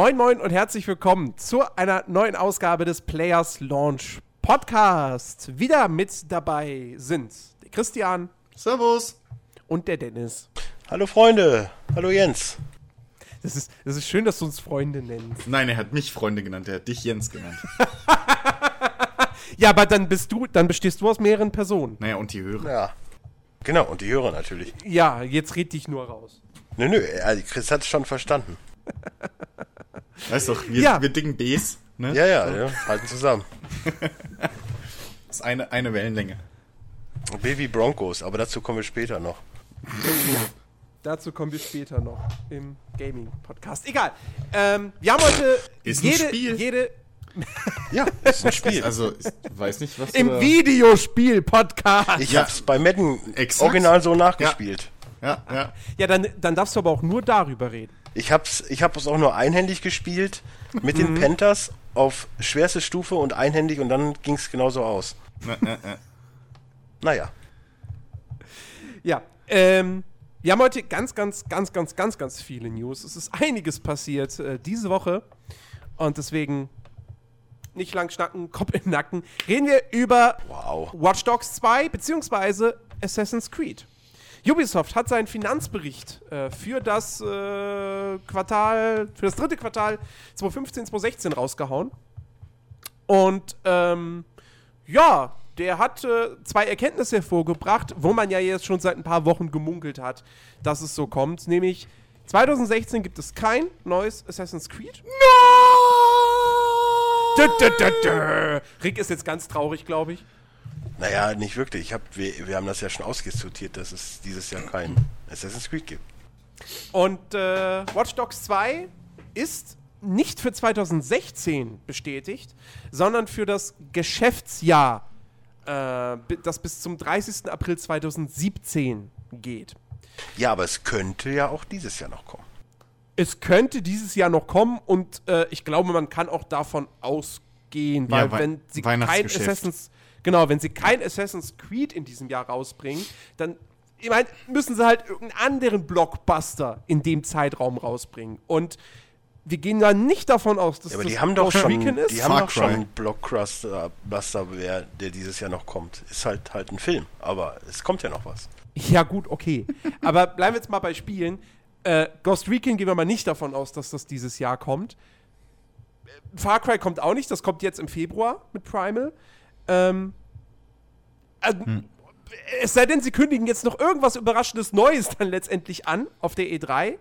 Moin, moin und herzlich willkommen zu einer neuen Ausgabe des Players Launch Podcast. Wieder mit dabei sind der Christian. Servus. Und der Dennis. Hallo Freunde. Hallo Jens. Das ist, das ist schön, dass du uns Freunde nennst. Nein, er hat mich Freunde genannt, er hat dich Jens genannt. ja, aber dann bist du, dann bestehst du aus mehreren Personen. Naja, und die Hörer. Ja. Genau, und die Hörer natürlich. Ja, jetzt red dich nur raus. Nö, nö, Chris hat es schon verstanden. Weißt doch, wir, Ja. wir dicken Bs, ne? Ja, ja, ja halten zusammen. Das ist eine, eine Wellenlänge. Baby Broncos, aber dazu kommen wir später noch. Dazu kommen wir später noch im Gaming-Podcast. Egal. Ähm, wir haben heute Ist ein jede, Spiel. jede Ja, ist ein Spiel. Also, ich weiß nicht, was du im Videospiel-Podcast. ich ja. hab's bei Madden Exakt. original so nachgespielt. Ja, ja. Ja, dann, dann darfst du aber auch nur darüber reden. Ich hab's, ich hab's auch nur einhändig gespielt mit Mhm. den Panthers auf schwerste Stufe und einhändig und dann ging's genauso aus. Na, na, na. Naja. Ja, ähm, wir haben heute ganz, ganz, ganz, ganz, ganz, ganz viele News. Es ist einiges passiert äh, diese Woche. Und deswegen nicht lang schnacken, Kopf im Nacken. Reden wir über Wow. Watch Dogs 2 beziehungsweise Assassin's Creed. Ubisoft hat seinen Finanzbericht äh, für das äh, Quartal, für das dritte Quartal 2015, 2016 rausgehauen. Und ähm, ja, der hat äh, zwei Erkenntnisse hervorgebracht, wo man ja jetzt schon seit ein paar Wochen gemunkelt hat, dass es so kommt. Nämlich 2016 gibt es kein neues Assassin's Creed. Dö, dö, dö, dö. Rick ist jetzt ganz traurig, glaube ich. Naja, nicht wirklich. Ich hab, wir, wir haben das ja schon ausdiskutiert, dass es dieses Jahr kein Assassin's Creed gibt. Und äh, Watch Dogs 2 ist nicht für 2016 bestätigt, sondern für das Geschäftsjahr, äh, das bis zum 30. April 2017 geht. Ja, aber es könnte ja auch dieses Jahr noch kommen. Es könnte dieses Jahr noch kommen und äh, ich glaube, man kann auch davon ausgehen, weil Ja, wenn sie kein. Assassin's genau, wenn sie kein Assassin's Creed in diesem Jahr rausbringen, dann ich meine, müssen sie halt irgendeinen anderen Blockbuster in dem Zeitraum rausbringen und wir gehen da nicht davon aus, dass Ja, aber das die haben doch Ghost schon, Recon ist. die haben Far doch schon Cry. einen Blockbuster, Buster, wer- der dieses Jahr noch kommt. Ist halt halt ein Film, aber es kommt ja noch was. Ja, gut, okay. Aber bleiben wir jetzt mal bei Spielen. Äh, Ghost Recon gehen wir mal nicht davon aus, dass das dieses Jahr kommt. Äh, Far Cry kommt auch nicht, das kommt jetzt im Februar mit Primal. Ähm, äh, Es sei denn, sie kündigen jetzt noch irgendwas Überraschendes Neues dann letztendlich an auf der E3.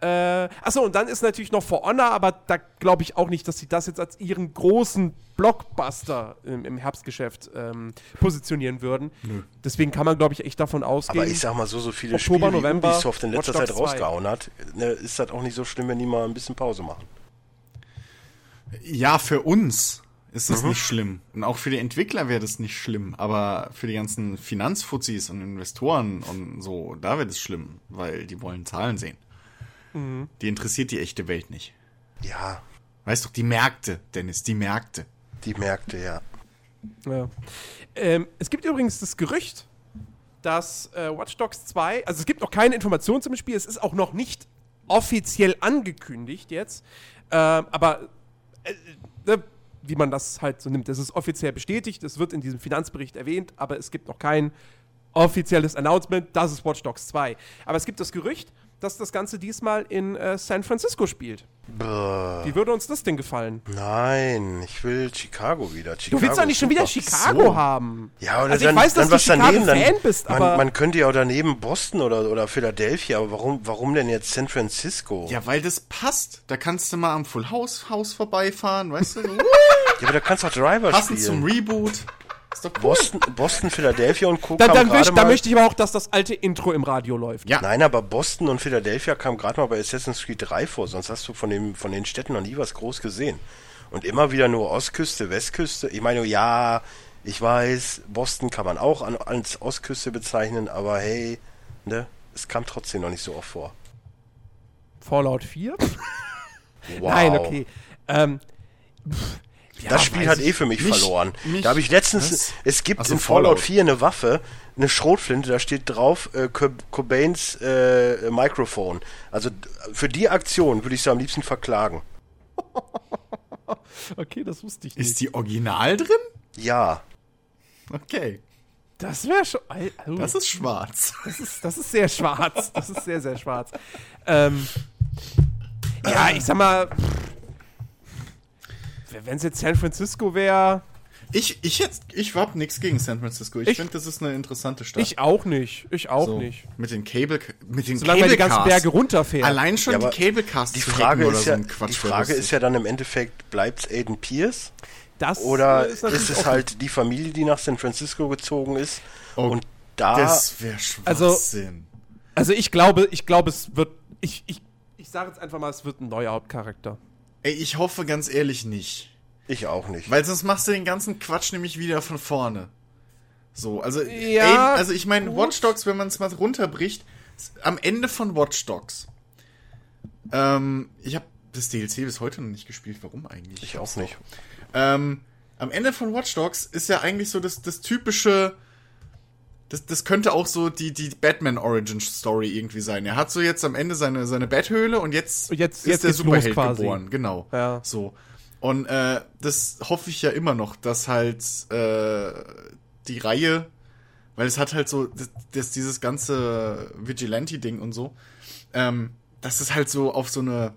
Äh, achso, und dann ist natürlich noch For Honor, aber da glaube ich auch nicht, dass sie das jetzt als ihren großen Blockbuster im, im Herbstgeschäft ähm, positionieren würden. Deswegen kann man, glaube ich, echt davon ausgehen. Aber ich sag mal so, so viele Oktober, Spiele, November, wie Ubisoft in letzter Zeit Dogs 2. rausgehauen hat, ne, ist das auch nicht so schlimm, wenn die mal ein bisschen Pause machen. ja, für uns ist das nicht schlimm. Und auch für die Entwickler wäre das nicht schlimm. Aber für die ganzen Finanzfuzis und Investoren und so, da wird es schlimm, weil die wollen Zahlen sehen. Die interessiert die echte Welt nicht. Ja, Weißt doch, die Märkte, Dennis, die Märkte. die Märkte, ja. Ja. Ähm, es gibt übrigens das Gerücht, dass äh, Watch Dogs 2, also es gibt noch keine Informationen zum Spiel, es ist auch noch nicht offiziell angekündigt jetzt, ähm, aber äh, ne, wie man das halt so nimmt, es ist offiziell bestätigt, es wird in diesem Finanzbericht erwähnt, aber es gibt noch kein offizielles Announcement, das ist Watch Dogs 2. Aber es gibt das Gerücht, dass das Ganze diesmal in äh, San Francisco spielt. Bäh, Wie würde uns das denn gefallen? nein, ich will Chicago wieder. Chicago Du willst doch nicht schon wieder. Chicago So. haben. Ja, oder also dann, ich weiß, dann dass was du Chicago daneben. Fan Dann, bist, aber man, man könnte ja auch daneben Boston oder, oder Philadelphia, aber warum, warum denn jetzt San Francisco? Ja, weil das passt. Da kannst du mal am Full House Haus vorbeifahren, weißt du? Ja, aber da kannst du auch Driver Passend zum spielen. Reboot. Ist doch cool. Boston, Boston, Philadelphia und Co. Dann, kam dann, gerade möcht, da möchte ich aber auch, dass das alte Intro im Radio läuft. Ja. Nein, aber Boston und Philadelphia kam gerade mal bei Assassin's Creed 3 vor, sonst hast du von, dem, von den Städten noch nie was groß gesehen. Und immer wieder nur Ostküste, Westküste. Ich meine, ja, ich weiß, Boston kann man auch an, als Ostküste bezeichnen, aber hey, ne, es kam trotzdem noch nicht so oft vor. Fallout 4? Wow. Nein, okay. Ähm, pff, ja, Das Spiel hat eh für mich, Mich- verloren. mich- da habe ich letztens, was? es gibt Ach so, in Fallout Fallout. 4 eine Waffe, eine Schrotflinte, da steht drauf äh, Co Cobains äh, Mikrofon. Also für die Aktion würde ich sie am liebsten verklagen. okay, das wusste ich nicht. Ist die original drin? Ja. Okay. Das wäre schon. Oh, Das ist schwarz. das, ist, das ist sehr schwarz. Das ist sehr, sehr schwarz. Ähm, ja, ich sag mal, wenn es jetzt San Francisco wäre, Ich, ich jetzt, ich hab nichts gegen San Francisco. Ich, Ich- finde, das ist eine interessante Stadt. ich auch nicht. Ich auch so, nicht. Mit den Cable, mit den Solange man die ganzen. Berge runterfährt. Allein schon Ja, die aber Cablecasts Die zu Frage, ist so ja, ein Quatsch die Frage ist ja dann im Endeffekt, bleibt Aiden Pierce? das Oder ist, natürlich es halt die Familie, die nach San Francisco gezogen ist? Oh, und da. Das wäre Also- Schwachsinn. Also ich glaube, ich glaube, es wird. Ich, ich, ich sage jetzt einfach mal, es wird ein neuer Hauptcharakter. Ey, ich hoffe ganz ehrlich nicht. ich auch nicht. Weil sonst machst du den ganzen Quatsch nämlich wieder von vorne. So, also, Ja, ey, also ich meine. Watch Dogs, wenn man es mal runterbricht, am Ende von Watch Dogs. Ähm, ich habe das DLC bis heute noch nicht gespielt. Warum eigentlich? ich auch nicht. Ähm, am Ende von Watch Dogs ist ja eigentlich so das, das typische. Das, das könnte auch so die, die Batman Origin Story irgendwie sein. Er hat so jetzt am Ende seine, seine Betthöhle und jetzt, Und jetzt- ist jetzt der Superheld geboren. Genau. Ja. So. Und äh, das hoffe ich ja immer noch, dass halt äh, die Reihe, weil es hat halt so, das, das, dieses ganze Vigilante-Ding und so, ähm, dass es halt so auf so eine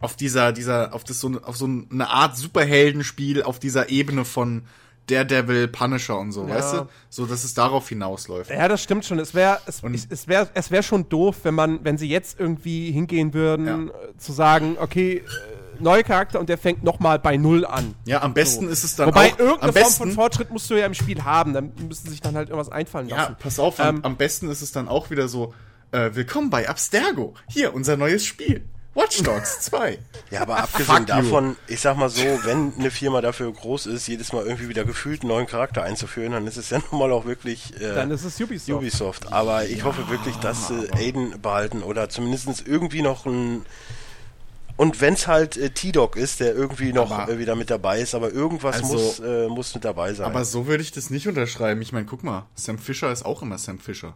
auf dieser, dieser, auf das so eine, auf so eine Art Superheldenspiel auf dieser Ebene von Daredevil, Punisher und so, Ja. weißt du? So, dass es darauf hinausläuft. Ja, das stimmt schon. Es wäre es, es wär, es wär schon doof, wenn man, wenn sie jetzt irgendwie hingehen würden, Ja. äh, zu sagen, okay, äh, neuer Charakter und der fängt nochmal bei Null an. Ja, am besten ist es dann Wobei auch, irgendeine am Form besten, von Fortschritt musst du ja im Spiel haben. Dann müssen sie sich dann halt irgendwas einfallen ja, lassen. pass auf, am, Ähm, am besten ist es dann auch wieder so, äh, willkommen bei Abstergo. Hier, unser neues Spiel. Watch Dogs 2. Ja, aber abgesehen Fuck you. davon, ich sag mal so, wenn eine Firma dafür groß ist, jedes Mal irgendwie wieder gefühlt einen neuen Charakter einzuführen, dann ist es ja nun mal auch wirklich äh, dann ist es Ubisoft. Ubisoft. Aber ich hoffe wirklich, dass sie Aiden behalten oder zumindest irgendwie noch ein. Und wenn es halt äh, T-Dog ist, der irgendwie noch Aber- äh, wieder mit dabei ist, aber irgendwas Also- muss, äh, muss mit dabei sein. Aber so würde ich das nicht unterschreiben. Ich meine, guck mal, Sam Fisher ist auch immer Sam Fischer.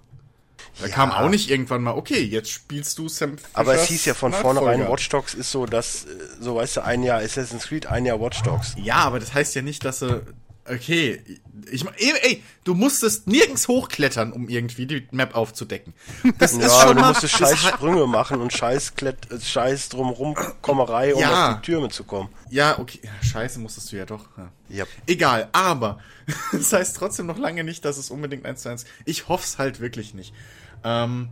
Da Ja. kam auch nicht irgendwann mal, okay, jetzt spielst du Sam Fisher. Aber es hieß ja von vornherein, Watch Dogs ist so, dass, äh, so weißt du, ein Jahr Assassin's Creed, ein Jahr Watch Dogs. Ja, aber das heißt ja nicht, dass er. Okay, ich ey, ey, du musstest nirgends hochklettern, um irgendwie die Map aufzudecken. Das Ja, ist aber schon du mal. musstest scheiß Sprünge machen und scheiß, Klett, äh, scheiß drumrum Kommerei, um Ja. auf die Türme zu kommen. ja, okay. Scheiße, musstest du ja doch. Ja. Ja. Egal, aber das heißt trotzdem noch lange nicht, dass es unbedingt eins zu eins. Ich hoff's halt wirklich nicht. Ähm,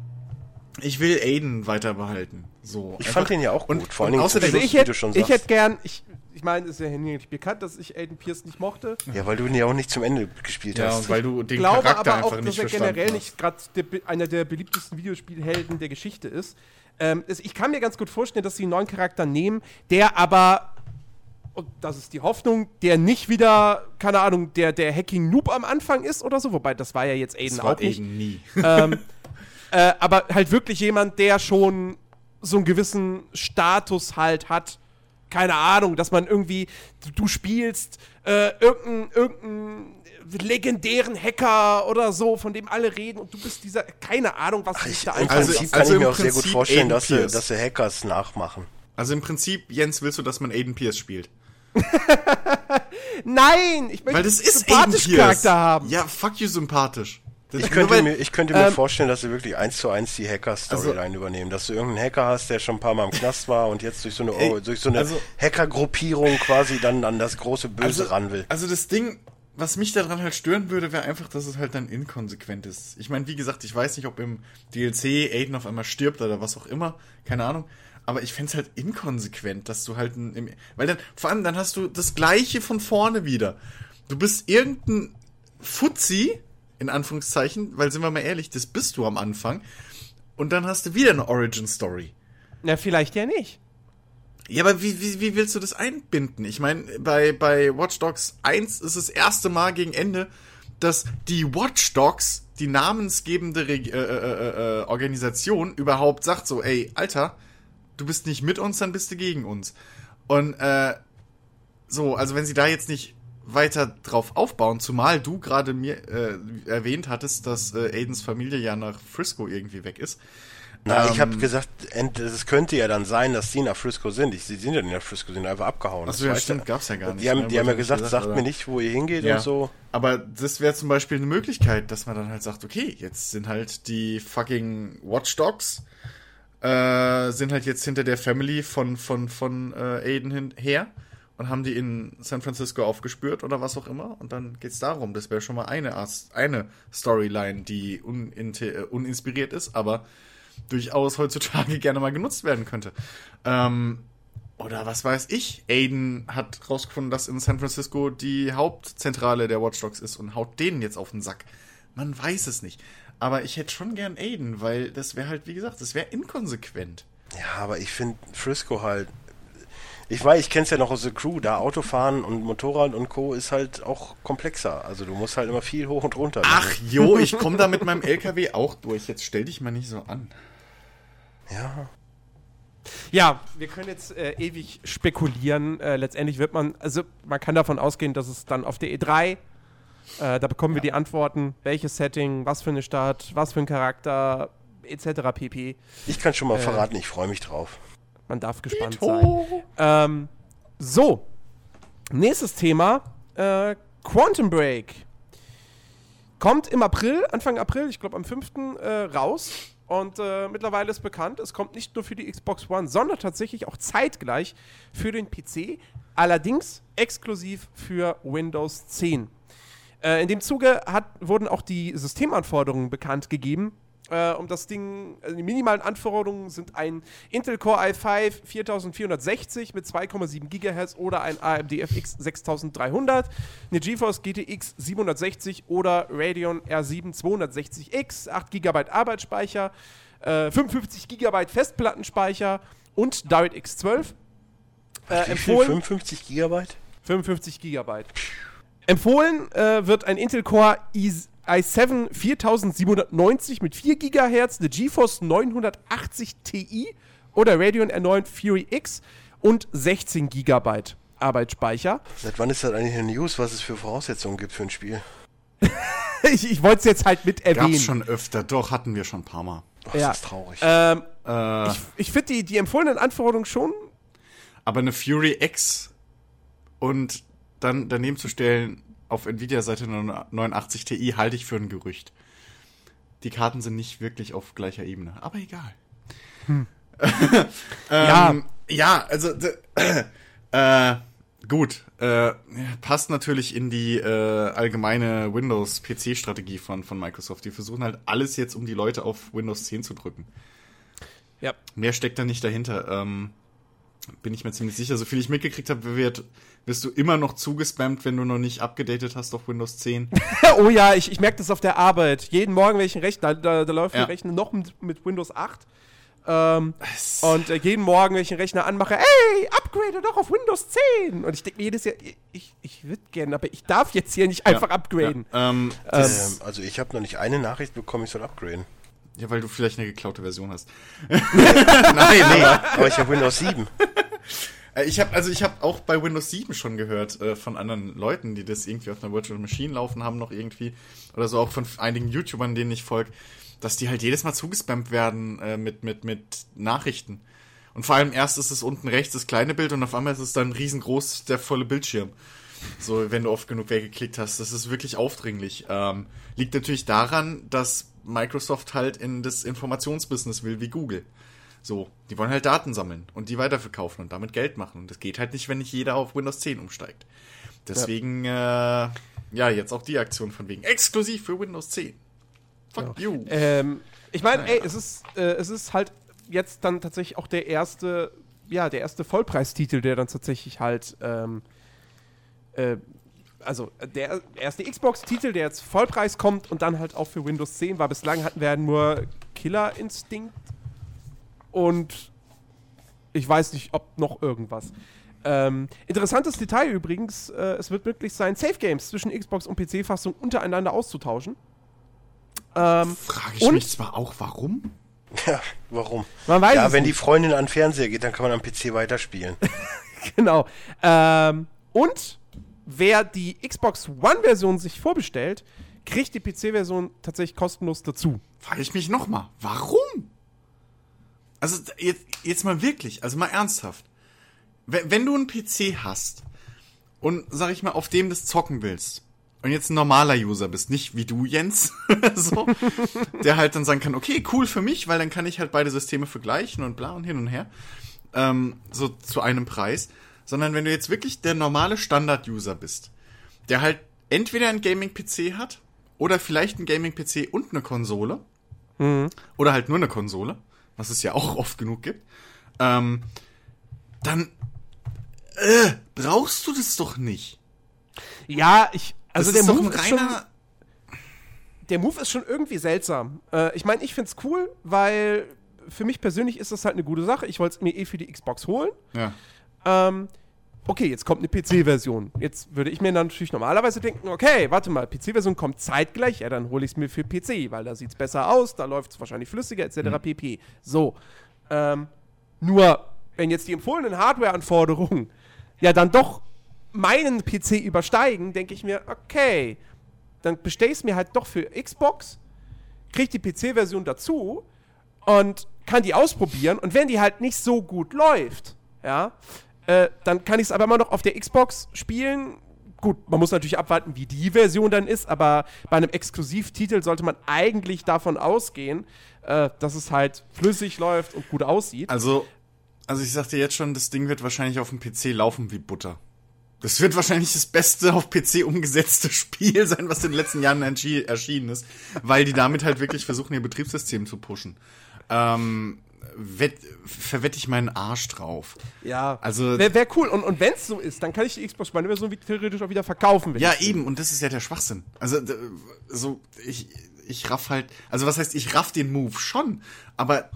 ich will Aiden weiter behalten. So. Ich fand den ja auch gut, vor allen Dingen außerdem, Also ich wie du hätte ich hätte gern, ich, ich meine, es ist ja hinlänglich bekannt, dass ich Aiden Pierce nicht mochte. Ja, weil du ihn ja auch nicht zum Ende gespielt ja, hast. und weil du den Ich glaube Charakter aber auch, dass er generell hast. nicht gerade einer der beliebtesten Videospielhelden der Geschichte ist. Ähm, es, ich kann mir ganz gut vorstellen, dass sie einen neuen Charakter nehmen, der aber, und das ist die Hoffnung, der nicht wieder, keine Ahnung, der, der Hacking-Noob am Anfang ist oder so, wobei das war ja jetzt Aiden Das war auch nicht. Aiden nie. ähm, äh, aber halt wirklich jemand, der schon so einen gewissen Status halt hat. Keine Ahnung, dass man irgendwie, du, du spielst äh, irgendeinen irgendein legendären Hacker oder so, von dem alle reden und du bist dieser, keine Ahnung, was sich Ich, da Im einfallen Also- Prinzip lässt. kann also ich mir auch sehr gut vorstellen, dass sie, dass sie Hackers nachmachen. Also im Prinzip, Jens, willst du, dass man Aiden Pierce spielt? Nein, ich möchte Weil das einen ist Pierce. Charakter haben. Ja, fuck you sympathisch. Ich könnte, weil- mir, ich könnte mir Ähm, vorstellen, dass sie wirklich eins zu eins die Hacker-Storyline übernehmen. Dass du irgendeinen Hacker hast, der schon ein paar Mal im Knast war und jetzt durch so eine, Ey, durch so eine also- Hacker-Gruppierung quasi dann an das große Böse also, ran will. Also das Ding, was mich daran halt stören würde, wäre einfach, dass es halt dann inkonsequent ist. Ich meine, wie gesagt, ich weiß nicht, ob im DLC Aiden auf einmal stirbt oder was auch immer, keine Ahnung. Aber ich fänd's halt inkonsequent, dass du halt ein, im, weil dann, vor allem dann hast du das Gleiche von vorne wieder. Du bist irgendein Fuzzi, in Anführungszeichen, weil sind wir mal ehrlich, das bist du am Anfang. Und dann hast du wieder eine Origin-Story. Na, vielleicht ja nicht. Ja, aber wie, wie, wie willst du das einbinden? Ich meine, bei, bei Watch Dogs 1 ist das erste Mal gegen Ende, dass die Watch Dogs, die namensgebende Reg äh, äh, äh, Organisation, überhaupt sagt so, ey, Alter, du bist nicht mit uns, dann bist du gegen uns. Und äh, so, also wenn sie da jetzt nicht weiter drauf aufbauen, zumal du gerade mir äh, erwähnt hattest, dass äh, Aidens Familie ja nach Frisco irgendwie weg ist, Na, Ähm, ich habe gesagt, es könnte ja dann sein, dass die nach Frisco sind. Ich, sie sind ja nicht nach Frisco, sie sind einfach abgehauen. Achso, Das ja, stimmt, gab's ja gar nicht. Die haben, ne? die haben ja nicht gesagt, sagt aber- mir nicht, wo ihr hingeht Ja. und so. Aber das wäre zum Beispiel eine Möglichkeit, dass man dann halt sagt, okay, jetzt sind halt die fucking Watch Dogs, äh, sind halt jetzt hinter der Family von, von, von äh, Aiden hin, her und haben die in San Francisco aufgespürt oder was auch immer. Und dann geht's darum. Das wäre schon mal eine, eine Storyline, die uninte- äh, uninspiriert ist, aber durchaus heutzutage gerne mal genutzt werden könnte. Ähm, oder was weiß ich, Aiden hat rausgefunden, dass in San Francisco die Hauptzentrale der Watch Dogs ist und haut denen jetzt auf den Sack. Man weiß es nicht. Aber ich hätte schon gern Aiden, weil das wäre halt, wie gesagt, das wäre inkonsequent. Ja, aber ich finde Frisco halt. Ich weiß, ich kenn's ja noch aus der Crew, da Autofahren und Motorrad und Co. ist halt auch komplexer. Also du musst halt immer viel hoch und runter. Ach jo, ich komme da mit meinem LKW auch durch. Jetzt stell dich mal nicht so an. Ja. Ja, wir können jetzt äh, ewig spekulieren. Äh, letztendlich wird man, also man kann davon ausgehen, dass es dann auf der E3, äh, da bekommen wir die Antworten, welches Setting, was für eine Stadt, was für ein Charakter, etc. pp. Ich kann schon mal Äh. verraten, ich freue mich drauf. Man darf gespannt sein. Ähm, so, nächstes Thema, äh, Quantum Break. Kommt im April, Anfang April, ich glaube am 5. Äh, raus. Und äh, mittlerweile ist bekannt, es kommt nicht nur für die Xbox One, sondern tatsächlich auch zeitgleich für den PC. Allerdings exklusiv für Windows 10. Äh, in dem Zuge hat, wurden auch die Systemanforderungen bekannt gegeben. Äh, um das Ding, also die minimalen Anforderungen sind ein Intel Core i5 4460 mit 2,7 GHz oder ein AMD FX 6300, eine GeForce GTX 760 oder Radeon R7 260X, 8 GB Arbeitsspeicher, äh, 55 GB Festplattenspeicher und DirectX 12. Äh, empfohlen 55 Gigabyte? 55 GB. Empfohlen äh, wird ein Intel Core i, i7 4790 mit 4 GHz, eine GeForce 980 Ti oder Radeon R9 Fury X und 16 GB Arbeitsspeicher. Seit wann ist das eigentlich eine News, was es für Voraussetzungen gibt für ein Spiel? ich ich wollte es jetzt halt mit erwähnen. Gab's schon öfter, doch, hatten wir schon ein paar Mal. Ach, Ja. das ist traurig. Ähm, Äh, ich ich finde die, die empfohlenen Anforderungen schon. aber eine Fury X und dann daneben zu stellen auf Nvidia-Seite 89 Ti halte ich für ein Gerücht. Die Karten sind nicht wirklich auf gleicher Ebene, aber egal. ähm, Ja. ja. also äh, gut, äh, passt natürlich in die äh, allgemeine Windows-PC-Strategie von, von Microsoft. Die versuchen halt alles jetzt, um die Leute auf Windows 10 zu drücken. Ja. Mehr steckt da nicht dahinter. Ähm, bin ich mir ziemlich sicher. So viel ich mitgekriegt habe, wird, wirst du immer noch zugespammt, wenn du noch nicht abgedatet hast auf Windows 10. oh ja, ich, ich merke das auf der Arbeit. Jeden Morgen, wenn ich einen Rechner, da, da läuft Ja. ein Rechner noch mit, mit Windows 8. Ähm, und äh, jeden Morgen, wenn ich einen Rechner anmache, ey, upgrade doch auf Windows 10. Und ich denke mir jedes Jahr, ich, ich würde gerne, aber ich darf jetzt hier nicht einfach upgraden. Ja, ähm, Ähm, das, ähm, also ich habe noch nicht eine Nachricht bekommen, ich soll upgraden. Ja, weil du vielleicht eine geklaute Version hast. Nein, nee. Aber ich habe Windows 7. Äh, Ich habe also ich habe auch bei Windows 7 schon gehört äh, von anderen Leuten, die das irgendwie auf einer Virtual Machine laufen haben noch irgendwie oder so auch von einigen YouTubern, denen ich folge, dass die halt jedes Mal zugespammt werden äh, mit mit mit Nachrichten. Und vor allem erst ist es unten rechts das kleine Bild und auf einmal ist es dann riesengroß der volle Bildschirm. So, wenn du oft genug weggeklickt hast, das ist wirklich aufdringlich. Ähm, liegt natürlich daran, dass Microsoft halt in das Informationsbusiness will wie Google. So, die wollen halt Daten sammeln und die weiterverkaufen und damit Geld machen. Und das geht halt nicht, wenn nicht jeder auf Windows 10 umsteigt. Deswegen, ja, äh, ja jetzt auch die Aktion von wegen exklusiv für Windows 10. Fuck you. Ähm, ich meine, Naja. ey, es ist, äh, es ist halt jetzt dann tatsächlich auch der erste, ja, der erste Vollpreistitel, der dann tatsächlich halt, ähm, äh, also der erste Xbox-Titel, der jetzt Vollpreis kommt und dann halt auch für Windows 10 war. Bislang hatten wir ja nur Killer Instinct und ich weiß nicht, ob noch irgendwas. Ähm, interessantes Detail übrigens, äh, es wird möglich sein, Safe Games zwischen Xbox und PC-Fassung untereinander auszutauschen. Ähm, Frage ich und- mich zwar auch, warum? Ja, warum? man weiß ja, es wenn die nicht. Freundin an den Fernseher geht, dann kann man am PC weiterspielen. Genau. Ähm, und wer die Xbox One-Version sich vorbestellt, kriegt die PC-Version tatsächlich kostenlos dazu. Frage ich mich nochmal, warum? Also jetzt, jetzt mal wirklich, also mal ernsthaft. Wenn, du einen PC hast und, sag ich mal, auf dem das zocken willst und jetzt ein normaler User bist, nicht wie du, Jens, so, der halt dann sagen kann, okay, cool für mich, weil dann kann ich halt beide Systeme vergleichen und bla und hin und her, ähm, so zu einem Preis, sondern wenn du jetzt wirklich der normale Standard-User bist, der halt entweder ein Gaming-PC hat oder vielleicht ein Gaming-PC und eine Konsole mhm. oder halt nur eine Konsole, was es ja auch oft genug gibt, ähm, dann äh, brauchst du das doch nicht. Ja, ich, also das der Move ist schon, der Move ist schon irgendwie seltsam. Äh, ich meine, ich find's cool, weil für mich persönlich ist das halt eine gute Sache. Ich wollte es mir eh für die Xbox holen. Ja. Ähm, okay, jetzt kommt eine PC-Version. Jetzt würde ich mir dann natürlich normalerweise denken, okay, warte mal, PC-Version kommt zeitgleich, ja, dann hole ich es mir für PC, weil da sieht es besser aus, da läuft es wahrscheinlich flüssiger, etc. Mhm. pp. So. Ähm, nur, wenn jetzt die empfohlenen Hardware-Anforderungen ja dann doch meinen PC übersteigen, denke ich mir, okay, dann bestelle ich es mir halt doch für Xbox, kriege die PC-Version dazu und kann die ausprobieren. Und wenn die halt nicht so gut läuft, ja, äh, dann kann ich es aber immer noch auf der Xbox spielen. Gut, man muss natürlich abwarten, wie die Version dann ist, aber bei einem Exklusivtitel sollte man eigentlich davon ausgehen, äh, dass es halt flüssig läuft und gut aussieht. Also, also ich sagte jetzt schon, das Ding wird wahrscheinlich auf dem PC laufen wie Butter. Das wird wahrscheinlich das beste auf PC umgesetzte Spiel sein, was in den letzten Jahren erschienen ist, weil die damit halt wirklich versuchen, ihr Betriebssystem zu pushen. Ähm, wett, verwette ich meinen Arsch drauf. Ja, Also- wäre wär cool. Und, und wenn es so ist, dann kann ich die Xbox One Version wie- theoretisch auch wieder verkaufen. wenn Ja, eben, und das ist ja der Schwachsinn. Also, so, ich, ich raff halt, also was heißt, ich raff den Move schon, aber,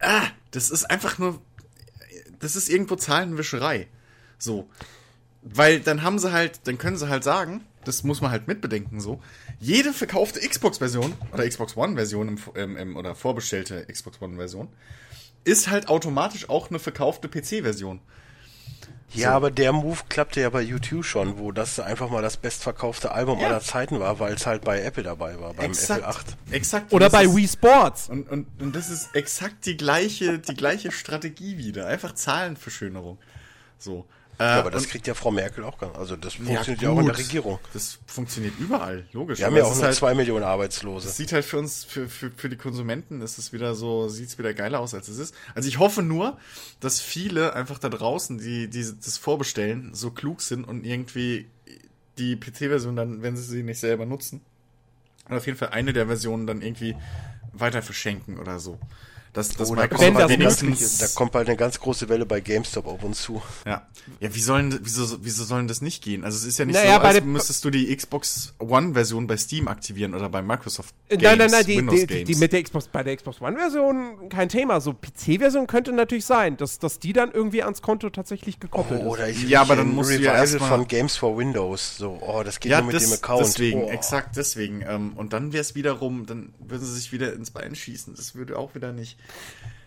ah, das ist einfach nur, das ist irgendwo Zahlenwischerei. So. Weil dann haben sie halt, dann können sie halt sagen, das muss man halt mitbedenken so, jede verkaufte Xbox-Version oder Xbox One-Version im, im, im, oder vorbestellte Xbox One-Version ist halt automatisch auch eine verkaufte PC-Version. Ja, aber der Move klappte ja bei YouTube schon, wo das einfach mal das bestverkaufte Album Ja. aller Zeiten war, weil es halt bei Apple dabei war, beim Apple 8. Exakt. Oder bei ist- Wii Sports. Und, und, und das ist exakt die gleiche, die gleiche Strategie wieder. Einfach Zahlenverschönerung. So. Äh, Ja, aber das kriegt ja Frau Merkel auch ganz. Also das ja, funktioniert ja, auch in der. Regierung. Das funktioniert überall, logisch. Wir haben ja auch nur halt, zwei Millionen Arbeitslose. Es sieht halt für uns, für, für, für die Konsumenten ist es wieder so, sieht es wieder geiler aus, als es ist. Also ich hoffe nur, dass viele einfach da draußen, die, die das vorbestellen, so klug sind und irgendwie die PC-Version dann, wenn sie sie nicht selber nutzen, oder auf jeden Fall eine der Versionen dann irgendwie weiter verschenken oder so. Dass, dass Oh, da, kommt das bald eine ganz, möglich ist. da kommt bald eine ganz große Welle bei GameStop auf uns zu. Ja. Ja, wie sollen, wieso, wieso sollen das nicht gehen? Also es ist ja nicht Naja, so, als müsstest du die Xbox One-Version bei Steam aktivieren oder bei Microsoft Äh, Games, nein, nein, nein, die, Windows die, die, Games. die mit der Xbox, bei der Xbox One-Version kein Thema. So PC-Version könnte natürlich sein, dass, dass die dann irgendwie ans Konto tatsächlich gekoppelt Oh, ist. oder ich Ja, aber dann ein musst du ja Revival erstmal- von Games for Windows. So, oh, das geht ja, nur mit das, dem Account. deswegen, oh. exakt deswegen. Ähm, und dann wäre es wiederum, dann würden sie sich wieder ins Bein schießen. Das würde auch wieder nicht.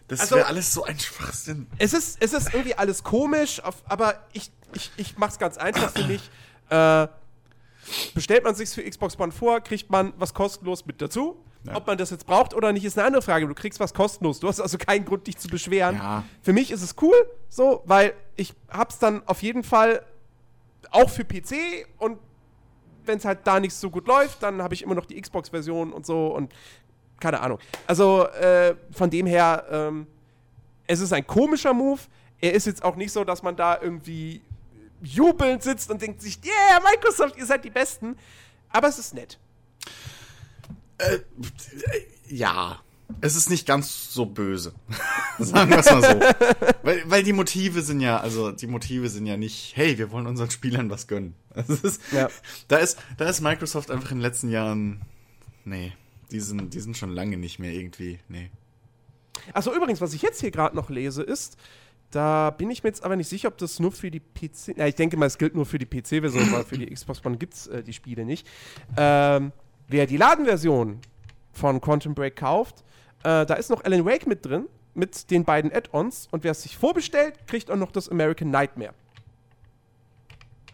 Das Also- wäre alles so ein Schwachsinn. Es ist, es ist irgendwie alles komisch, auf, aber ich, ich, ich mach's ganz einfach für mich. Äh, bestellt man sich's für Xbox One vor, kriegt man was kostenlos mit dazu. Ja. Ob man das jetzt braucht oder nicht, ist eine andere Frage. Du kriegst was kostenlos. Du hast also keinen Grund, dich zu beschweren. Ja. Für mich ist es cool, so, weil ich hab's dann auf jeden Fall auch für PC und wenn es halt da nicht so gut läuft, dann habe ich immer noch die Xbox-Version und so und keine Ahnung. Also äh, von dem her, ähm, es ist ein komischer Move. Er ist jetzt auch nicht so, dass man da irgendwie jubelnd sitzt und denkt sich, yeah, Microsoft, ihr seid die Besten. Aber es ist nett. Ja. Es ist nicht ganz so böse. Sagen wir es mal so. weil, weil die Motive sind ja, also die Motive sind ja nicht, hey, wir wollen unseren Spielern was gönnen. Ist, Ja. da, ist, da ist Microsoft einfach in den letzten Jahren, nee, die sind, die sind schon lange nicht mehr irgendwie, nee. Achso, übrigens, was ich jetzt hier gerade noch lese, ist, da bin ich mir jetzt aber nicht sicher, ob das nur für die PC. Ja, ich denke mal, es gilt nur für die PC-Version, weil für die Xbox One gibt es äh, die Spiele nicht. Ähm, wer die Ladenversion von Quantum Break kauft, äh, da ist noch Alan Wake mit drin, mit den beiden Add-ons. Und wer es sich vorbestellt, kriegt auch noch das American Nightmare.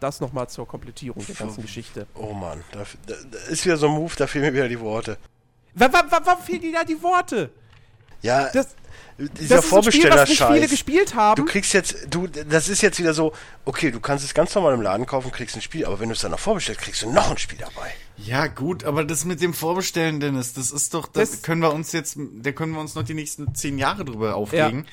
Das nochmal zur Komplettierung der ganzen Geschichte. Oh Mann, da, da, da ist wieder so ein Move, da fehlen mir wieder die Worte. Warum wa wa, wa fehlen dir da die Worte? Ja, Das, dieser das ist ein Spiel, was nicht viele Vorbestellerscheiß. gespielt haben. Du kriegst jetzt, du, das ist jetzt wieder so, okay, du kannst es ganz normal im Laden kaufen, kriegst ein Spiel, aber wenn du es dann noch vorbestellst, kriegst du noch ein Spiel dabei. Ja, gut, aber das mit dem Vorbestellen, Dennis, das ist doch, das, Das- können wir uns jetzt, da können wir uns noch die nächsten zehn Jahre drüber aufregen.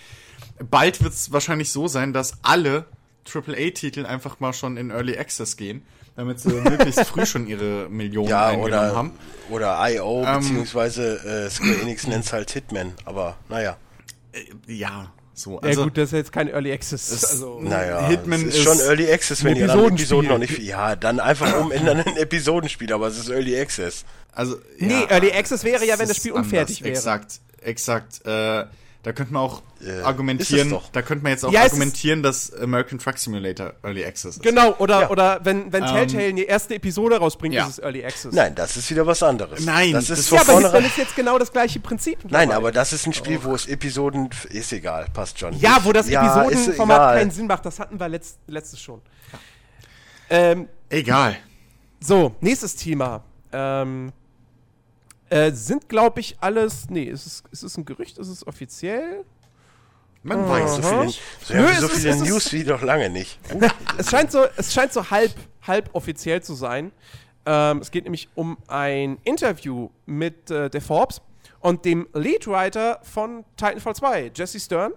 Bald wird es wahrscheinlich so sein, dass alle AAA-Titel einfach mal schon in Early Access gehen, damit sie möglichst früh schon ihre Millionen Ja, eingenommen oder, haben. oder IO, Ähm. beziehungsweise äh, Square Enix nennt es halt Hitman, aber naja. Ja, so. ja Also, gut, das ist jetzt kein Early Access. Es- Also, Naja, Hitman ist, ist schon Early Access, wenn anderen Episodenspiel. Episoden noch nicht. Ja, dann einfach umändern in ein Episodenspiel, aber es ist Early Access. also, nee, ja, Early Access wäre ja, wenn das ist Spiel unfertig wäre. Exakt, exakt. Äh, da könnte man auch Äh, argumentieren, da könnte man jetzt auch Ja, argumentieren, dass American Truck Simulator Early Access ist. Genau, oder, Ja. oder wenn, wenn Telltale die erste Episode rausbringt, ja. ist es Early Access. Nein, das ist wieder was anderes. Nein, das das- ist Ja, von aber das vornherein. ist jetzt genau das gleiche Prinzip. Nein, dabei. aber das ist ein Spiel, wo es Episoden. Ist egal, passt schon. Ja, wo das Ja, ist Episodenformat keinen Sinn macht, das hatten wir letzt, letztes schon. Ähm, Egal. so, nächstes Thema. Ähm, äh, sind, glaube ich, alles. Nee, ist es, ist es ein Gerücht? Ist es offiziell? Man weiß So viele, so, Nö, so ist- viele ist- News wie noch lange nicht. Es scheint so, es scheint so halb, halb offiziell zu sein. Ähm, es geht nämlich um ein Interview mit äh, der Forbes und dem Leadwriter von Titanfall 2, Jesse Stern.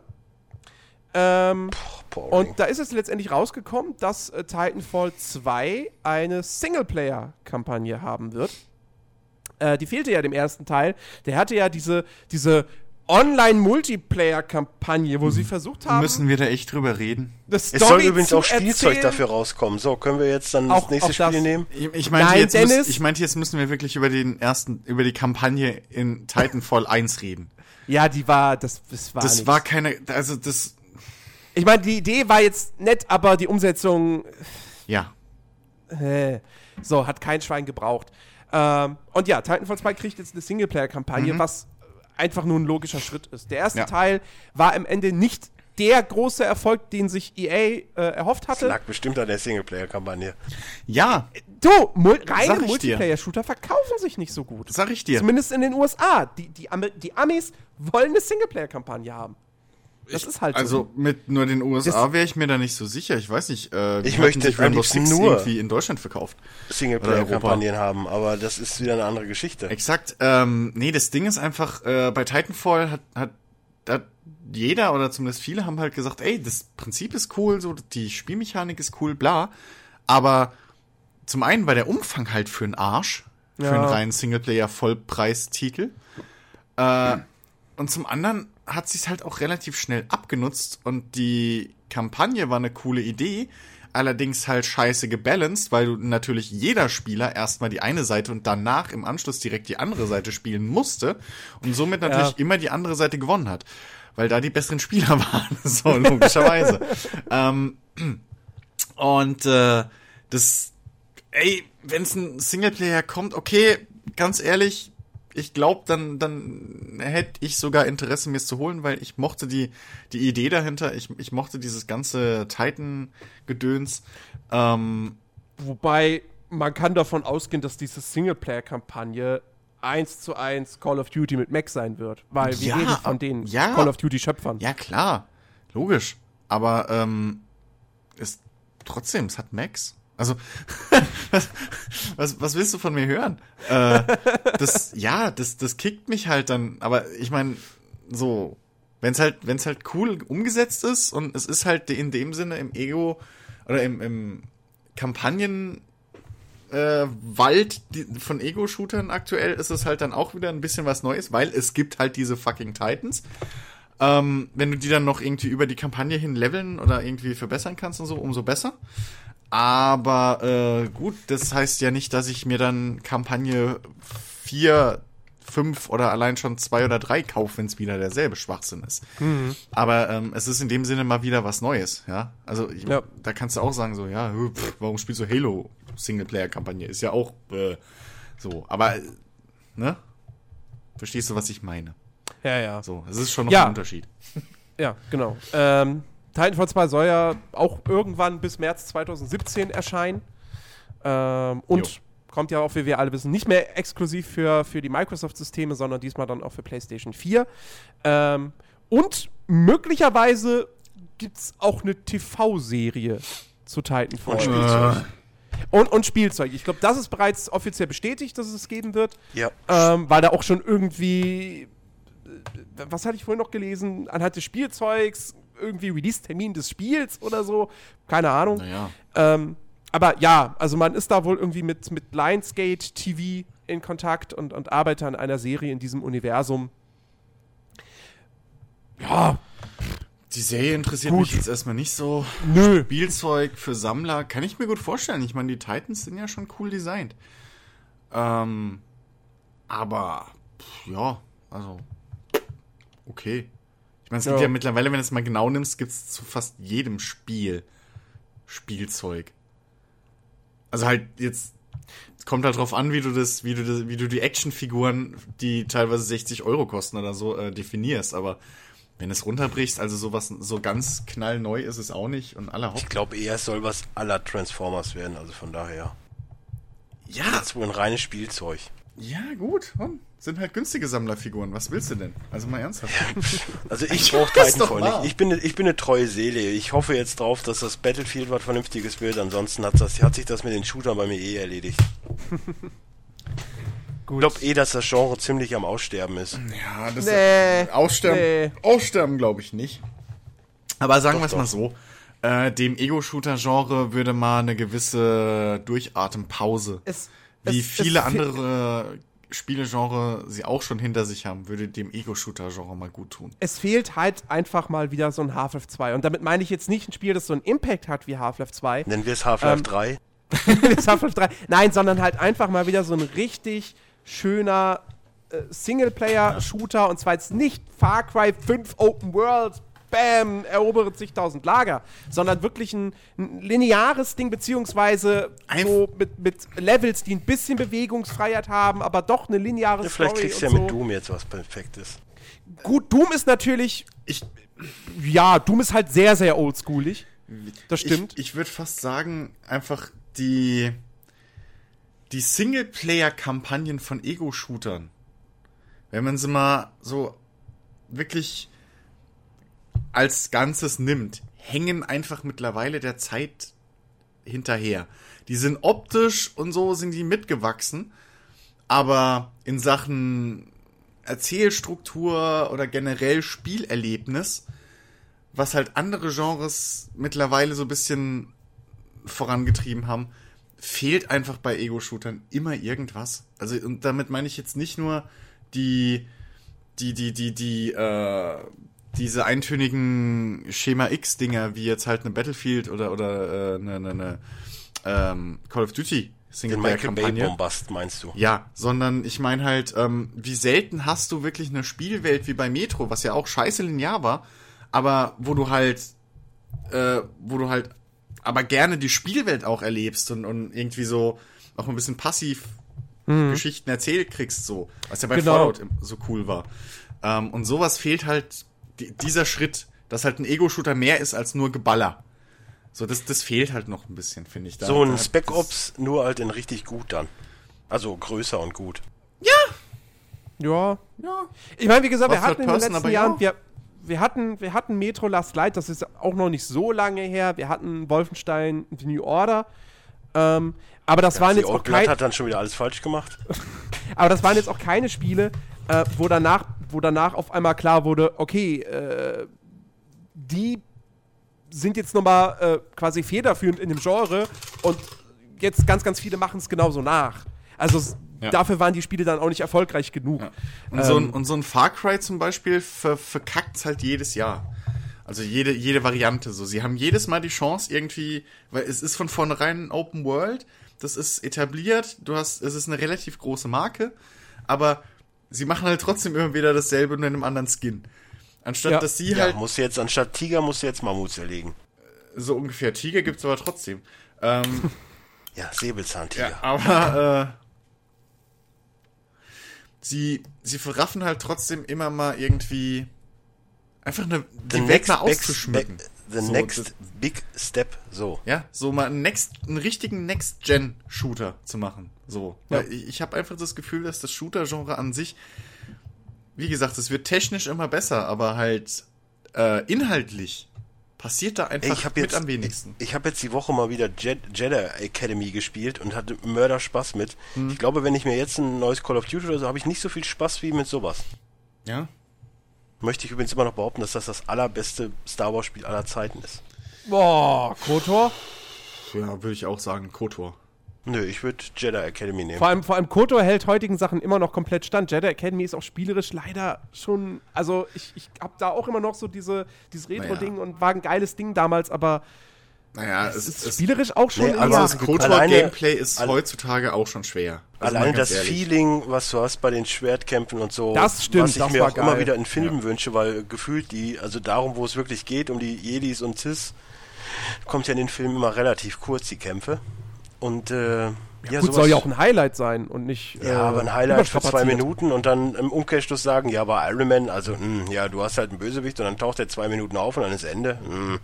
Ähm, Boring. und da ist es letztendlich rausgekommen, dass äh, Titanfall 2 eine Singleplayer-Kampagne haben wird. Äh, die fehlte ja dem ersten Teil. Der hatte ja diese, diese Online-Multiplayer-Kampagne, wo sie versucht haben, Müssen wir da echt drüber reden? das es soll übrigens auch Spielzeug erzählen. dafür rauskommen. So, können wir jetzt dann Auch- das nächste auch das. Spiel nehmen? Ich, ich meinte, Nein, jetzt Dennis. Müssen, ich meinte, jetzt müssen wir wirklich über den ersten, über die Kampagne in Titanfall 1 reden. Ja, die war, das, das war Das nix. war keine, also das, Ich meine, die Idee war jetzt nett, aber die Umsetzung, ja. äh, so, hat kein Schwein gebraucht. Ähm, und ja, Titanfall 2 kriegt jetzt eine Singleplayer-Kampagne, was einfach nur ein logischer Schritt ist. Der erste Ja. Teil war am Ende nicht der große Erfolg, den sich EA äh, erhofft Das hatte. lag bestimmt an der Singleplayer-Kampagne. Ja, Du, mul reine. Multiplayer-Shooter verkaufen sich nicht so gut. sag ich dir. Zumindest in den USA. Die, die, Ami die Amis wollen eine Singleplayer-Kampagne haben. Das ist halt so. Also mit nur den USA wäre ich mir da nicht so sicher. Ich weiß nicht. Äh, wie Ich möchte sich Rainbow Six nur- irgendwie in Deutschland verkauft. Singleplayer-Kampagnen haben, aber das ist wieder eine andere Geschichte. Exakt. Ähm, nee, das Ding ist einfach, äh, bei Titanfall hat, hat, hat jeder oder zumindest viele haben halt gesagt, ey, das Prinzip ist cool, so die Spielmechanik ist cool, bla. Aber zum einen war der Umfang halt für einen Arsch, für Ja. einen reinen Singleplayer-Vollpreistitel. Äh, und zum anderen hat sich's halt auch relativ schnell abgenutzt und die Kampagne war eine coole Idee, allerdings halt scheiße gebalanced, weil du natürlich jeder Spieler erstmal die eine Seite und danach im Anschluss direkt die andere Seite spielen musste und somit natürlich Ja. immer die andere Seite gewonnen hat, weil da die besseren Spieler waren, so logischerweise. ähm, und äh, das, ey, wenn es ein Singleplayer kommt, okay, ganz ehrlich, ich glaube, dann, dann hätte ich sogar Interesse, mir es zu holen, weil ich mochte die, die Idee dahinter, ich, ich mochte dieses ganze Titan-Gedöns. Ähm, Wobei man kann davon ausgehen, dass diese Singleplayer-Kampagne eins zu eins Call of Duty mit Mac sein wird. Weil wir Ja, reden von den ja. Call of Duty-Schöpfern. ja, klar, logisch. Aber ähm, ist trotzdem, es hat Max. Also, was, was, willst du von mir hören? Äh, das, ja, das, das kickt mich halt dann. Aber ich meine, so, wenn es halt, wenn es halt cool umgesetzt ist und es ist halt in dem Sinne im Ego oder im, im Kampagnen äh, Wald von Ego-Shootern aktuell ist es halt dann auch wieder ein bisschen was Neues, weil es gibt halt diese fucking Titans. Ähm, wenn du die dann noch irgendwie über die Kampagne hin leveln oder irgendwie verbessern kannst und so, umso besser. Aber äh, gut, das heißt ja nicht, dass ich mir dann Kampagne 4, 5 oder allein schon 2 oder 3 kaufe, wenn es wieder derselbe Schwachsinn ist. Aber ähm, es ist in dem Sinne mal wieder was Neues, ja. Also ich, Ja. da kannst du auch sagen, so, ja, pff, warum spielst du Halo Singleplayer-Kampagne? Ist ja auch äh, so. Aber, äh, ne? Verstehst du, was ich meine? Ja, ja. So, es ist schon noch Ja. ein Unterschied. Ja, genau. Ähm, Titanfall 2 soll ja auch irgendwann bis März 2017 erscheinen. Ähm, und Jo. kommt ja auch, wie wir alle wissen, nicht mehr exklusiv für, für die Microsoft-Systeme, sondern diesmal dann auch für PlayStation 4. Ähm, und möglicherweise gibt es auch eine TV-Serie zu Titanfall. Und Spielzeug. Und, und Spielzeug. Ich glaube, das ist bereits offiziell bestätigt, dass es geben wird. Ja. Ähm, weil da auch schon irgendwie, äh, was hatte ich vorhin noch gelesen, anhand des Spielzeugs, irgendwie Release-Termin des Spiels oder so. Keine Ahnung. Naja. Ähm, aber ja, also man ist da wohl irgendwie mit, mit Lionsgate TV in Kontakt und, und arbeitet an einer Serie in diesem Universum. Ja, Die Serie interessiert Gut. mich jetzt erstmal nicht so. nö. Spielzeug für Sammler kann ich mir gut vorstellen. Ich meine, die Titans sind ja schon cool designt. Ähm, aber pff, ja, also okay. Es gibt Ja. ja mittlerweile, wenn du es mal genau nimmst, gibt es zu fast jedem Spiel Spielzeug. Also halt jetzt kommt halt drauf an, wie du das, wie du das, wie du die Actionfiguren, die teilweise 60 Euro kosten oder so, äh, definierst. Aber wenn es runterbrichst, also sowas so ganz knallneu ist es auch nicht und aller Ich glaube eher, es soll was aller Transformers werden, also von daher. Ja, Das ist wohl ein reines Spielzeug. ja, gut. Hm. Sind halt günstige Sammlerfiguren. Was willst du denn? Also mal ernsthaft. Also ich brauche ist Titanfall nicht. Ich bin, ne- ich bin eine treue Seele. Ich hoffe jetzt drauf, dass das Battlefield was Vernünftiges wird. Ansonsten hat, das, hat sich das mit den Shootern bei mir eh erledigt. Ich glaube eh, dass das Genre ziemlich am Aussterben ist. Ja, das Nee. Aussterben, Nee. Aussterben glaube ich nicht. Aber sagen wir es mal so. Äh, dem Ego-Shooter-Genre würde mal eine gewisse Durchatempause, Es, wie es- viele es- andere Spielegenre sie auch schon hinter sich haben, würde dem Ego-Shooter-Genre mal gut tun. es fehlt halt einfach mal wieder so ein Half-Life 2. Und damit meine ich jetzt nicht ein Spiel, das so einen Impact hat wie Half-Life 2. Nennen wir es Half-Life Ähm, 3. das Half-Life 3. Nein, sondern halt einfach mal wieder so ein richtig schöner äh, Singleplayer-Shooter. Und zwar jetzt nicht Far Cry 5 Open World, bam, erobere zigtausend Lager, sondern wirklich ein, ein lineares Ding, beziehungsweise Einf- so mit, mit Levels, die ein bisschen Bewegungsfreiheit haben, aber doch eine lineare Ja, vielleicht Story kriegst du ja so. mit Doom jetzt was Perfektes. Gut, Doom ist natürlich, Ich, ja, Doom ist halt sehr, sehr oldschoolig. Das stimmt. Ich, ich würde fast sagen, einfach die, die Singleplayer-Kampagnen von Ego-Shootern, wenn man sie mal so wirklich als Ganzes nimmt, hängen einfach mittlerweile der Zeit hinterher. Die sind optisch und so sind die mitgewachsen, aber in Sachen Erzählstruktur oder generell Spielerlebnis, was halt andere Genres mittlerweile so ein bisschen vorangetrieben haben, fehlt einfach bei Ego-Shootern immer irgendwas. Also, und damit meine ich jetzt nicht nur die, die, die, die, die, äh, diese eintönigen Schema X-Dinger, wie jetzt halt eine Battlefield oder, oder äh, eine, eine, eine ähm, Call of Duty Singleplayer-Kampagne. Bombast meinst du? Ja, sondern ich meine halt, ähm, wie selten hast du wirklich eine Spielwelt wie bei Metro, was ja auch scheiße linear war, aber wo du halt, äh, wo du halt aber gerne die Spielwelt auch erlebst und, und irgendwie so auch ein bisschen passiv Geschichten erzählt kriegst, so, was ja bei Genau. Fallout so cool war. Ähm, und sowas fehlt halt, die, dieser Schritt, dass halt ein Ego-Shooter mehr ist als nur Geballer. So, das, das fehlt halt noch ein bisschen, finde ich. Da, So ein da- Spec Ops, nur halt in richtig gut dann. Also größer und gut. Ja. Ja, Ich meine, wie gesagt, wir War hatten in den letzten Jahren, ja. wir, wir, hatten, wir hatten Metro Last Light, das ist auch noch nicht so lange her. Wir hatten Wolfenstein The New Order. Ähm, aber das waren Die jetzt auch Old Blood kein, hat dann schon wieder alles falsch gemacht. aber das waren jetzt auch keine Spiele, äh, wo danach, wo danach auf einmal klar wurde, okay, äh, die sind jetzt nochmal äh, quasi federführend in dem Genre und jetzt ganz, ganz viele machen es genauso nach. Also Ja. dafür waren die Spiele dann auch nicht erfolgreich genug. Und, so ein, Ähm. und so ein Far Cry zum Beispiel ver, verkackt halt jedes Jahr. Also jede, jede Variante so. Sie haben jedes Mal die Chance irgendwie, weil es ist von vornherein ein Open World, das ist etabliert, du hast, es ist eine relativ große Marke, aber sie machen halt trotzdem immer wieder dasselbe nur in einem anderen Skin. Anstatt Ja. dass sie Ja, halt musst du jetzt, anstatt Tiger musst du jetzt Mammuts erlegen. so ungefähr Tiger gibt's aber trotzdem. Ähm, Ja, Säbelzahntiger. Ja, aber äh, sie, sie verraffen halt trotzdem immer mal irgendwie einfach eine, die Welt mal auszuschmücken. be- the So, next das- big step. So. Ja, so mal einen, next, einen richtigen Next-Gen-Shooter zu machen. So. Ja. Weil ich, ich habe einfach das Gefühl, dass das Shooter-Genre an sich, wie gesagt, es wird technisch immer besser, aber halt äh, inhaltlich passiert da einfach Ey, ich habe mit jetzt, am wenigsten. ich, ich habe jetzt die Woche mal wieder Jed, Jedi Academy gespielt und hatte Mörder Spaß mit. Hm. Ich glaube, wenn ich mir jetzt ein neues Call of Duty oder so, habe ich nicht so viel Spaß wie mit sowas. Ja? Möchte ich übrigens immer noch behaupten, dass das das allerbeste Star Wars Spiel aller Zeiten ist. Boah, Kotor. Ja, würde ich auch sagen, Kotor. Nö, ich würde Jedi Academy nehmen. Vor allem, vor allem Kotor hält heutigen Sachen immer noch komplett stand. Jedi Academy ist auch spielerisch leider schon. Also, ich, ich hab da auch immer noch so diese, dieses Retro-Ding und war ein geiles Ding damals, aber Naja, es es ist spielerisch auch schon Nee, also das. Kotor-Gameplay ist alle- heutzutage auch schon schwer. Also ganz das ehrlich. Feeling, was du hast bei den Schwertkämpfen und so, Das stimmt, was ich das mir war auch immer geil. wieder in Filmen wünsche, weil gefühlt die, also darum, wo es wirklich geht, um die Jedis und Cis, kommt ja in den Filmen immer relativ kurz, die Kämpfe. Und äh, ja, Gut, sowas- soll ja auch ein Highlight sein und nicht. Ja, äh, aber ein Highlight für zwei. Minuten und dann im Umkehrschluss sagen, ja, aber Iron Man, also, hm, ja, du hast halt einen Bösewicht und dann taucht er zwei Minuten auf und dann ist Ende. Hm.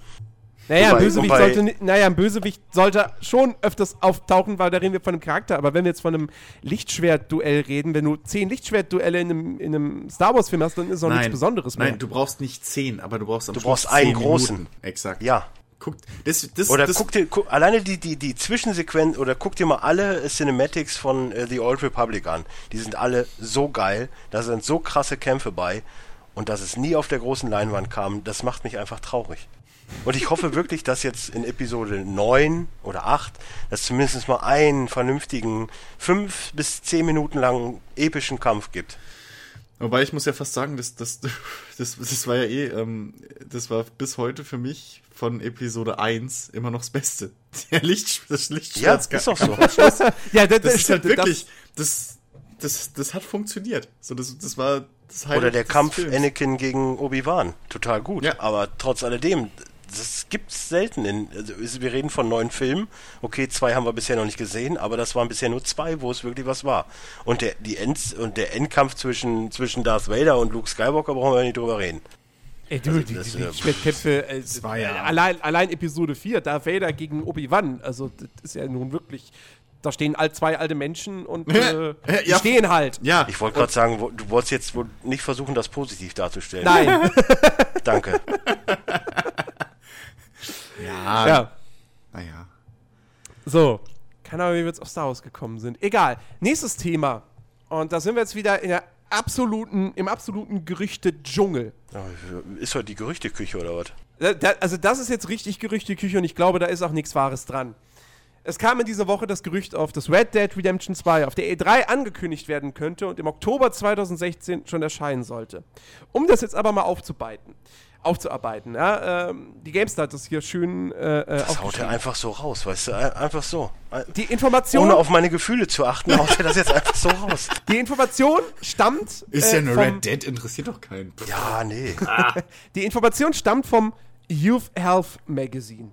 Naja, ein Wobei- Bösewicht wobei- sollte, naja, ein Bösewicht sollte schon öfters auftauchen, weil da reden wir von einem Charakter. Aber wenn wir jetzt von einem Lichtschwert-Duell reden, wenn du zehn Lichtschwert-Duelle in einem, in einem Star Wars-Film hast, dann ist auch nichts Besonderes mehr. Nein, du brauchst nicht zehn, aber du brauchst am Du Schluss brauchst einen großen. Minuten. Exakt. Ja. Guck, das, das, Oder das, guck dir, guck, alleine die, die, die Zwischensequenz, oder guck dir mal alle Cinematics von äh, The Old Republic an. Die sind alle so geil, da sind so krasse Kämpfe bei. Und dass es nie auf der großen Leinwand kam, das macht mich einfach traurig. Und ich hoffe wirklich, dass jetzt in Episode 9 oder 8, dass zumindest mal einen vernünftigen, fünf bis zehn Minuten langen epischen Kampf gibt. Wobei ich muss ja fast sagen, das, das, das, das war ja eh, ähm, das war bis heute für mich von Episode 1 immer noch das Beste. Der Licht, das Ja, Lichtschwert. ist auch so. ja, das, Das ist halt wirklich, das, das, das hat funktioniert. So, das, das war das Highlight Oder der Kampf Films. Anakin gegen Obi-Wan. Total gut. Ja. Aber trotz alledem, das gibt's selten. In, also wir reden von neun Filmen. Okay, zwei haben wir bisher noch nicht gesehen, aber das waren bisher nur zwei, wo es wirklich was war. Und der, die End, und der Endkampf zwischen, zwischen Darth Vader und Luke Skywalker brauchen wir nicht drüber reden. Ey, du, die, das, die äh, Lichtschwertkämpfe, äh, war ja- äh, allein, allein Episode 4, Darth Vader gegen Obi-Wan, also das ist ja nun wirklich, da stehen all zwei alte Menschen und äh, die Ja. stehen halt. Ja, Ich wollte gerade sagen, wo- du wolltest jetzt wohl nicht versuchen, das positiv darzustellen. Nein, Danke. Ja, ja. naja. So, keine Ahnung, wie wir jetzt auf Star Wars gekommen sind. Egal. Nächstes Thema. Und da sind wir jetzt wieder in der absoluten, im absoluten Gerüchte-Dschungel. Ist heute die Gerüchteküche oder was? Da, da, also das ist jetzt richtig Gerüchteküche und ich glaube, da ist auch nichts Wahres dran. Es kam in dieser Woche das Gerücht auf, dass Red Dead Redemption 2 auf der E3 angekündigt werden könnte und im Oktober 2016 schon erscheinen sollte. Um das jetzt aber mal aufzubeiten, aufzuarbeiten, ja, ähm, die GameStar hat das hier schön äh, äh, Das haut er einfach so raus, weißt du? Ein- Einfach so. Die Information, Ohne auf meine Gefühle zu achten, haut er das jetzt einfach so raus. die Information stammt Ist äh, ja nur vom, Red Dead, interessiert doch keinen. Ja, nee. Die Information stammt vom Youth Health Magazine.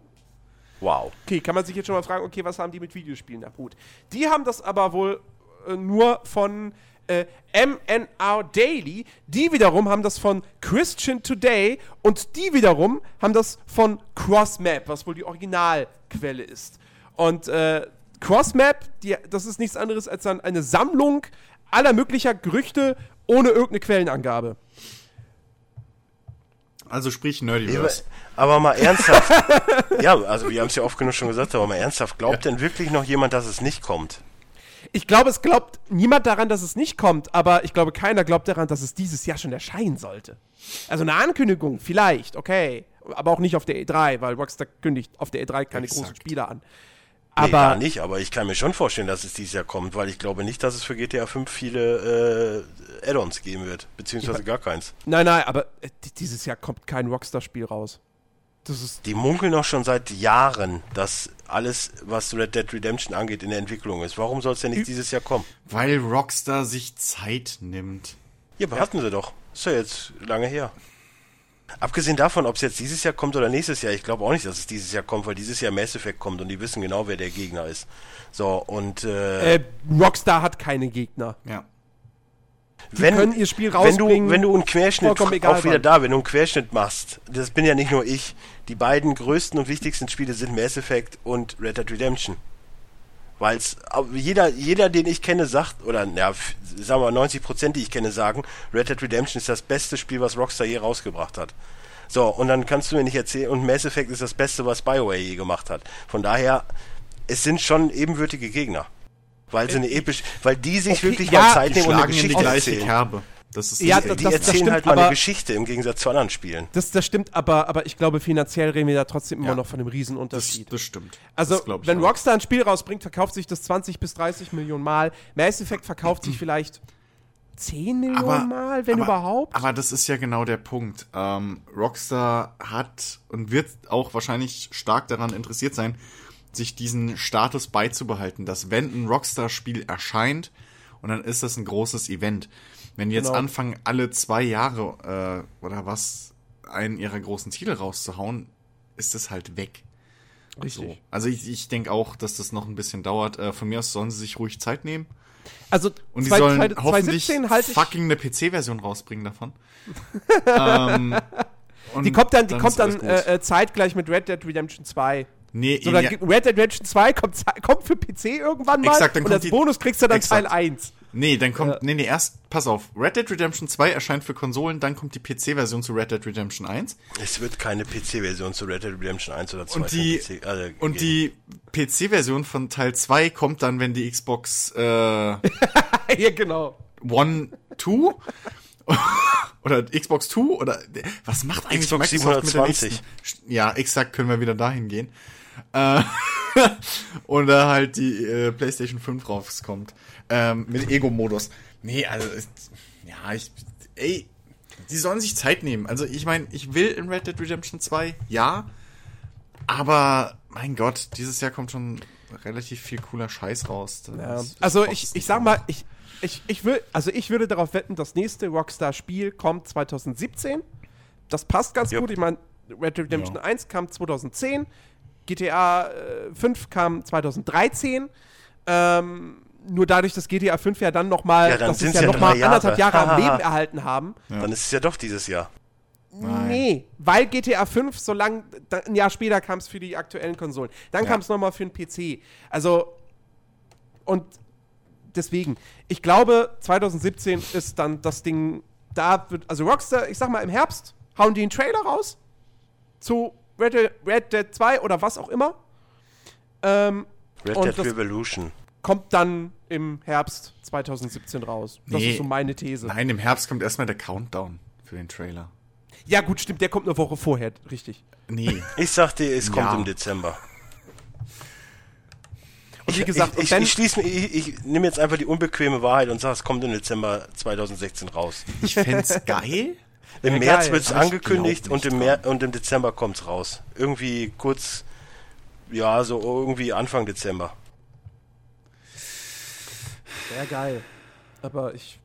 Wow. Okay, kann man sich jetzt schon mal fragen, okay, was haben die mit Videospielen am Hut? Die haben das aber wohl äh, nur von äh, MNR Daily, die wiederum haben das von Christian Today und die wiederum haben das von CrossMap, was wohl die Originalquelle ist. Und äh, CrossMap, die, das ist nichts anderes als dann eine Sammlung aller möglicher Gerüchte ohne irgendeine Quellenangabe. Also sprich Nerdiverse. Aber mal ernsthaft. ja, also wir haben es ja oft genug schon gesagt, aber mal ernsthaft. Glaubt denn wirklich noch jemand, dass es nicht kommt? Ich glaube, es glaubt niemand daran, dass es nicht kommt, aber ich glaube, keiner glaubt daran, dass es dieses Jahr schon erscheinen sollte. Also eine Ankündigung, vielleicht, okay. Aber auch nicht auf der E3, weil Rockstar kündigt auf der E3 keine Exakt. großen Spiele an. Nee, Aber gar nicht, aber ich kann mir schon vorstellen, dass es dieses Jahr kommt, weil ich glaube nicht, dass es für GTA 5 viele äh, Add-ons geben wird, beziehungsweise gar keins. nein, nein, aber äh, di- dieses Jahr kommt kein Rockstar-Spiel raus. Das ist Die munkeln doch schon seit Jahren, dass alles, was Red Dead Redemption angeht, in der Entwicklung ist. Warum soll es denn nicht dieses Jahr kommen? Weil Rockstar sich Zeit nimmt. Ja, aber hatten sie doch. Ist ja jetzt lange her. Abgesehen davon, ob es jetzt dieses Jahr kommt oder nächstes Jahr, ich glaube auch nicht, dass es dieses Jahr kommt, weil dieses Jahr Mass Effect kommt und die wissen genau, wer der Gegner ist. So, und äh, äh, Rockstar hat keine Gegner. Ja. Die wenn, können ihr Spiel wenn du, rausbringen. wenn du einen Querschnitt, auch wieder wann. da, wenn du einen Querschnitt machst, das bin ja nicht nur ich, die beiden größten und wichtigsten Spiele sind Mass Effect und Red Dead Redemption. Weil jeder, jeder, den ich kenne, sagt, oder ja, sagen wir mal 90 Prozent, die ich kenne, sagen, Red Dead Redemption ist das beste Spiel, was Rockstar je rausgebracht hat. So, und dann kannst du mir nicht erzählen, und Mass Effect ist das Beste, was BioWare je gemacht hat. Von daher, es sind schon ebenwürdige Gegner. Weil sie eine episch, weil die sich Okay, wirklich ja, mal Zeit Die nehmen und eine schlagen in die Geschichte gleiche erzählen. Kerbe. Das ist Ja, das das- Die das erzählen stimmt, halt mal eine aber- Geschichte im Gegensatz zu anderen Spielen. Das, das stimmt, aber, aber ich glaube, finanziell reden wir da trotzdem immer Ja. noch von einem das, Riesenunterschied. das stimmt. Also, das glaub ich wenn auch. Rockstar ein Spiel rausbringt, verkauft sich das 20 bis 30 Millionen Mal. Mass Effect verkauft sich vielleicht 10 Millionen Mal, wenn aber, überhaupt. Aber das ist ja genau der Punkt. Ähm, Rockstar hat und wird auch wahrscheinlich stark daran interessiert sein, sich diesen Status beizubehalten, dass wenn ein Rockstar-Spiel erscheint und dann ist das ein großes Event. Wenn die jetzt Genau. anfangen, alle zwei Jahre äh, oder was einen ihrer großen Titel rauszuhauen, ist das halt weg. So. Also ich, ich denke auch, dass das noch ein bisschen dauert. Äh, von mir aus sollen sie sich ruhig Zeit nehmen. Also, Und die zwei- sollen zwei- hoffentlich 2017 halte ich. fucking eine PC-Version rausbringen davon. ähm, und Die kommt dann, die ist kommt dann äh, äh, zeitgleich mit Red Dead Redemption 2. nee, So, dann ja, Red Dead Redemption 2 kommt, kommt für PC irgendwann mal Exakt, dann und kommt als Bonus kriegst du dann Exakt. Teil 1. nee, dann kommt, Ja. nee, nee, erst, pass auf, Red Dead Redemption 2 erscheint für Konsolen, dann kommt die PC-Version zu Red Dead Redemption 1 Es wird keine PC-Version zu Red Dead Redemption 1 oder 2 und die, PC, äh, und die PC-Version von Teil 2 kommt dann, wenn die Xbox äh, ja, genau. One, Two oder Xbox Two oder was macht eigentlich Xbox Microsoft mit der 720. nächsten? Ja, exakt, können wir wieder dahin gehen. Äh, oder halt die äh, PlayStation 5 rauskommt ähm, mit Ego-Modus. Nee, also ist, ja, ich ey, die sollen sich Zeit nehmen. Also ich meine, ich will in Red Dead Redemption 2, ja, aber mein Gott, dieses Jahr kommt schon relativ viel cooler Scheiß raus. Ja. Also ich, ich sag mal, ich, ich, ich will, also ich würde darauf wetten, das nächste Rockstar-Spiel kommt 2017. Das passt ganz Jupp. gut. Ich meine, Red Dead Redemption Ja. 1 kam 2010, GTA äh, 5 kam 2013. Ähm, nur dadurch, dass GTA 5 ja dann nochmal, Ja, dann ja ja nochmal anderthalb Jahre am Leben erhalten haben. Dann ist es ja doch dieses Jahr. Nein. Nee, weil GTA 5 so lang, da, ein Jahr später kam es für die aktuellen Konsolen. Dann Ja. kam es nochmal für den PC. Also, und deswegen, ich glaube, 2017 ist dann das Ding, da wird, also Rockstar, ich sag mal, im Herbst hauen die einen Trailer raus zu Red Dead, Red Dead 2 oder was auch immer. Ähm, Red Und Dead das- Revolution. kommt dann im Herbst 2017 raus. Das Nee. ist so meine These. Nein, im Herbst kommt erstmal der Countdown für den Trailer. Ja, gut, stimmt, der kommt eine Woche vorher, richtig. Nee. Ich sag dir, es kommt Ja. im Dezember. Und wie gesagt, ich, ich, ich schließe ich, ich nehme jetzt einfach die unbequeme Wahrheit und sage, es kommt im Dezember 2016 raus. Ich fänd's geil. Im Ja, März wird es angekündigt und im, Mer und im Dezember kommt's raus. Irgendwie kurz, ja, so irgendwie Anfang Dezember. Sehr geil. Aber ich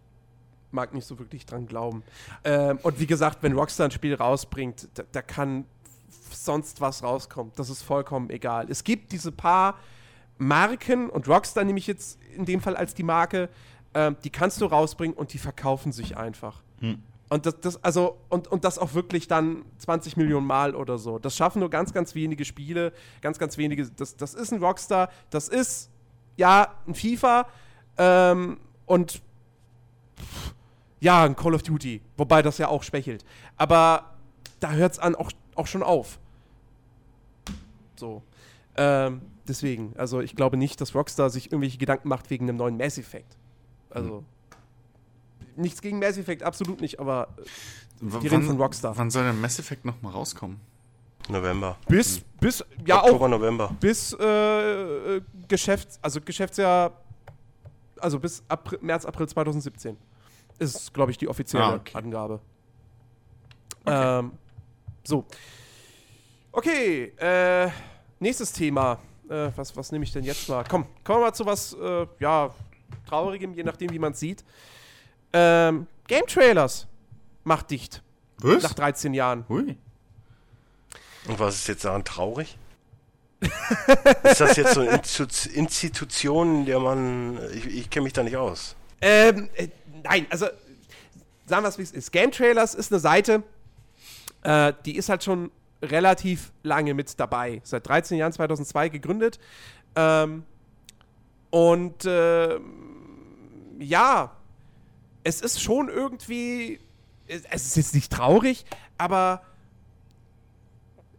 mag nicht so wirklich dran glauben. Ähm, und wie gesagt, wenn Rockstar ein Spiel rausbringt, da, da kann sonst was rauskommen. Das ist vollkommen egal. Es gibt diese paar Marken, und Rockstar nehme ich jetzt in dem Fall als die Marke, ähm, die kannst du rausbringen und die verkaufen sich einfach. Und das, das, also, und, und das auch wirklich dann 20 Millionen Mal oder so. Das schaffen nur ganz, ganz wenige Spiele, ganz, ganz wenige. Das, das ist ein Rockstar, das ist ja ein FIFA ähm, und ja, ein Call of Duty, wobei das ja auch schwächelt. Aber da hört es an auch, auch schon auf. So. Ähm, deswegen, also ich glaube nicht, dass Rockstar sich irgendwelche Gedanken macht wegen einem neuen Mass Effect. Also. Nichts gegen Mass Effect, absolut nicht, aber äh, Die reden von Rockstar. Wann soll der Mass Effect noch mal rauskommen? November. bis, bis, ja Oktober, auch November. bis äh, äh, Geschäfts-, also Geschäftsjahr, also bis April, März, April 2017 ist, glaube ich, die offizielle Ah, okay. Angabe. Ähm, so. Okay, äh, nächstes Thema. Äh, was, was nehme ich denn jetzt mal? Komm, kommen wir mal zu was, äh, ja, Traurigem, je nachdem, wie man es sieht. Ähm, Game Trailers macht dicht. Was? Nach 13 Jahren. Hui. Und was ist jetzt daran traurig? ist das jetzt so eine Institu- Institution, in der man. Ich, ich kenne mich da nicht aus. Ähm, äh, nein, also sagen wir es wie es ist. Game Trailers ist eine Seite, äh, die ist halt schon relativ lange mit dabei. Seit 13 Jahren, 2002 gegründet. Ähm, und äh, ja, es ist schon irgendwie, es ist jetzt nicht traurig, aber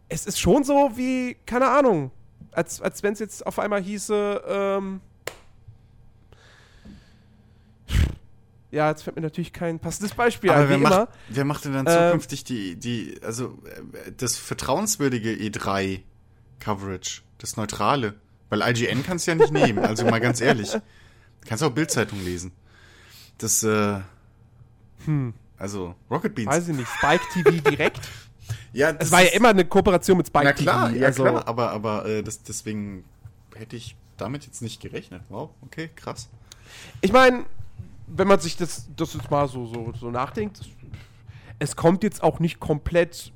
es ist schon so wie, keine Ahnung, als, als wenn es jetzt auf einmal hieße, ähm, ja, jetzt fällt mir natürlich kein passendes Beispiel Aber ein, wer macht, wer macht denn dann Ähm, zukünftig die, die, also äh, das vertrauenswürdige E3-Coverage, das Neutrale? Weil IGN kannst du ja nicht nehmen, also mal ganz ehrlich. Du kannst auch Bildzeitung lesen. Das, äh, also Rocket Beans. Weiß ich nicht, Spike TV direkt. ja, das Es war ja immer eine Kooperation mit Spike Na klar, TV. ja also, klar, aber, aber äh, das, deswegen hätte ich damit jetzt nicht gerechnet. Wow, okay, krass. Ich meine, wenn man sich das, das jetzt mal so, so, so nachdenkt, es kommt jetzt auch nicht komplett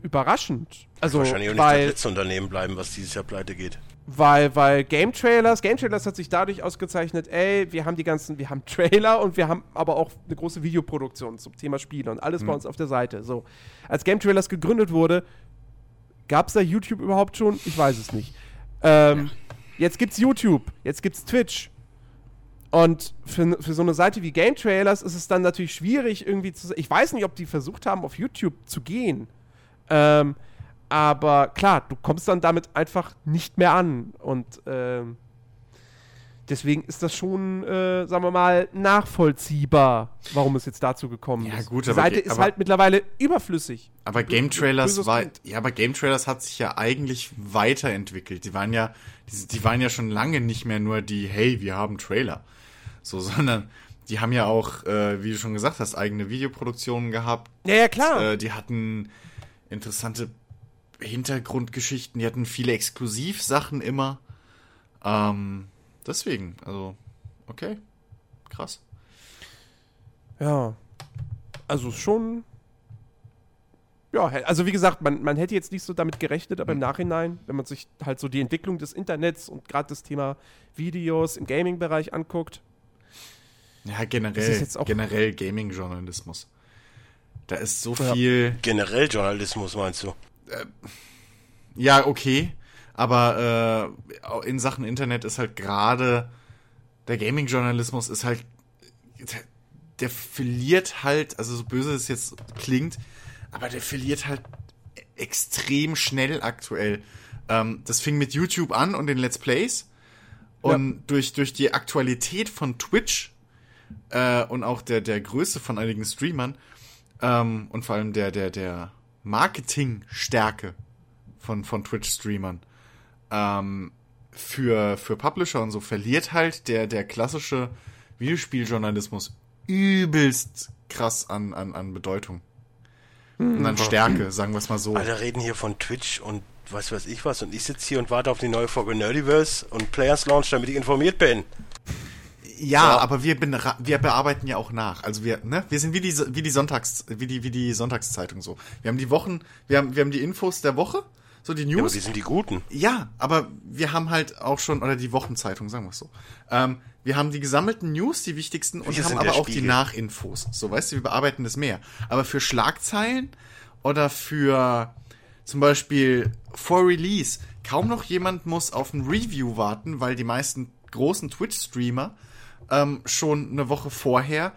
überraschend. Also, Wahrscheinlich auch nicht das weil, letzte Unternehmen bleiben, was dieses Jahr pleite geht. Weil, weil Game Trailers, Game Trailers hat sich dadurch ausgezeichnet, ey, wir haben die ganzen, wir haben Trailer und wir haben aber auch eine große Videoproduktion zum Thema Spiele und alles bei uns auf der Seite. So. Als Game Trailers gegründet wurde, gab es da YouTube überhaupt schon? Ich weiß es nicht. Ähm, Jetzt gibt's YouTube, jetzt gibt's Twitch. Und für, für so eine Seite wie Game Trailers ist es dann natürlich schwierig, irgendwie zu. Ich weiß nicht, ob die versucht haben, auf YouTube zu gehen. Ähm, aber klar, du kommst dann damit einfach nicht mehr an. Und ähm, deswegen ist das schon, äh, sagen wir mal, nachvollziehbar, warum es jetzt dazu gekommen Ja, ist. gut, Die Seite ist halt mittlerweile überflüssig. Aber Game Trailers war, ja, aber Game Trailers hat sich ja eigentlich weiterentwickelt. Die waren ja, die, die waren ja schon lange nicht mehr nur die, hey, wir haben Trailer. So, sondern die haben ja auch, äh, wie du schon gesagt hast, eigene Videoproduktionen gehabt. Ja, ja, klar. Äh, die hatten interessante Hintergrundgeschichten, die hatten viele Exklusivsachen immer. Ähm, deswegen, also, okay. Krass. Ja. Also schon. Ja, also wie gesagt, man, man hätte jetzt nicht so damit gerechnet, aber im Nachhinein, wenn man sich halt so die Entwicklung des Internets und gerade das Thema Videos im Gaming-Bereich anguckt, Ja, Das generell, ist jetzt auch- generell Gaming-Journalismus. Da ist so Ja. viel. Generell Journalismus meinst du? Ja, okay. Aber äh, in Sachen Internet ist halt gerade der Gaming-Journalismus ist halt. Der, der verliert halt, also so böse es jetzt klingt, aber der verliert halt extrem schnell aktuell. Ähm, das fing mit YouTube an und den Let's Plays. Und durch, durch die Aktualität von Twitch äh, und auch der, der Größe von einigen Streamern ähm, und vor allem der, der, der Marketingstärke von, von Twitch-Streamern ähm, für, für Publisher und so verliert halt der, der klassische Videospieljournalismus übelst krass an, an, an Bedeutung. Und an Stärke, sagen wir es mal so. Alle reden hier von Twitch und was weiß ich was und ich sitze hier und warte auf die neue Folge Nerdiverse und Players Launch, damit ich informiert bin. Ja, aber wir, wir bearbeiten ja auch nach. Also wir, ne, wir sind wie die, wie die Sonntags, wie die, wie die Sonntagszeitung so. Wir haben die Wochen, wir haben, wir haben die Infos der Woche, so die Ja, aber News. wir sind die Guten. Ja, aber wir haben halt auch schon, oder die Wochenzeitung, sagen wir es so. Ähm, wir haben die gesammelten News, die wichtigsten, und Wir haben aber auch die Spiegel. Nachinfos. So, weißt du, wir bearbeiten das mehr. Aber für Schlagzeilen oder für zum Beispiel vor Release, kaum noch jemand muss auf ein Review warten, weil die meisten großen Twitch-Streamer ähm, schon eine Woche vorher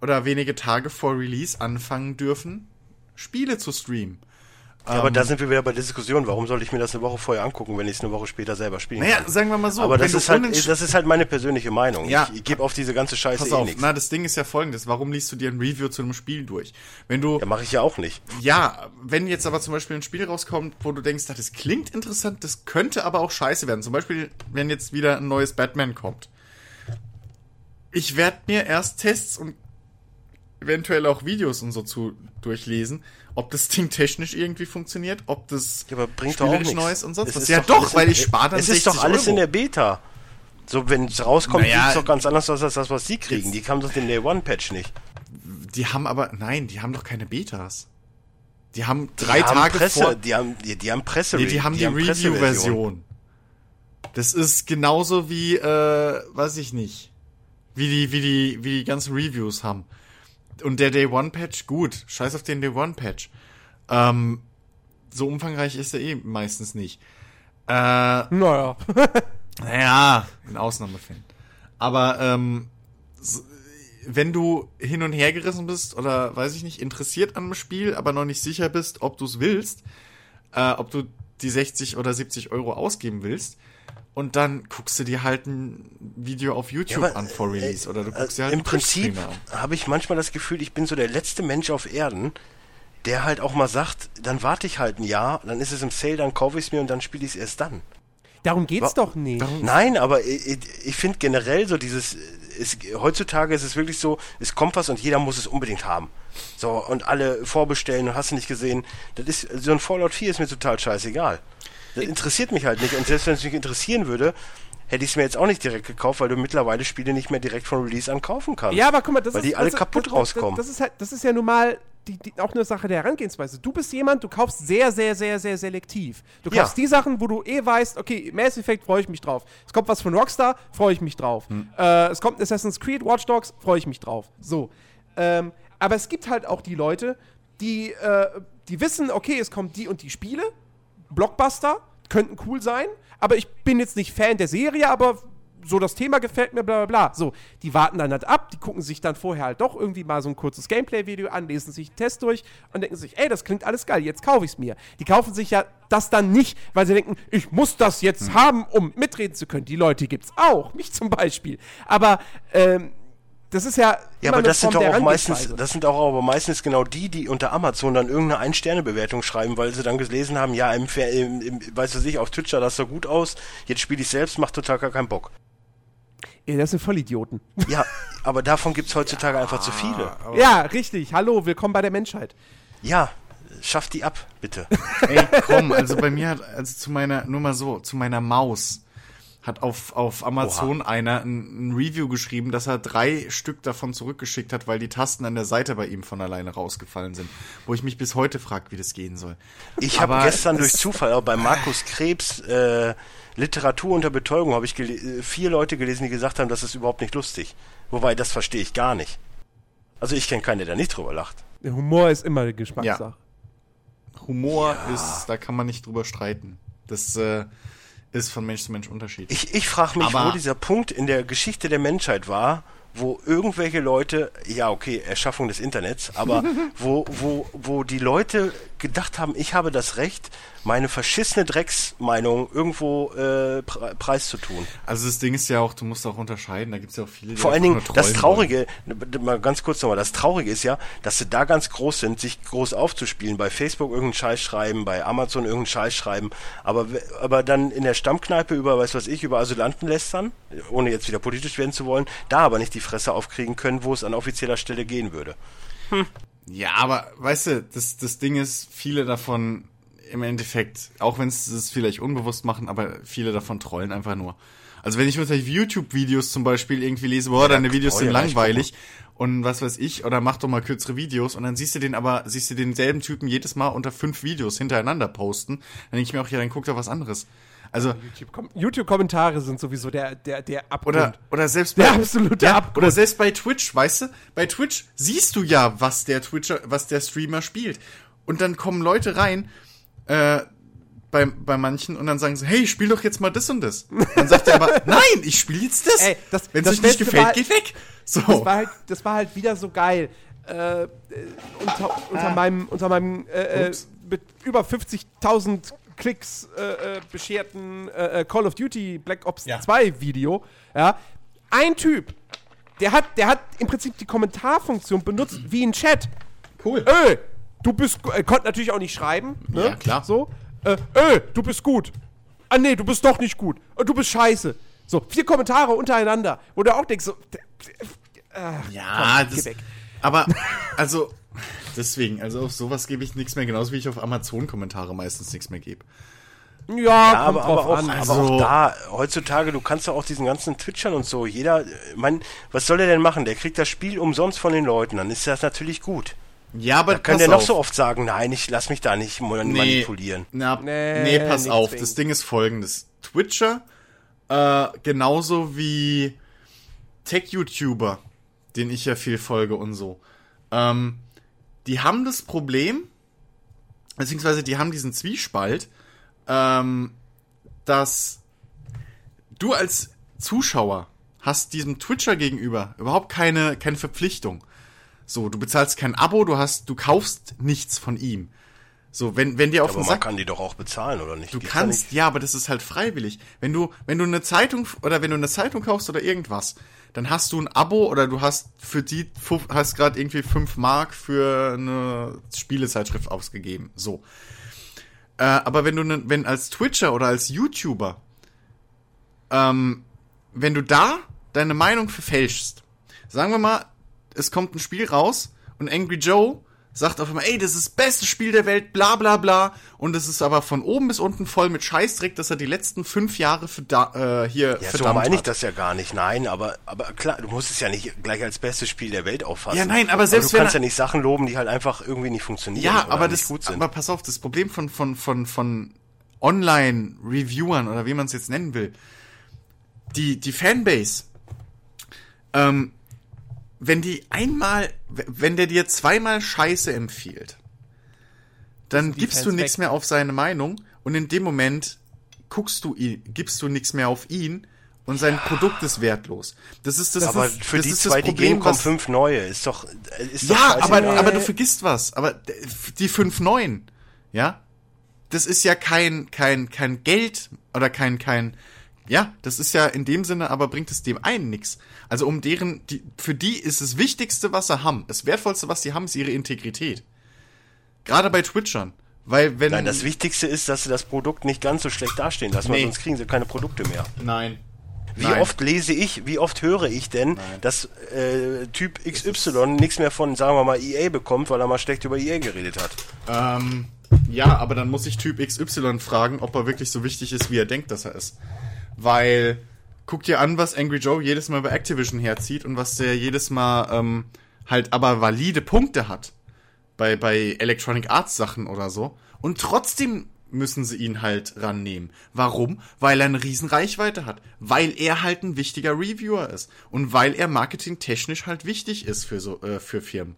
oder wenige Tage vor Release anfangen dürfen, Spiele zu streamen. Ja, aber da sind wir wieder bei der Diskussion. Warum soll ich mir das eine Woche vorher angucken, wenn ich es eine Woche später selber spielen Naja, kann? sagen wir mal so. aber das ist, halt, das ist halt meine persönliche Meinung. Ja. Ich, gebe auf diese ganze Scheiße Pass eh auf, nichts. na, das Ding ist ja folgendes. Warum liest du dir ein Review zu einem Spiel durch? Wenn du, Ja, mache ich ja auch nicht. ja, wenn jetzt aber zum Beispiel ein Spiel rauskommt, wo du denkst, das klingt interessant, das könnte aber auch scheiße werden. Zum Beispiel, wenn jetzt wieder ein neues Batman kommt. Ich werde mir erst Tests und eventuell auch Videos und so zu durchlesen, ob das Ding technisch irgendwie funktioniert, ob das Ja, aber bringt doch auch nichts. Neues und sonst Es was. Ja doch doch, weil in- ich spare dann Es ist doch 60 alles Euro. in der Beta. So, wenn es rauskommt, Naja, sieht's doch ganz anders aus als das, was sie kriegen. Die kamen doch den Day One Patch nicht. Die haben aber, nein, die haben doch keine Betas. Die haben Die drei haben Tage Presse, vor, die haben, die, die haben Presse. Nee, die haben die, Review-Version. Das ist genauso wie, äh, weiß ich nicht, wie die, wie die, wie die ganzen Reviews haben. und der Day One Patch, gut, scheiß auf den Day One Patch. Ähm, so umfangreich ist er eh meistens nicht. Äh, Naja. naja, in Ausnahmefällen. Aber ähm, wenn du hin und her gerissen bist oder weiß ich nicht, interessiert an einem Spiel, aber noch nicht sicher bist, ob du es willst, äh, ob du die 60 oder 70 Euro ausgeben willst, und dann guckst du dir halt ein Video auf YouTube aber, an vor Release oder du Äh, guckst dir halt Im Prinzip habe ich manchmal das Gefühl, ich bin so der letzte Mensch auf Erden, der halt auch mal sagt, dann warte ich halt ein Jahr, dann ist es im Sale, dann kaufe ich es mir und dann spiele ich es erst dann. Darum geht's Wa- doch nicht. Nein, aber ich, ich, ich finde generell so dieses, es, heutzutage ist es wirklich so, es kommt was und jeder muss es unbedingt haben. So, und alle vorbestellen und hast du nicht gesehen. Das ist, so ein Fallout 4 ist mir total scheißegal. Das interessiert mich halt nicht. Und selbst wenn es mich interessieren würde, hätte ich es mir jetzt auch nicht direkt gekauft, weil du mittlerweile Spiele nicht mehr direkt von Release an kaufen kannst. Ja, aber guck mal, das weil ist die alle das kaputt das, rauskommen. Das ist halt, das ist ja nun mal die, die, auch eine Sache der Herangehensweise. Du bist jemand, du kaufst sehr, sehr, sehr, sehr selektiv. Du Ja. kaufst die Sachen, wo du eh weißt, okay, Mass Effect freue ich mich drauf. Es kommt was von Rockstar, freue ich mich drauf. Äh, es kommt Assassin's Creed, Watch Dogs, freue ich mich drauf. So. Ähm, aber es gibt halt auch die Leute, die, äh, die wissen, okay, es kommt die und die Spiele, Blockbuster, könnten cool sein, aber ich bin jetzt nicht Fan der Serie, aber so das Thema gefällt mir, bla bla bla. So, die warten dann halt ab, die gucken sich dann vorher halt doch irgendwie mal so ein kurzes Gameplay-Video an, lesen sich einen Test durch und denken sich, ey, das klingt alles geil, jetzt kaufe ich es mir. Die kaufen sich ja das dann nicht, weil sie denken, ich muss das jetzt haben, um mitreden zu können. Die Leute gibt's auch, mich zum Beispiel. Aber ähm, das ist ja. Ja, aber das sind doch auch meistens, das sind auch aber meistens genau die, die unter Amazon dann irgendeine Ein-Sterne-Bewertung schreiben, weil sie dann gelesen haben, ja, im, im, im weißt du sich, auf Twitch sah das so gut aus, jetzt spiele ich selbst, macht total gar keinen Bock. Ey, das sind Vollidioten. Ja, aber davon gibt's heutzutage einfach zu viele. ja, richtig. Hallo, willkommen bei der Menschheit. Ja, schafft die ab, bitte. Ey, komm, also bei mir hat, also zu meiner, nur mal so, zu meiner Maus hat auf, auf Amazon einer ein, ein Review geschrieben, dass er drei Stück davon zurückgeschickt hat, weil die Tasten an der Seite bei ihm von alleine rausgefallen sind. Wo ich mich bis heute frage, wie das gehen soll. Ich habe gestern es- durch Zufall auch bei Markus Krebs äh, Literatur unter Betäubung habe ich gele- äh, vier Leute gelesen, die gesagt haben, das ist überhaupt nicht lustig. Wobei, das verstehe ich gar nicht. Also ich kenne keinen, der da nicht drüber lacht. Der Humor ist immer eine Geschmackssache. Humor ist, da kann man nicht drüber streiten. Das äh, ist von Mensch zu Mensch unterschiedlich. Ich, ich frage mich, Aber- wo dieser Punkt in der Geschichte der Menschheit war, wo irgendwelche Leute, ja okay, Erschaffung des Internets, aber wo, wo, wo die Leute gedacht haben, ich habe das Recht, meine verschissene Drecksmeinung irgendwo äh, pre preiszutun. Also das Ding ist ja auch, du musst auch unterscheiden, da gibt's ja auch viele, die Vor allen Dingen, das Traurige, mal ganz kurz nochmal, das Traurige ist ja, dass sie da ganz groß sind, sich groß aufzuspielen, bei Facebook irgendeinen Scheiß schreiben, bei Amazon irgendeinen Scheiß schreiben, aber, aber dann in der Stammkneipe über, weiß was ich, über Asylanten lästern, ohne jetzt wieder politisch werden zu wollen, da aber nicht die Fresse aufkriegen können, wo es an offizieller Stelle gehen würde. Ja, aber weißt du, das, das Ding ist, viele davon im Endeffekt, auch wenn sie es vielleicht unbewusst machen, aber viele davon trollen einfach nur. Also wenn ich unter YouTube-Videos zum Beispiel irgendwie lese, boah, deine Videos oh sind ja, langweilig und was weiß ich, oder mach doch mal kürzere Videos und dann siehst du den aber, siehst du denselben Typen jedes Mal unter fünf Videos hintereinander posten, dann denke ich mir auch, ja, dann guck doch was anderes. Also, YouTube-Kom- YouTube-Kommentare sind sowieso der, der, der Abgrund. oder, oder selbst Der absolute ja, Abgrund. Oder selbst bei Twitch, weißt du? Bei Twitch siehst du ja, was der Twitcher, was der Streamer spielt. Und dann kommen Leute rein, äh, bei, bei manchen und dann sagen sie, hey, spiel doch jetzt mal das und das. Dann sagt er aber, nein, ich spiele jetzt das. Ey, das- Wenn es euch nicht gefällt, war- geht weg. So. das, war halt, das war halt wieder so geil. Äh, äh, unter, unter meinem, unter meinem äh, äh, Ups. mit über 50.000 Klicks äh, äh, bescherten äh, äh, Call of Duty Black Ops Ja. 2 Video, ja, ein Typ, der hat, der hat im Prinzip die Kommentarfunktion benutzt wie ein Chat. Cool. Ö, du bist, er konnte natürlich auch nicht schreiben, ne? Ja, klar. So, äh, Ö, du bist gut. Ah, nee, du bist doch nicht gut. Du bist scheiße. So, vier Kommentare untereinander, wo du auch denkst, so, äh, Ja, komm, das, geh weg. aber, also, deswegen, also auf sowas gebe ich nichts mehr, genauso wie ich auf Amazon-Kommentare meistens nichts mehr gebe. Ja, Ja, kommt aber, drauf aber, auch, an. aber Also- auch da, heutzutage, du kannst ja auch diesen ganzen Twitchern und so, jeder, mein, was soll der denn machen? Der kriegt das Spiel umsonst von den Leuten, dann ist das natürlich gut. Ja, aber Da kann der noch auf. so oft sagen, nein, ich lass mich da nicht ma- manipulieren. Na, Nee, nee, pass auf. zwingend. Das Ding ist folgendes. Twitcher, äh, genauso wie Tech-YouTuber, den ich ja viel folge und so, Ähm, die haben das Problem, beziehungsweise die haben diesen Zwiespalt, ähm, dass du als Zuschauer hast diesem Twitcher gegenüber überhaupt keine, keine Verpflichtung. So, du bezahlst kein Abo, du hast, du kaufst nichts von ihm. So, wenn, wenn dir auf Aber den man Sack kann die doch auch bezahlen, oder nicht? Du da kannst, nicht- ja, aber das ist halt freiwillig. Wenn du, wenn du eine Zeitung oder wenn du eine Zeitung kaufst oder irgendwas, dann hast du ein Abo oder du hast für die hast gerade irgendwie fünf Mark für eine Spielezeitschrift ausgegeben. So. Äh, aber wenn du wenn als Twitcher oder als YouTuber, ähm, wenn du da deine Meinung verfälschst, sagen wir mal, es kommt ein Spiel raus und Angry Joe sagt auf einmal, ey, das ist das beste Spiel der Welt, bla bla bla. Und es ist aber von oben bis unten voll mit Scheißdreck, dass er die letzten fünf Jahre für da, äh, hier Ja, so verdammt meine ich hat. das ja gar nicht. Nein, aber, aber klar, du musst es ja nicht gleich als bestes Spiel der Welt auffassen. Ja, nein, aber selbst du wenn kannst ja nicht Sachen loben, die halt einfach irgendwie nicht funktionieren. Ja, aber das, gut sind. aber pass auf, das Problem von, von, von, von Online-Reviewern oder wie man es jetzt nennen will, die, die Fanbase, ähm, wenn die einmal, wenn der dir zweimal Scheiße empfiehlt, dann die gibst Fans du nichts mehr auf seine Meinung und in dem Moment guckst du ihn, gibst du nichts mehr auf ihn und sein Produkt ist wertlos. Das ist das, aber ist, für das die ist zwei, das die Problem, gehen, kommen was- fünf neue. Ist doch, ist doch ja, aber, aber du vergisst was. Aber die 5-9, ja, das ist ja kein, kein, kein Geld oder kein, kein, ja, das ist ja in dem Sinne, aber bringt es dem einen nichts. Also um deren, die, für die ist das Wichtigste, was sie haben, das Wertvollste, was sie haben, ist ihre Integrität. Gerade bei Twitchern. Weil wenn. Nein, das Wichtigste ist, dass sie das Produkt nicht ganz so schlecht dastehen lassen, weil Nee. sonst kriegen sie keine Produkte mehr. Nein. Wie Nein. oft lese ich, wie oft höre ich denn, dass äh, Typ XY nichts mehr von, sagen wir mal, EA bekommt, weil er mal schlecht über EA geredet hat? Ähm, ja, aber dann muss ich Typ XY fragen, ob er wirklich so wichtig ist, wie er denkt, dass er ist. Weil, guck dir an, was Angry Joe jedes Mal bei Activision herzieht und was der jedes Mal ähm, halt aber valide Punkte hat. Bei, bei Electronic Arts Sachen oder so. Und trotzdem müssen sie ihn halt rannehmen. Warum? Weil er eine riesen Reichweite hat. Weil er halt ein wichtiger Reviewer ist. Und weil er marketingtechnisch halt wichtig ist für so, äh, für Firmen.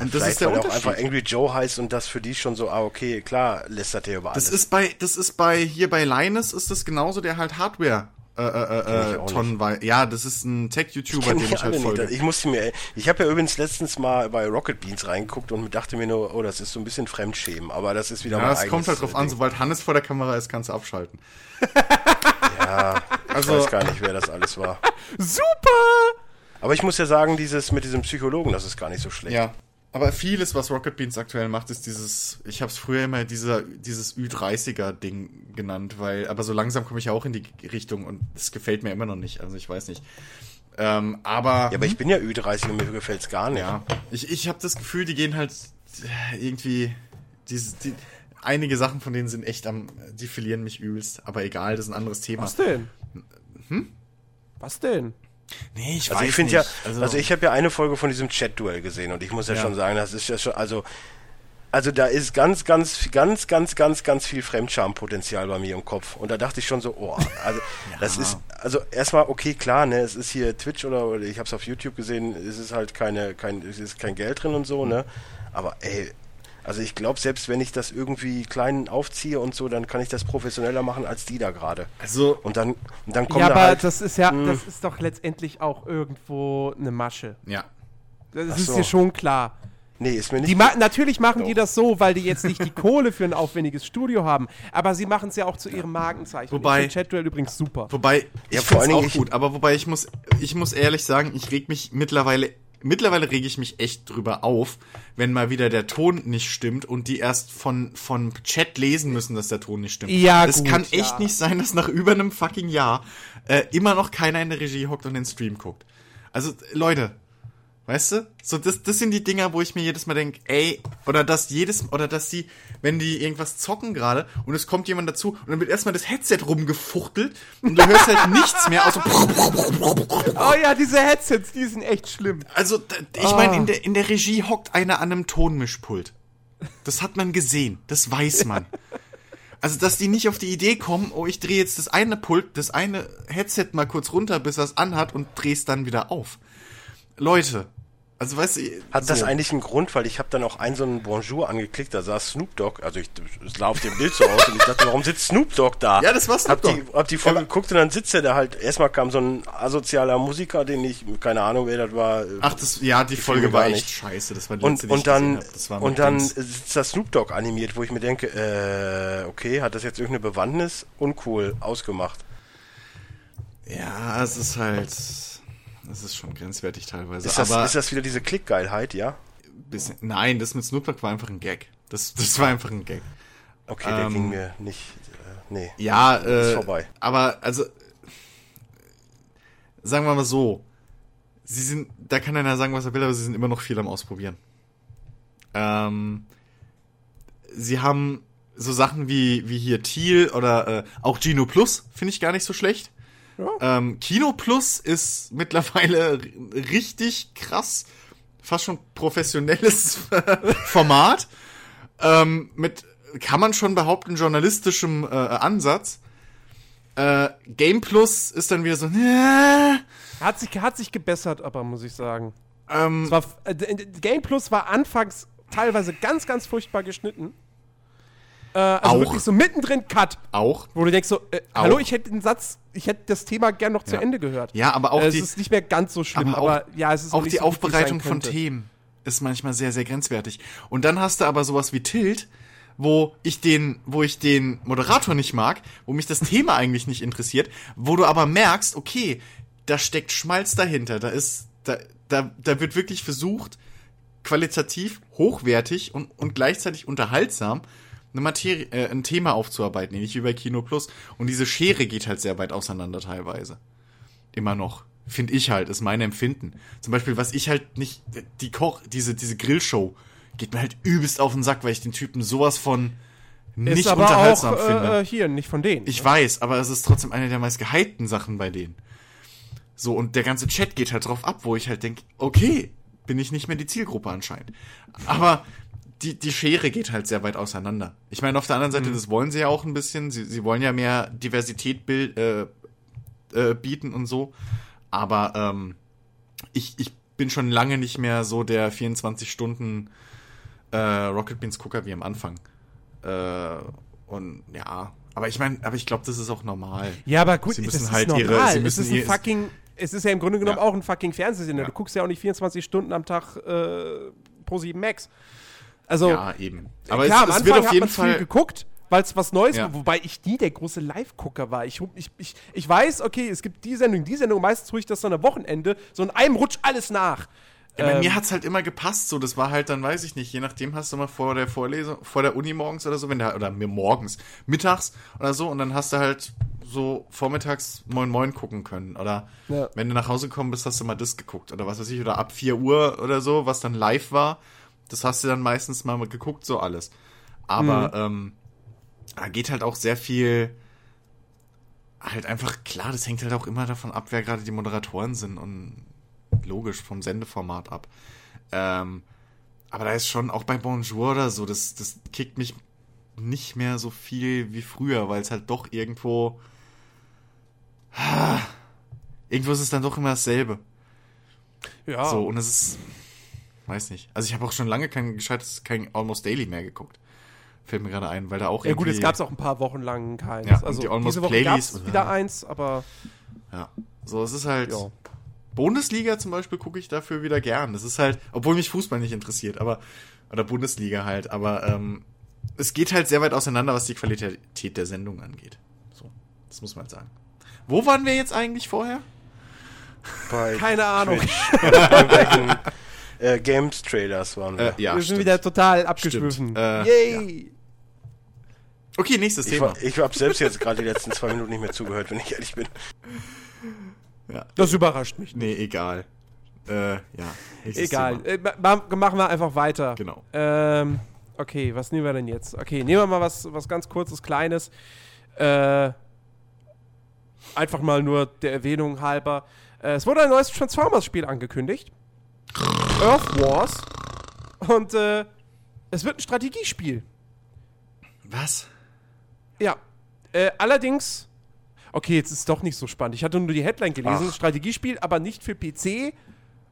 und das ist der weil er auch Unterschied. einfach Angry Joe heißt und das für die schon so, ah, okay, klar, lästert er über alles. Das ist bei, das ist bei, hier bei Linus ist das genauso, der halt Hardware, äh, äh, ich äh, auch tonnenweise. Ja, das ist ein Tech-YouTuber, dem ich ich halt folge. nicht. Ich musste mir, ich habe ja übrigens letztens mal bei Rocket Beans reingeguckt und dachte mir nur, oh, das ist so ein bisschen Fremdschämen, aber das ist wieder Ja, mein das kommt eigenes, halt drauf äh, an, Ding. sobald Hannes vor der Kamera ist, kannst du abschalten. Ja, ich Also- weiß gar nicht, wer das alles war. Super! Aber ich muss ja sagen, dieses mit diesem Psychologen, das ist gar nicht so schlecht. Ja. Aber vieles, was Rocket Beans aktuell macht, ist dieses, ich habe es früher immer dieser, dieses Ü30er-Ding genannt, weil, aber so langsam komme ich ja auch in die Richtung und das gefällt mir immer noch nicht. Also ich weiß nicht. Ähm, aber. Ja, aber ich bin ja Ü30 und mir gefällt's gar nicht. Ja, ich, ich habe das Gefühl, die gehen halt äh, irgendwie. Diese, die, einige Sachen von denen sind echt am. Die verlieren mich übelst. Aber egal, das ist ein anderes Thema. Was denn? Hm? Was denn? Nee, ich Also ich finde ja, also, ich habe ja eine Folge von diesem Chat-Duell gesehen und ich muss ja, Ja. schon sagen, das ist ja schon, also, also da ist ganz, ganz, ganz, ganz, ganz, ganz viel Fremdschampotenzial bei mir im Kopf. Und da dachte ich schon so, oh, also das ist, also erstmal, okay, klar, ne, es ist hier Twitch oder, oder ich habe es auf YouTube gesehen, es ist halt keine, kein, es ist kein Geld drin und so, ne? Aber ey, also ich glaube, selbst wenn ich das irgendwie klein aufziehe und so, dann kann ich das professioneller machen als die da gerade. Also, Und dann, und dann kommen Ja, da aber halt, das ist ja, das ist doch letztendlich auch irgendwo eine Masche. ja. Das Ach ist so. dir schon klar. nee, ist mir nicht Die ma natürlich machen die Doch. das so, weil die jetzt nicht die Kohle für ein aufwendiges Studio haben. Aber sie machen es ja auch zu ihrem Markenzeichen. Wobei- Ich find Chatduel übrigens super. Wobei, ich Ja, ja, vor allen auch Dingen gut, aber wobei ich muss, ich muss ehrlich sagen, ich reg mich mittlerweile, mittlerweile rege ich mich echt drüber auf, wenn mal wieder der Ton nicht stimmt und die erst von, von Chat lesen müssen, dass der Ton nicht stimmt. Ja, Es kann ja. echt nicht sein, dass nach über einem fucking Jahr äh, immer noch keiner in der Regie hockt und den Stream guckt. Also, Leute, Weißt du? So, das, das sind die Dinger, wo ich mir jedes Mal denke, ey, oder dass jedes, oder dass die, wenn die irgendwas zocken gerade und es kommt jemand dazu und dann wird erstmal das Headset rumgefuchtelt und du hörst halt nichts mehr, außer Oh ja, diese Headsets, die sind echt schlimm. Also, ich Ah. meine, in der, in der Regie hockt einer an einem Tonmischpult. Das hat man gesehen, das weiß man. Also, dass die nicht auf die Idee kommen, oh, ich drehe jetzt das eine Pult, das eine Headset mal kurz runter, bis er es anhat und dreh's dann wieder auf. Leute, Also weißt du, Hat das so. eigentlich einen Grund, weil ich habe dann auch einen so einen Bonjour angeklickt, da saß Snoop Dogg, also ich es sah auf dem Bild so aus und ich dachte, warum sitzt Snoop Dogg da? Ja, das war Snoop hab Dogg. Die, hab die Folge geguckt und dann sitzt er da halt, erstmal kam so ein asozialer Musiker, den ich, keine Ahnung wer das war. Ach, das, ja, die Folge war echt nicht. scheiße. Das war die und, letzte, und ich gesehen dann, hab. Das und dann Dings. sitzt da Snoop Dogg animiert, wo ich mir denke, äh, okay, hat das jetzt irgendeine Bewandtnis? Uncool, ausgemacht. Ja, es ist halt. Das ist schon grenzwertig teilweise. Ist das, aber ist das wieder diese Klickgeilheit, ja? bisschen, nein, das mit Snoop Dogg war einfach ein Gag. Das, das war einfach ein Gag. Okay, der Ähm, ging mir nicht, äh, nee. Ja, äh, Ist vorbei. aber also sagen wir mal so, sie sind, da kann einer sagen, was er will, aber sie sind immer noch viel am Ausprobieren. Ähm, sie haben so Sachen wie, wie hier Thiel oder äh, auch Gino Plus, finde ich gar nicht so schlecht. Ähm, Kino Plus ist mittlerweile richtig krass, fast schon professionelles Format. Ähm, mit, kann man schon behaupten, journalistischem äh, Ansatz. Äh, Game Plus ist dann wieder so, äh, Hat sich, hat sich gebessert, aber muss ich sagen. ähm, war, äh, Game Plus war anfangs teilweise ganz, ganz furchtbar geschnitten. Äh, also Auch. wirklich so mittendrin Cut, auch. wo du denkst so, äh, hallo, ich hätte den Satz, ich hätte das Thema gern noch zu Ja. Ende gehört. Ja, aber auch äh, es die, ist nicht mehr ganz so schlimm, aber aber, auch, ja, es ist auch die so Aufbereitung von. Themen ist manchmal sehr, sehr grenzwertig. Und dann hast du aber sowas wie Tilt, wo ich den, wo ich den Moderator nicht mag, wo mich das Thema eigentlich nicht interessiert, wo du aber merkst, okay, da steckt Schmalz dahinter, da ist, da, da, da wird wirklich versucht, qualitativ hochwertig und, und gleichzeitig unterhaltsam eine Materie, äh, ein Thema aufzuarbeiten, ähnlich wie bei Kino Plus. Und diese Schere geht halt sehr weit auseinander teilweise. Immer noch. Finde ich halt, ist mein Empfinden. Zum Beispiel, was ich halt nicht, die Koch, diese, diese Grillshow geht mir halt übelst auf den Sack, weil ich den Typen sowas von nicht Ist aber unterhaltsam auch finde. äh, hier, nicht von denen. Ich weiß, aber es ist trotzdem eine der meist gehypten Sachen bei denen. So, und der ganze Chat geht halt drauf ab, wo ich halt denke, okay, bin ich nicht mehr die Zielgruppe anscheinend. Aber die, die Schere geht halt sehr weit auseinander. Ich meine, auf der anderen Seite, das wollen sie ja auch ein bisschen. Sie, sie wollen ja mehr Diversität bild, äh, äh, bieten und so. Aber ähm, ich, ich bin schon lange nicht mehr so der 24 Stunden äh, Rocket Beans Gucker wie am Anfang. Äh, und ja, aber ich meine, aber ich glaube, das ist auch normal. ja, aber gut, Sie das müssen ist halt normal. ihre- sie es müssen ist ein fucking, es ist ja im Grunde genommen Ja. auch ein fucking Fernsehsender. Ja. Du guckst ja auch nicht 24 Stunden am Tag äh, pro 7 Max. Also, Ja, eben. Aber klar, es, am es Anfang wird auf hat man viel geguckt, weil es was Neues Ja. war, wobei ich nie der große Live-Gucker war. Ich, ich, ich, ich weiß, okay, es gibt die Sendung, die Sendung, meistens tue ich das dann am Wochenende, so in einem Rutsch alles nach. Ja, bei Ähm, mir hat's halt immer gepasst, so das war halt dann, weiß ich nicht, je nachdem hast du mal vor der Vorlesung, vor der Uni morgens oder so, wenn der, oder mir morgens, mittags oder so, und dann hast du halt so vormittags Moin Moin gucken können. Oder Ja. wenn du nach Hause gekommen bist, hast du mal das geguckt. Oder was weiß ich, oder ab 4 Uhr oder so, was dann live war, das hast du dann meistens mal geguckt, so alles. Aber ähm, da geht halt auch sehr viel halt einfach, klar, das hängt halt auch immer davon ab, wer gerade die Moderatoren sind und logisch vom Sendeformat ab. Ähm, aber da ist schon auch bei Bonjour oder so, das, das kickt mich nicht mehr so viel wie früher, weil es halt doch irgendwo. Irgendwo ist es dann doch immer dasselbe. ja. So, und es ist. Weiß nicht. Also ich habe auch schon lange kein gescheites, kein Almost Daily mehr geguckt. Fällt mir gerade ein, weil da auch ja gut, es irgendwie- gab es auch ein paar Wochen lang keins. Ja, also die Almost diese Woche gab es wieder eins, aber Ja. So, es ist halt. ja. Bundesliga zum Beispiel gucke ich dafür wieder gern. Das ist halt, obwohl mich Fußball nicht interessiert, aber, oder Bundesliga halt, aber ähm, es geht halt sehr weit auseinander, was die Qualität der Sendung angeht. So, das muss man halt sagen. Wo waren wir jetzt eigentlich vorher? Bei Keine Ahnung. Äh, Games Trailers waren wir. Äh, ja, Wir sind stimmt. wieder total abgeschwiffen. Äh, Yay! Okay, nächstes ich Thema. war- ich habe selbst jetzt gerade die letzten zwei Minuten nicht mehr zugehört, wenn ich ehrlich bin. Ja. Das überrascht mich. Nee, egal. Äh, ja. Egal. Äh, ma machen wir einfach weiter. Genau. Ähm, okay, was nehmen wir denn jetzt? Okay, nehmen wir mal was, was ganz kurzes, kleines. Äh, einfach mal nur der Erwähnung halber. Äh, es wurde ein neues Transformers-Spiel angekündigt. Earth Wars. Und äh, es wird ein Strategiespiel. Was? Ja. Äh, allerdings. Okay, jetzt ist es doch nicht so spannend. Ich hatte nur die Headline gelesen. Ach. Strategiespiel, aber nicht für PC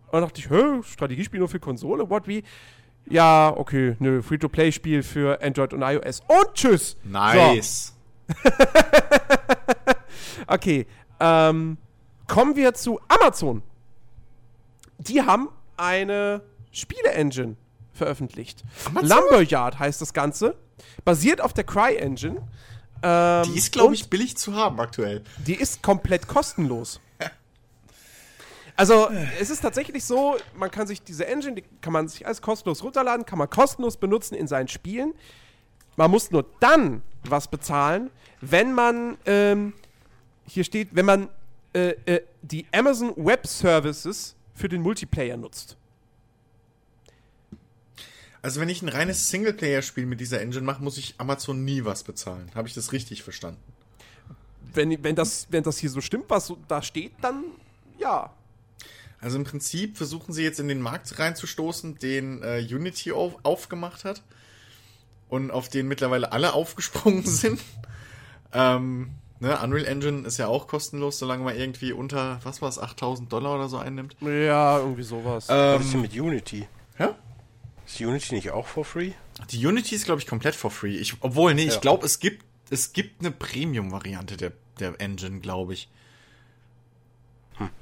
Und dann dachte ich, hä, Strategiespiel nur für Konsole? What, wie? Ja, okay, nö, Free-to-Play-Spiel für Android und iOS. Und tschüss! Nice. So, okay, ähm, kommen wir zu Amazon. Die haben eine Spiele-Engine veröffentlicht. Lumberyard heißt das Ganze. Basiert auf der Cry-Engine. Ähm, Die ist, glaube ich, billig zu haben aktuell. Die ist komplett kostenlos. Also, es ist tatsächlich so, man kann sich diese Engine, die kann man sich als kostenlos runterladen, kann man kostenlos benutzen in seinen Spielen. Man muss nur dann was bezahlen, wenn man, ähm, hier steht, wenn man äh, äh, die Amazon Web Services für den Multiplayer nutzt. Also wenn ich ein reines Singleplayer-Spiel mit dieser Engine mache, muss ich Amazon nie was bezahlen. Habe ich das richtig verstanden? Wenn, wenn, das, wenn das hier so stimmt, was so da steht, dann ja. Also im Prinzip versuchen sie jetzt in den Markt reinzustoßen, den äh, Unity auf, aufgemacht hat und auf den mittlerweile alle aufgesprungen sind. ähm, ne, Unreal Engine ist ja auch kostenlos, solange man irgendwie unter, was war es, 8000 Dollar oder so einnimmt. Ja, irgendwie sowas. Was ist denn Ähm, mit Unity? ja? Ist Unity nicht auch for free? Die Unity ist, glaube ich, komplett for free. Ich, obwohl, nee, Ja. ich glaube, es gibt, es gibt eine Premium-Variante der, der Engine, glaube ich.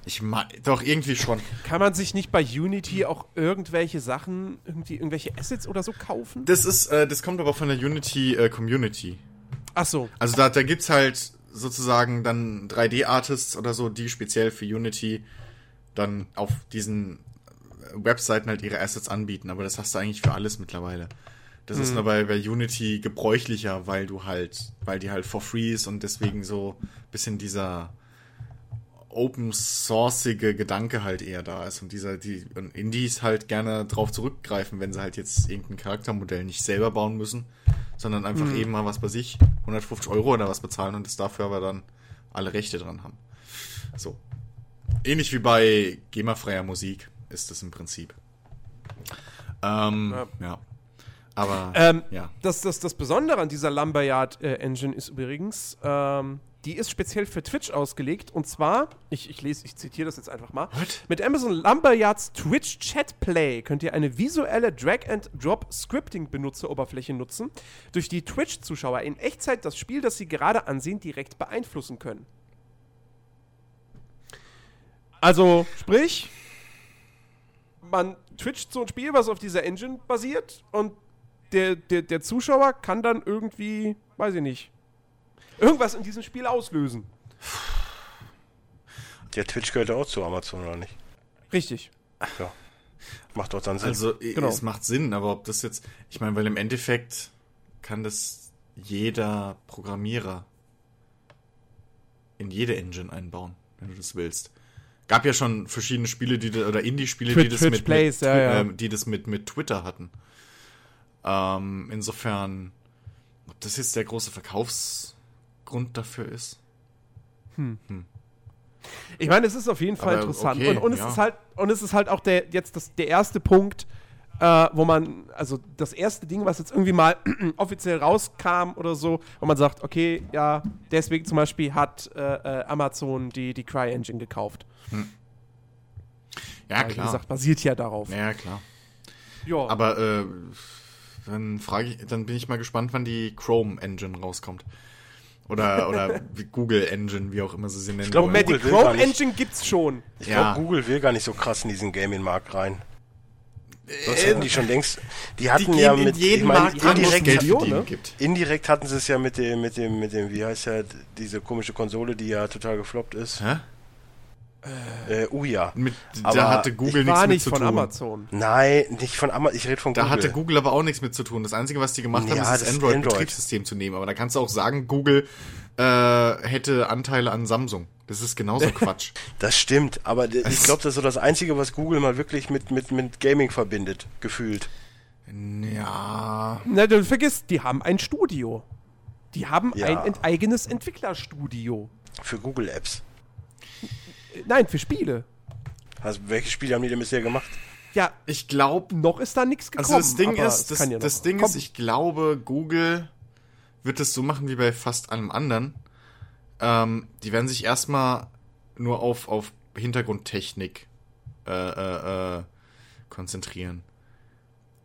Ich ma doch, irgendwie schon. Kann man sich nicht bei Unity auch irgendwelche Sachen, irgendwie irgendwelche Assets oder so kaufen? Das ist, äh, das kommt aber von der Unity äh, Community. Ach so. Also da, da gibt's halt sozusagen dann 3D-Artists oder so, die speziell für Unity dann auf diesen äh, Webseiten halt ihre Assets anbieten. Aber das hast du eigentlich für alles mittlerweile. Das ist nur bei, bei Unity gebräuchlicher, weil du halt, weil die halt for free ist und deswegen so bisschen dieser open sourceige Gedanke halt eher da ist und dieser, die und Indies halt gerne drauf zurückgreifen, wenn sie halt jetzt irgendein Charaktermodell nicht selber bauen müssen, sondern einfach eben mal was bei sich 150 Euro oder was bezahlen und das dafür aber dann alle Rechte dran haben. So. Ähnlich wie bei GEMA-freier Musik ist das im Prinzip. Ähm, Ja. ja. Aber, Ähm, ja. das, das, das Besondere an dieser Lumberyard äh, Engine ist übrigens, ähm, die ist speziell für Twitch ausgelegt. Und zwar, ich, ich lese, ich zitiere das jetzt einfach mal. What? Mit Amazon Lumberyards Twitch Chat Play könnt ihr eine visuelle Drag-and-Drop-Scripting-Benutzeroberfläche nutzen, durch die Twitch-Zuschauer in Echtzeit das Spiel, das sie gerade ansehen, direkt beeinflussen können. Also, sprich, man twitcht so ein Spiel, was auf dieser Engine basiert und der, der, der Zuschauer kann dann irgendwie, weiß ich nicht, irgendwas in diesem Spiel auslösen. Der Twitch gehört ja auch zu Amazon, oder nicht? Richtig. Ja. Macht doch dann Sinn. Also, Genau. es macht Sinn, aber ob das jetzt, ich meine, weil im Endeffekt kann das jeder Programmierer in jede Engine einbauen, wenn du das willst. Gab ja schon verschiedene Spiele, die da- oder Indie-Spiele, die das Twitch mit, Plays, mit, ja, ja. ähm, die das mit mit Twitter hatten. Ähm, insofern, ob das jetzt der große Verkaufsgrund dafür ist? Ich meine, es ist auf jeden Fall Aber interessant. okay, und, und, es ja. ist halt, und es ist halt auch der, jetzt das, der erste Punkt, äh, wo man, also das erste Ding, was jetzt irgendwie mal offiziell rauskam oder so, wo man sagt, okay, ja, deswegen zum Beispiel hat äh, äh, Amazon die, die CryEngine gekauft. Ja, Weil, Wie klar. gesagt, basiert ja darauf. ja, klar. Ja. Aber äh, dann frage ich, dann bin ich mal gespannt, wann die Chrome Engine rauskommt. Oder, oder Google Engine, wie auch immer sie sie nennen. glaub, wollen. Moment, die Google will gar Chrome Engine gibt's schon. ich ja. glaube, Google will gar nicht so krass in diesen Gaming-Markt rein. Sonst hätten die schon längst. Die die hatten gehen ja mit. jeden ich meine, Markt indirekt, Geld verdienen ne? gibt. indirekt hatten sie es ja mit dem, mit dem, mit dem, wie heißt ja diese komische Konsole, die ja total gefloppt ist. Hä? Äh, Uja. Mit, Aber da hatte Google Ich nichts war mit nicht zu von tun. Amazon. Nein, nicht von Amazon. Ich rede von Da Google. hatte Google aber auch nichts mit zu tun. Das Einzige, was die gemacht haben, Ja, ist das Android-Betriebssystem zu nehmen. Aber da kannst du auch sagen, Google äh, hätte Anteile an Samsung. Das ist genauso Quatsch. Das stimmt, aber ich glaube, das ist so das Einzige, was Google mal wirklich mit, mit, mit Gaming verbindet, gefühlt. Ja. Na, du vergisst, die haben ein Studio. Die haben Ja. ein ent eigenes Entwicklerstudio. Für Google Apps. Nein, für Spiele. Also, welche Spiele haben die denn bisher gemacht? Ja, Ich glaube, noch ist da nichts gekommen. also das Ding ist, das, ja das Ding kommen. ist, ich glaube, Google wird es so machen wie bei fast allem anderen. Ähm, die werden sich erstmal nur auf, auf Hintergrundtechnik äh, äh, äh, konzentrieren.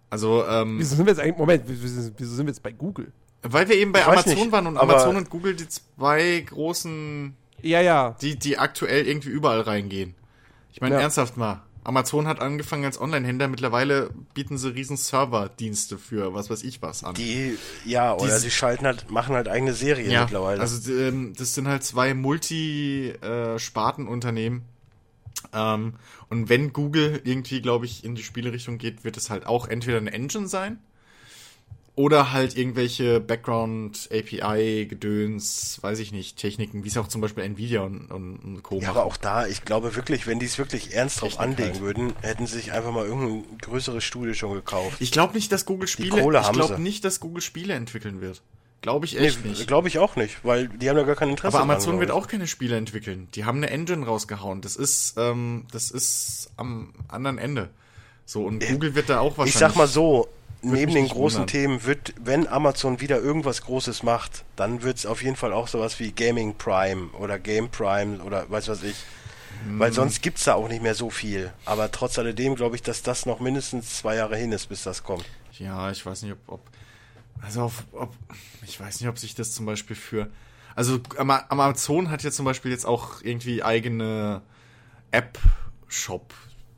Also, ähm, Wieso sind wir jetzt eigentlich, Moment, wieso, sind wir jetzt bei Google? weil wir eben bei Ich Amazon nicht, waren und Amazon und Google die zwei großen, Ja, ja. die, die aktuell irgendwie überall reingehen. Ich meine, Ja. ernsthaft mal. Amazon hat angefangen als Online-Händler, mittlerweile bieten sie riesen Serverdienste für was weiß ich was an. Die, ja, oder Die- sie schalten halt, machen halt eigene Serien ja, mittlerweile. also ähm, das sind halt zwei Multi-Sparten-Unternehmen. Ähm, und wenn Google irgendwie, glaube ich, in die Spielerichtung geht, wird es halt auch entweder eine Engine sein oder halt irgendwelche Background API Gedöns, weiß ich nicht, Techniken, wie es auch zum Beispiel Nvidia und, und, und Co. ja, machen. aber auch da, ich glaube wirklich, wenn die es wirklich ernst drauf anlegen halt. würden, hätten sie sich einfach mal irgendein größeres Studio schon gekauft. Ich glaube nicht, dass Google Spiele, Kohle ich glaube nicht, dass Google Spiele entwickeln wird. Glaube ich echt nicht. glaube ich auch nicht, weil die haben ja gar kein Interesse Aber dran, Amazon glaub wird auch keine Spiele entwickeln. Die haben eine Engine rausgehauen. Das ist, ähm, das ist am anderen Ende. So, und Google wird da auch wahrscheinlich. Ich sag mal so, neben den großen wundern. Themen wird, wenn Amazon wieder irgendwas Großes macht, dann wird es auf jeden Fall auch sowas wie Gaming Prime oder Game Prime oder weiß was ich. Hm. Weil sonst gibt's da auch nicht mehr so viel. Aber trotz alledem glaube ich, dass das noch mindestens zwei Jahre hin ist, bis das kommt. Ja, ich weiß nicht, ob, ob also auf, ob, ich weiß nicht, ob sich das zum Beispiel für, also Ama- Amazon hat ja zum Beispiel jetzt auch irgendwie eigene App-Shop,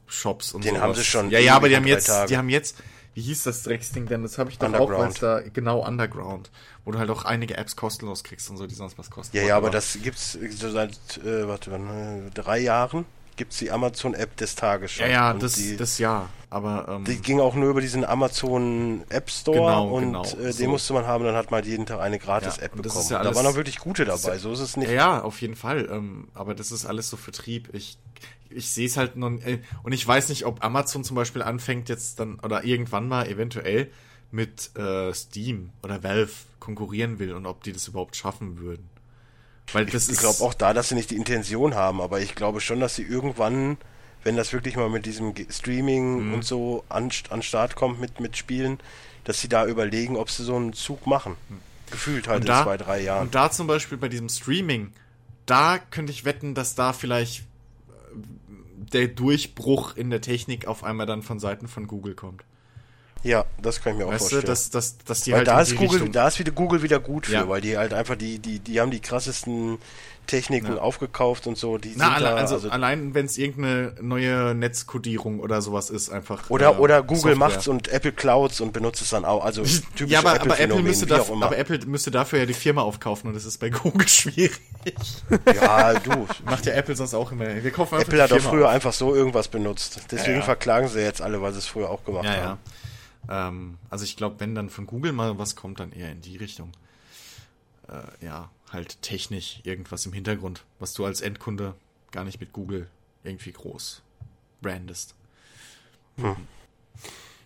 Shops und Den sowas. haben sie schon Ja, ja, aber die haben jetzt, Tage. die haben jetzt, wie hieß das Drecksding denn? Das habe ich doch auch, weil es da, genau, Underground, wo du halt auch einige Apps kostenlos kriegst und so, die sonst was kosten. Ja, ja, aber das gibt's seit, äh, warte, wann, äh, drei Jahren gibt's die Amazon-App des Tages schon. Ja, ja, Und das, die, das ja, aber, ähm, die ging auch nur über diesen Amazon App Store Genau, und genau, äh, den so. musste man haben, dann hat man jeden Tag eine gratis Ja, bekommen. ist ja da alles- waren auch wirklich gute ist dabei, ja- so ist es nicht. Ja, ja, auf jeden Fall. Ähm, aber das ist alles so Vertrieb. Ich, ich sehe es halt noch. Äh, und ich weiß nicht, ob Amazon zum Beispiel anfängt jetzt dann oder irgendwann mal eventuell mit äh, Steam oder Valve konkurrieren will und ob die das überhaupt schaffen würden. Weil das Ich glaube auch da, dass sie nicht die Intention haben, aber ich glaube schon, dass sie irgendwann, wenn das wirklich mal mit diesem Ge- Mhm. Streaming und so an, an Start kommt mit, mit Spielen, dass sie da überlegen, ob sie so einen Zug machen. Gefühlt halt und in da, zwei, drei Jahren. Und da zum Beispiel bei diesem Streaming, da könnte ich wetten, dass da vielleicht äh, der Durchbruch in der Technik auf einmal dann von Seiten von Google kommt. Ja, das kann ich mir auch Weißt vorstellen. du, dass, dass, dass die weil halt da ist Google, Richtung- da ist wieder Google wieder gut für, Ja. weil die halt einfach die, die, die haben die krassesten Techniken Ja. aufgekauft und so. Die Na, alle, da, also, also, allein wenn es irgendeine neue Netzkodierung oder sowas ist, einfach. oder, äh, oder Google Software. macht's und Apple Clouds und benutzt es dann auch. Also typische Ja, aber, aber, Apple müsste auch dafür, aber Apple müsste dafür ja die Firma aufkaufen und das ist bei Google schwierig. Ja, du. Macht ja Apple sonst auch immer. Wir kaufen Apple hat doch früher auf. einfach so irgendwas benutzt. Deswegen Ja, ja. verklagen sie jetzt alle, weil sie es früher auch gemacht haben. Ähm, also ich glaube, wenn dann von Google mal was kommt, dann eher in die Richtung. Äh, ja, halt technisch irgendwas im Hintergrund, was du als Endkunde gar nicht mit Google irgendwie groß brandest.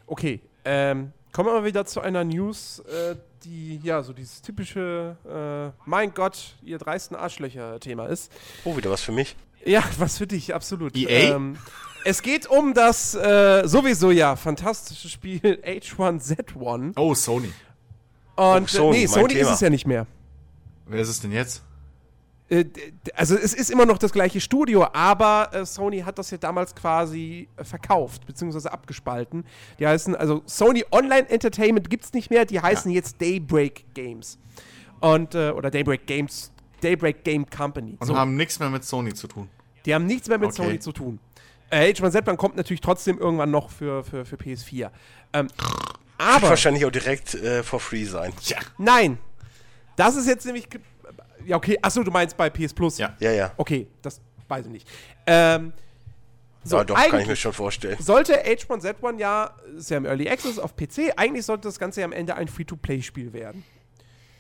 Okay, ähm, kommen wir mal wieder zu einer News, äh, die ja so dieses typische, äh, mein Gott, ihr dreisten Arschlöcher-Thema ist. Oh, wieder was für mich. Ja, was für dich, absolut. EA? Ähm, es geht um das äh, sowieso ja fantastische Spiel H1Z1. Oh, Sony. Und Oh, Sony, nee, Sony ist Thema. es ja nicht mehr. Wer ist es denn jetzt? Äh, also es ist immer noch das gleiche Studio, aber äh, Sony hat das ja damals quasi äh, verkauft, beziehungsweise abgespalten. Die heißen, also Sony Online Entertainment gibt es nicht mehr, die heißen jetzt Daybreak Games. Und, äh, oder Daybreak Games, Daybreak Game Company. Und So, haben nichts mehr mit Sony zu tun. die haben nichts mehr mit Okay. Sony zu tun. Äh, H1Z1 kommt natürlich trotzdem irgendwann noch für, für, für PS4. Ähm, Wird aber, wahrscheinlich auch direkt äh, for free sein. Ja. nein, das ist jetzt nämlich, ja okay, achso, du meinst bei PS Plus. Ja. Ja, ja. Okay, das weiß ich nicht. Ähm, so, ja, doch, kann ich mir schon vorstellen. sollte H1Z1 ja, ist ja im Early Access auf PC, eigentlich sollte das Ganze ja am Ende ein Free-to-Play-Spiel werden.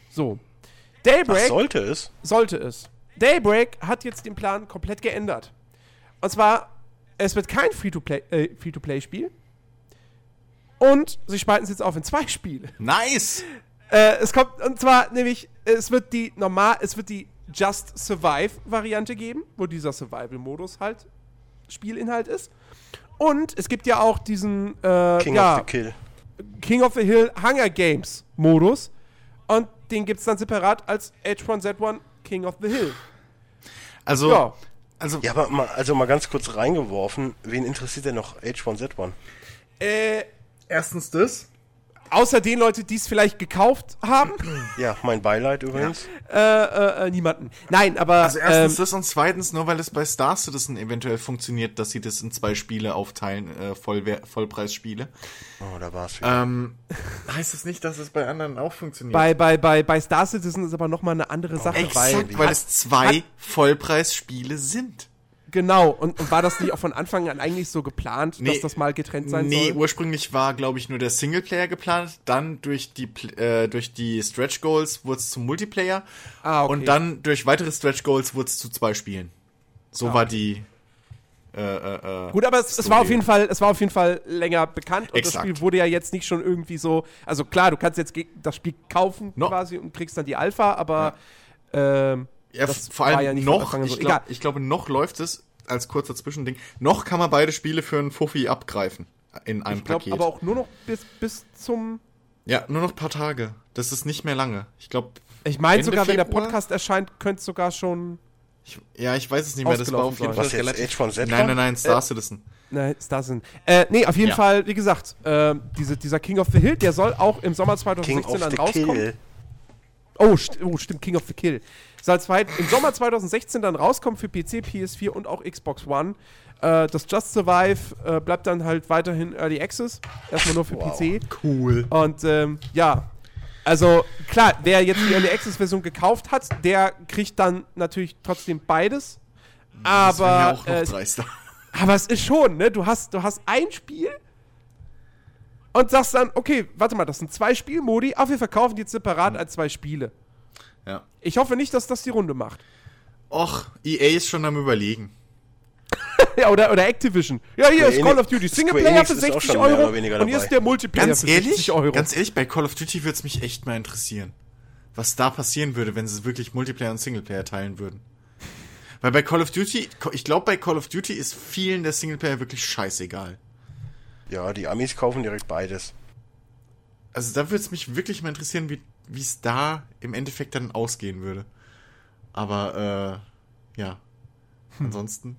So. Ach, Daybreak sollte es? sollte es. Daybreak hat jetzt den Plan komplett geändert. Und zwar, es wird kein Free-to-Play, äh, Free-to-Play-Spiel. Und sie spalten es jetzt auf in zwei Spiele. Nice! Äh, es kommt, und zwar nämlich, es wird die normal, es wird die Just Survive-Variante geben, wo dieser Survival-Modus halt Spielinhalt ist. Und es gibt ja auch diesen äh, King ja, of the Kill. King of the Hill Hunger Games Modus. Und den gibt es dann separat als H1Z1 King of the Hill. Also, Ja. Also, Ja, aber mal, also mal ganz kurz reingeworfen, wen interessiert denn noch H1Z1? Äh, erstens das. Außer den Leute, die es vielleicht gekauft haben, Ja, mein Beileid übrigens. äh, äh, äh, niemanden. Nein, aber Also erstens ähm, das und zweitens nur, weil es bei Star Citizen eventuell funktioniert, dass sie das in zwei Spiele aufteilen, äh, Vollwer Vollpreisspiele. Oh, da war's wieder. Ähm, heißt das nicht, dass es bei anderen auch funktioniert? bei, bei, bei, bei Star Citizen ist aber nochmal eine andere Sache, weil, Exakt, weil es zwei Vollpreisspiele sind. Genau, und, und war das nicht auch von Anfang an eigentlich so geplant, Nee. dass das mal getrennt sein Nee, soll? ursprünglich war, glaube ich, nur der Singleplayer geplant. Dann durch die, äh, durch die Stretch Goals wurde es zum Multiplayer. Ah, okay. Und dann durch weitere Stretch Goals wurde es zu zwei Spielen. So Ah, war die. Äh, äh, äh, Gut, aber es, es war auf jeden Fall, es war auf jeden Fall länger bekannt und Exakt. das Spiel wurde ja jetzt nicht schon irgendwie so, also klar, du kannst jetzt das Spiel kaufen No. quasi und kriegst dann die Alpha, aber ähm, Ja, das vor allem ja von noch, so. ich, glaub, ich glaube, noch läuft es als kurzer Zwischending. Noch kann man beide Spiele für einen Fuffi abgreifen. In einem Ich glaube Paket. aber auch nur noch bis, bis zum, ja, nur noch ein paar Tage. Das ist nicht mehr lange. Ich glaube, ich meine sogar, wenn der Februar? Podcast erscheint, könnte es sogar schon, ich, ja, ich weiß es nicht mehr. Das war auf jeden. Fall relativ. H1Z1? Nein, nein, nein, Star Citizen. ne, Star sind. Äh, nee, auf jeden Ja. Fall, wie gesagt, ähm, diese, dieser King of the Hill, der soll auch im Sommer King 2016 of dann the rauskommen. Kill. Oh, st oh, stimmt, King of the Kill. Soll zweit im Sommer 2016 dann rauskommen für PC, PS4 und auch Xbox One. Äh, das Just Survive äh, bleibt dann halt weiterhin Early Access. Erstmal nur für Wow. PC. Cool. Und ähm, ja, also klar, wer jetzt die Early Access Version gekauft hat, der kriegt dann natürlich trotzdem beides. Das ja Aber, auch noch äh, aber es ist schon, ne? Du hast, du hast ein Spiel und sagst dann, okay, warte mal, das sind zwei Spielmodi, aber wir verkaufen die jetzt separat als zwei Spiele. Ja. Ich hoffe nicht, dass das die Runde macht. Och, EA ist schon am überlegen. ja, oder, oder Activision. Ja, hier Square ist Call Enix- of Duty Singleplayer für ist auch 60 schon mehr Euro und hier dabei. ist der Multiplayer Ganz für ehrlich, 60 Euro. ganz ehrlich, bei Call of Duty würde es mich echt mal interessieren, was da passieren würde, wenn sie wirklich Multiplayer und Singleplayer teilen würden. Weil bei Call of Duty, ich glaube, bei Call of Duty ist vielen der Singleplayer wirklich scheißegal. Ja, die Amis kaufen direkt beides. Also da würde es mich wirklich mal interessieren, wie wie es da im Endeffekt dann ausgehen würde. Aber äh, ja, Hm. ansonsten.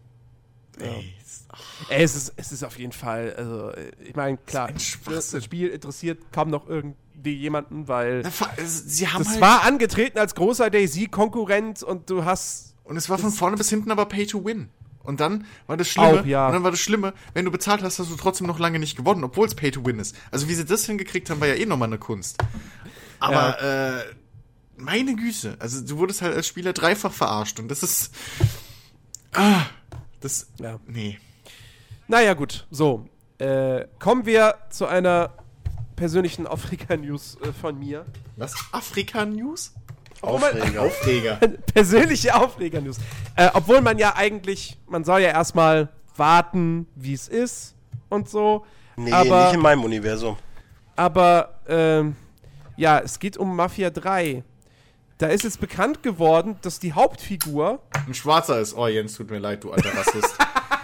Ey, ist- ach, Ey, es, ist, es ist auf jeden Fall, also, ich meine, klar, das, Spiel interessiert kaum noch irgendwie jemanden, weil na, sie haben das halt, war angetreten als großer Daisy-Konkurrent und du hast. und es war von vorne bis hinten aber Pay to Win. Und dann war das Schlimme, Auch, ja. und dann war das Schlimme, wenn du bezahlt hast, hast du trotzdem noch lange nicht gewonnen, obwohl es Pay to Win ist. Also wie sie das hingekriegt haben, war ja eh nochmal eine Kunst. Aber äh, meine Güte, also du wurdest halt als Spieler dreifach verarscht und das ist. Ah, das. Ja. Nee. Naja, gut, so. Äh, kommen wir zu einer persönlichen Afrika-News äh, von mir. Was? Afrika-News? Aufreger. Aufreger. Persönliche Aufreger-News. Äh, obwohl man ja eigentlich, man soll ja erstmal warten, wie es ist und so. Nee, aber, nicht in meinem Universum. aber ähm, ja, es geht um Mafia 3. Da ist jetzt bekannt geworden, dass die Hauptfigur. Ein Schwarzer ist. Oh, Jens, tut mir leid, du alter Rassist.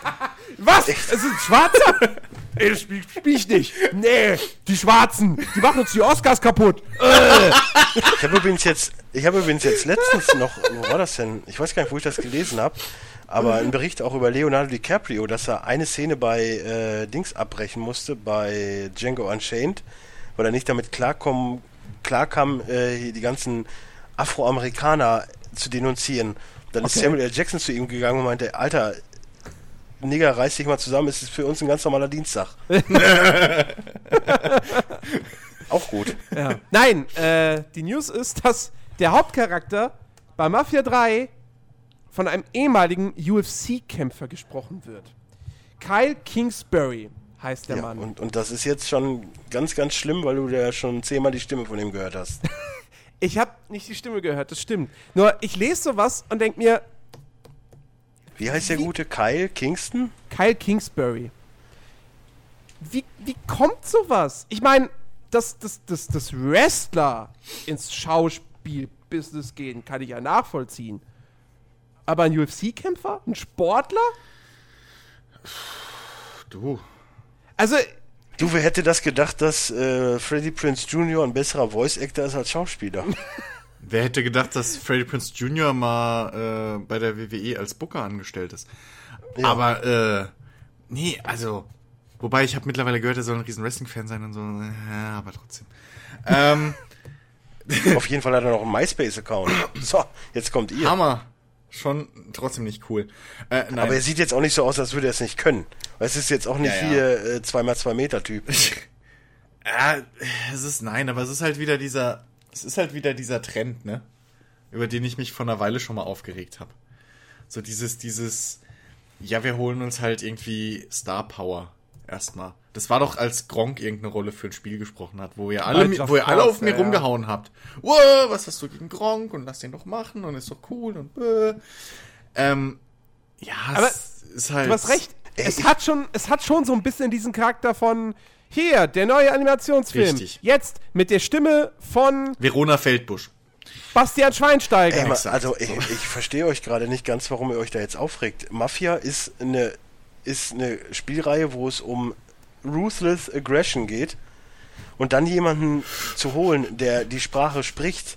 Was? Es ist ein Schwarzer? Ey, das spiel, spiel ich nicht. Nee, die Schwarzen, die machen uns die Oscars kaputt. Ich habe übrigens jetzt, ich habe übrigens jetzt letztens noch, wo war das denn? Ich weiß gar nicht, wo ich das gelesen habe, aber ein Bericht auch über Leonardo DiCaprio, dass er eine Szene bei äh, Dings abbrechen musste, bei Django Unchained, weil er nicht damit klarkommen, klarkam, äh, die ganzen Afroamerikaner zu denunzieren. Dann ist Okay. Samuel L. Jackson zu ihm gegangen und meinte, Alter, Nigger, reiß dich mal zusammen, es ist für uns ein ganz normaler Dienstag. auch gut. Ja. Nein, äh, die News ist, dass der Hauptcharakter bei Mafia 3 von einem ehemaligen UFC-Kämpfer gesprochen wird. Kyle Kingsbury heißt der Ja, Mann. und, und das ist jetzt schon ganz, ganz schlimm, weil du ja schon zehnmal die Stimme von ihm gehört hast. Ich habe nicht die Stimme gehört, das stimmt. Nur ich lese sowas und denke mir, Wie heißt der gute Kyle Kingston? Kyle Kingsbury. Wie, wie kommt sowas? Ich meine, dass, dass, dass, dass Wrestler ins Schauspielbusiness gehen, kann ich ja nachvollziehen. Aber ein UFC-Kämpfer? Ein Sportler? du. Also, Du, wer hätte das gedacht, dass äh, Freddie Prince Jr. ein besserer Voice Actor ist als Schauspieler? Wer hätte gedacht, dass Freddie Prince Jr. mal äh, bei der WWE als Booker angestellt ist? Ja. Aber, äh, nee, also, wobei ich habe mittlerweile gehört, er soll ein riesen Wrestling-Fan sein und so, ja, aber trotzdem. ähm, Auf jeden Fall hat er noch einen MySpace-Account. So, jetzt kommt ihr. Hammer. Schon trotzdem nicht cool. Äh. Aber er sieht jetzt auch nicht so aus, als würde er es nicht können. Weil es ist jetzt auch nicht Ja, ja. hier äh, 2x2 Meter Typ. Ja, es ist nein, aber es ist halt wieder dieser, es ist halt wieder dieser Trend, ne? Über den ich mich vor einer Weile schon mal aufgeregt habe. So dieses, dieses, ja, wir holen uns halt irgendwie Star Power erstmal. Das war doch, als Gronk irgendeine Rolle für ein Spiel gesprochen hat, wo ihr alle, wo ihr alle auf mir ja. rumgehauen habt. Wow, was hast du gegen Gronk und lass den doch machen und ist doch cool und äh. Ähm, ja, Aber es ist halt. Du hast recht. Ey, es hat schon, es hat schon so ein bisschen diesen Charakter von hier, der neue Animationsfilm. Richtig. Jetzt mit der Stimme von Verona Feldbusch. Bastian Schweinsteiger. Ey, also ich, ich verstehe euch gerade nicht ganz, warum ihr euch da jetzt aufregt. Mafia ist eine, ist eine Spielreihe, wo es um Ruthless Aggression geht und dann jemanden zu holen, der die Sprache spricht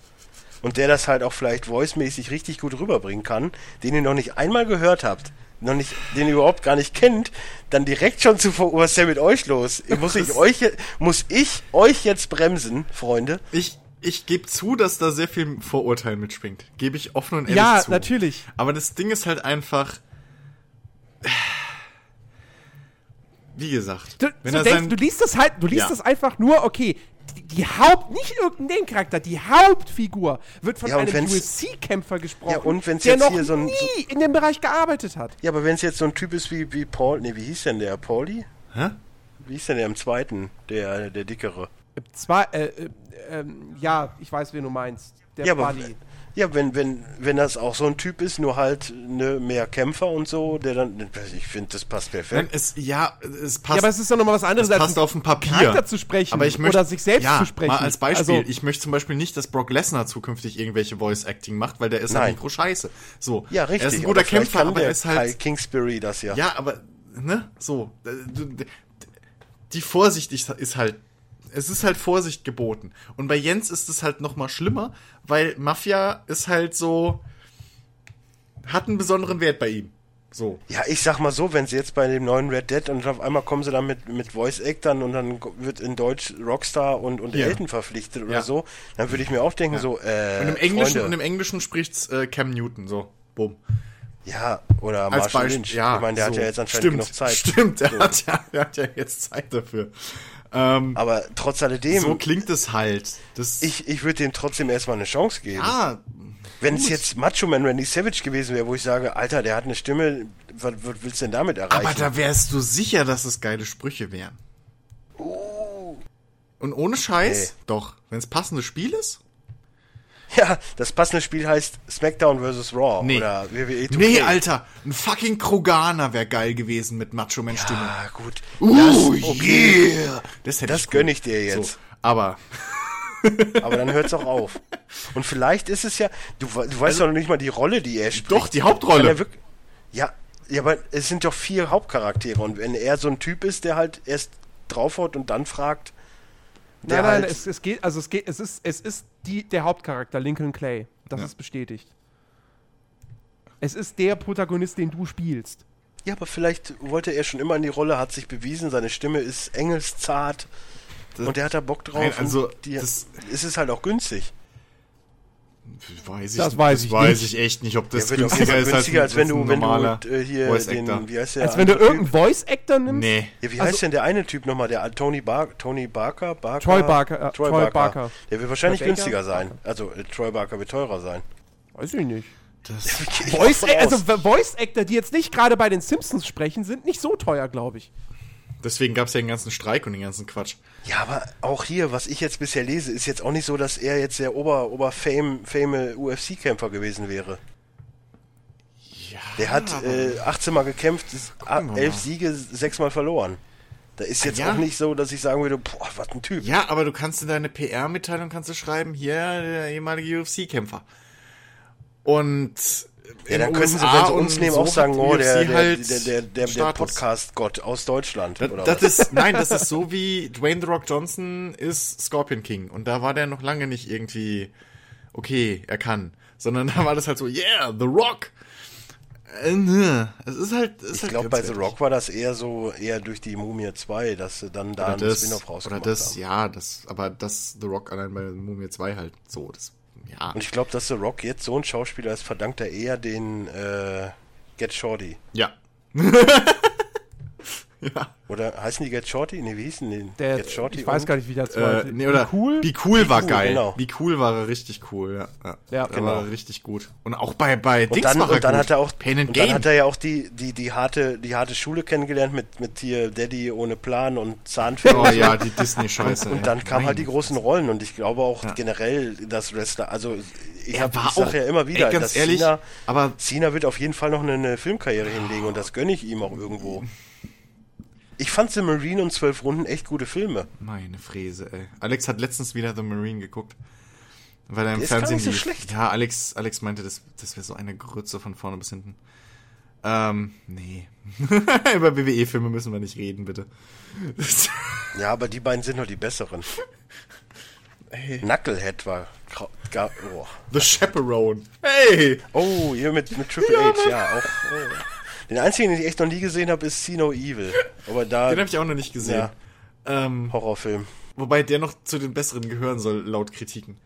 und der das halt auch vielleicht voicemäßig richtig gut rüberbringen kann, den ihr noch nicht einmal gehört habt, noch nicht, den ihr überhaupt gar nicht kennt, dann direkt schon zu was ist denn mit euch los? Muss ich euch, muss ich euch jetzt bremsen, Freunde? Ich, ich gebe zu, dass da sehr viel Vorurteil mitschwingt. Gebe ich offen und ehrlich Ja, zu. natürlich. Aber das Ding ist halt einfach. Wie gesagt, Du, wenn so er denkst, sein, du liest das halt, du liest Ja. das einfach nur, okay, die, die Haupt, nicht irgendein Charakter, die Hauptfigur wird von Ja, einem UFC-Kämpfer gesprochen, Ja, und wenn's der jetzt noch hier so ein- nie in dem Bereich gearbeitet hat. Ja, aber wenn es jetzt so ein Typ ist wie, wie Paul, nee, wie hieß denn der? Pauli? Hä? Wie hieß denn der im zweiten, der, der dickere? Zwei, äh, äh, ähm, ja, ich weiß, wen du meinst. Der Ja, aber, Buddy. Ja, wenn, wenn, wenn das auch so ein Typ ist, nur halt ne, mehr Kämpfer und so, der dann, ich finde, das passt Nein, perfekt. es, ja, es passt. Ja, aber es ist doch nochmal was anderes, als passt auf dem Papier. Charakter zu sprechen aber ich möchte, oder sich selbst ja, zu sprechen. Mal als Beispiel, Also- ich möchte zum Beispiel nicht, dass Brock Lesnar zukünftig irgendwelche Voice Acting macht, weil der ist halt Mikro scheiße. So, ja, richtig. Er ist ein guter Kämpfer, aber er ist halt. Kyle Kingsbury das ja. Ja, aber, ne, so. Die Vorsicht ist halt, es ist halt Vorsicht geboten. Und bei Jens ist es halt noch mal schlimmer, weil Mafia ist halt so, hat einen besonderen Wert bei ihm. So. Ja, ich sag mal so, wenn sie jetzt bei dem neuen Red Dead und auf einmal kommen sie dann mit, mit Voice Actern und dann wird in Deutsch Rockstar und, und Ja. Elton verpflichtet oder Ja. so, dann würde ich mir auch denken, so, äh, Und im Englischen, Freunde, und im Englischen spricht's äh, Cam Newton, so. Bumm. ja, oder Als Marshall Beispiel. Lynch. Ja, ich meine, der hat so. ja jetzt anscheinend Stimmt, genug Zeit. Stimmt, der, So. hat ja, der hat ja jetzt Zeit dafür. Ähm, Aber trotz alledem, so klingt es halt. Das, ich, ich würde dem trotzdem erstmal eine Chance geben. ja, Wenn es jetzt Macho Man Randy Savage gewesen wäre, wo ich sage, Alter, der hat eine Stimme, was, was willst du denn damit erreichen? aber da wärst du sicher, dass es geile Sprüche wären. Und ohne Scheiß, Nee. doch, wenn es passendes Spiel ist? ja, das passende Spiel heißt SmackDown vs. Raw Nee. oder WWE 2K. Nee, Alter, ein fucking Kroganer wäre geil gewesen mit Macho Man Stimme. Ah, gut. Uh, das, okay. yeah. Das, hätte Das ich gönn ich dir jetzt. So, aber Aber dann hört's auch auf. Und vielleicht ist es ja, du, du weißt doch noch nicht mal die Rolle, die er spielt. Also doch, die Hauptrolle. er wirk- ja, ja, aber es sind doch vier Hauptcharaktere und wenn er so ein Typ ist, der halt erst draufhaut und dann fragt, Nein, nein, halt, es, es geht, also es geht, es ist, es ist die, der Hauptcharakter, Lincoln Clay. Das Ja. ist bestätigt. Es ist der Protagonist, den du spielst. ja, aber vielleicht wollte er schon immer in die Rolle, hat sich bewiesen, seine Stimme ist engelszart und der hat da Bock drauf. Nein, also, und die, das- es ist halt auch günstig. Weiß ich, Das weiß ich weiß nicht. ich echt nicht, ob das Der günstiger ist als, günstiger, als wenn als ein du, wenn du äh, hier Voice den, Actor. wie heißt der? Als wenn du irgendeinen Voice-Actor nimmst. Nee. Ja, wie Also- heißt denn der eine Typ nochmal? Der Tony, Bar Tony Barker? Barker? Troy Barker, äh, Troy, Troy Barker. Barker. Der wird wahrscheinlich Troy Baker? günstiger sein. Also äh, Troy Barker wird teurer sein. Weiß ich nicht. Das, Voice, also Voice-Actor, die jetzt nicht gerade bei den Simpsons sprechen, sind nicht so teuer, glaube ich. Deswegen gab es ja den ganzen Streik und den ganzen Quatsch. ja, aber auch hier, was ich jetzt bisher lese, ist jetzt auch nicht so, dass er jetzt der ober, ober fame, fame UFC-Kämpfer gewesen wäre. Ja, Der hat äh, 18 Mal gekämpft, ist, Gucken wir elf mal. Siege, sechs Mal verloren. Da ist jetzt Ja. auch nicht so, dass ich sagen würde, boah, was ein Typ. Ja, aber du kannst in deine PR-Mitteilung kannst du schreiben, hier der ehemalige UFC-Kämpfer. Und Ja, dann könnten sie, wenn sie uns nehmen, so auch sagen, oh, der, halt der, der, der, der. Podcast-Gott aus Deutschland. Das, oder das was? ist, nein, das ist so wie Dwayne The Rock Johnson ist Scorpion King. Und da war der noch lange nicht irgendwie okay, er kann. Sondern da war das halt so, yeah, The Rock. Äh, es ist halt. Es ist Ich halt glaube, bei The Rock war das eher so, eher durch die Mumie 2, dass sie dann da Oder das, Spin-off oder rausgemacht das, haben. ja, das, aber das The Rock allein bei Mumie 2 halt so, das, ja. Und ich glaube, dass The Rock jetzt so ein Schauspieler ist, verdankt er eher den äh, Get Shorty. Ja. ja. Oder heißen die Get Shorty? Nee, wie hießen die? Der, Get Shorty ich weiß und- gar nicht, wie der zweite. Äh, nee, oder Wie cool? Wie cool war Cool, geil. genau. Wie cool war er richtig cool, ja. Ja, genau. war richtig gut. Und auch bei, bei Und Dings dann, war er und dann gut. hat er auch Pain and und dann Gain. hat er ja auch die, die, die harte, die harte Schule kennengelernt mit, mit hier Daddy ohne Plan und Zahnfee. oh ja, die Disney-Scheiße. Und ey. dann kamen halt die großen Rollen und ich glaube auch Ja. generell, dass Wrestler, also ich, Er hab, war ich sag auch- ja immer wieder, ey, ganz dass ehrlich, Cena, aber- Cena wird auf jeden Fall noch eine, eine Filmkarriere hinlegen und das gönne ich ihm auch irgendwo. Ich fand The Marine und Zwölf Runden echt gute Filme. Meine Fräse, ey. Alex hat letztens wieder The Marine geguckt. Weil er im Der ist gar Fernsehen nicht so lief. schlecht. Ja, Alex, Alex meinte, das, das wäre so eine Grütze von vorne bis hinten. Ähm, nee. Über WWE-Filme müssen wir nicht reden, bitte. Ja, aber die beiden sind nur die besseren. Ey. Knucklehead war oh. The Chaperone. Hey! oh, hier mit, mit Triple Ja, H, ja, auch. Oh. Den einzigen, den ich echt noch nie gesehen habe, ist See No Evil. Aber da Den habe ich auch noch nicht gesehen. Ja. Ähm, Horrorfilm. wobei der noch zu den besseren gehören soll, laut Kritiken.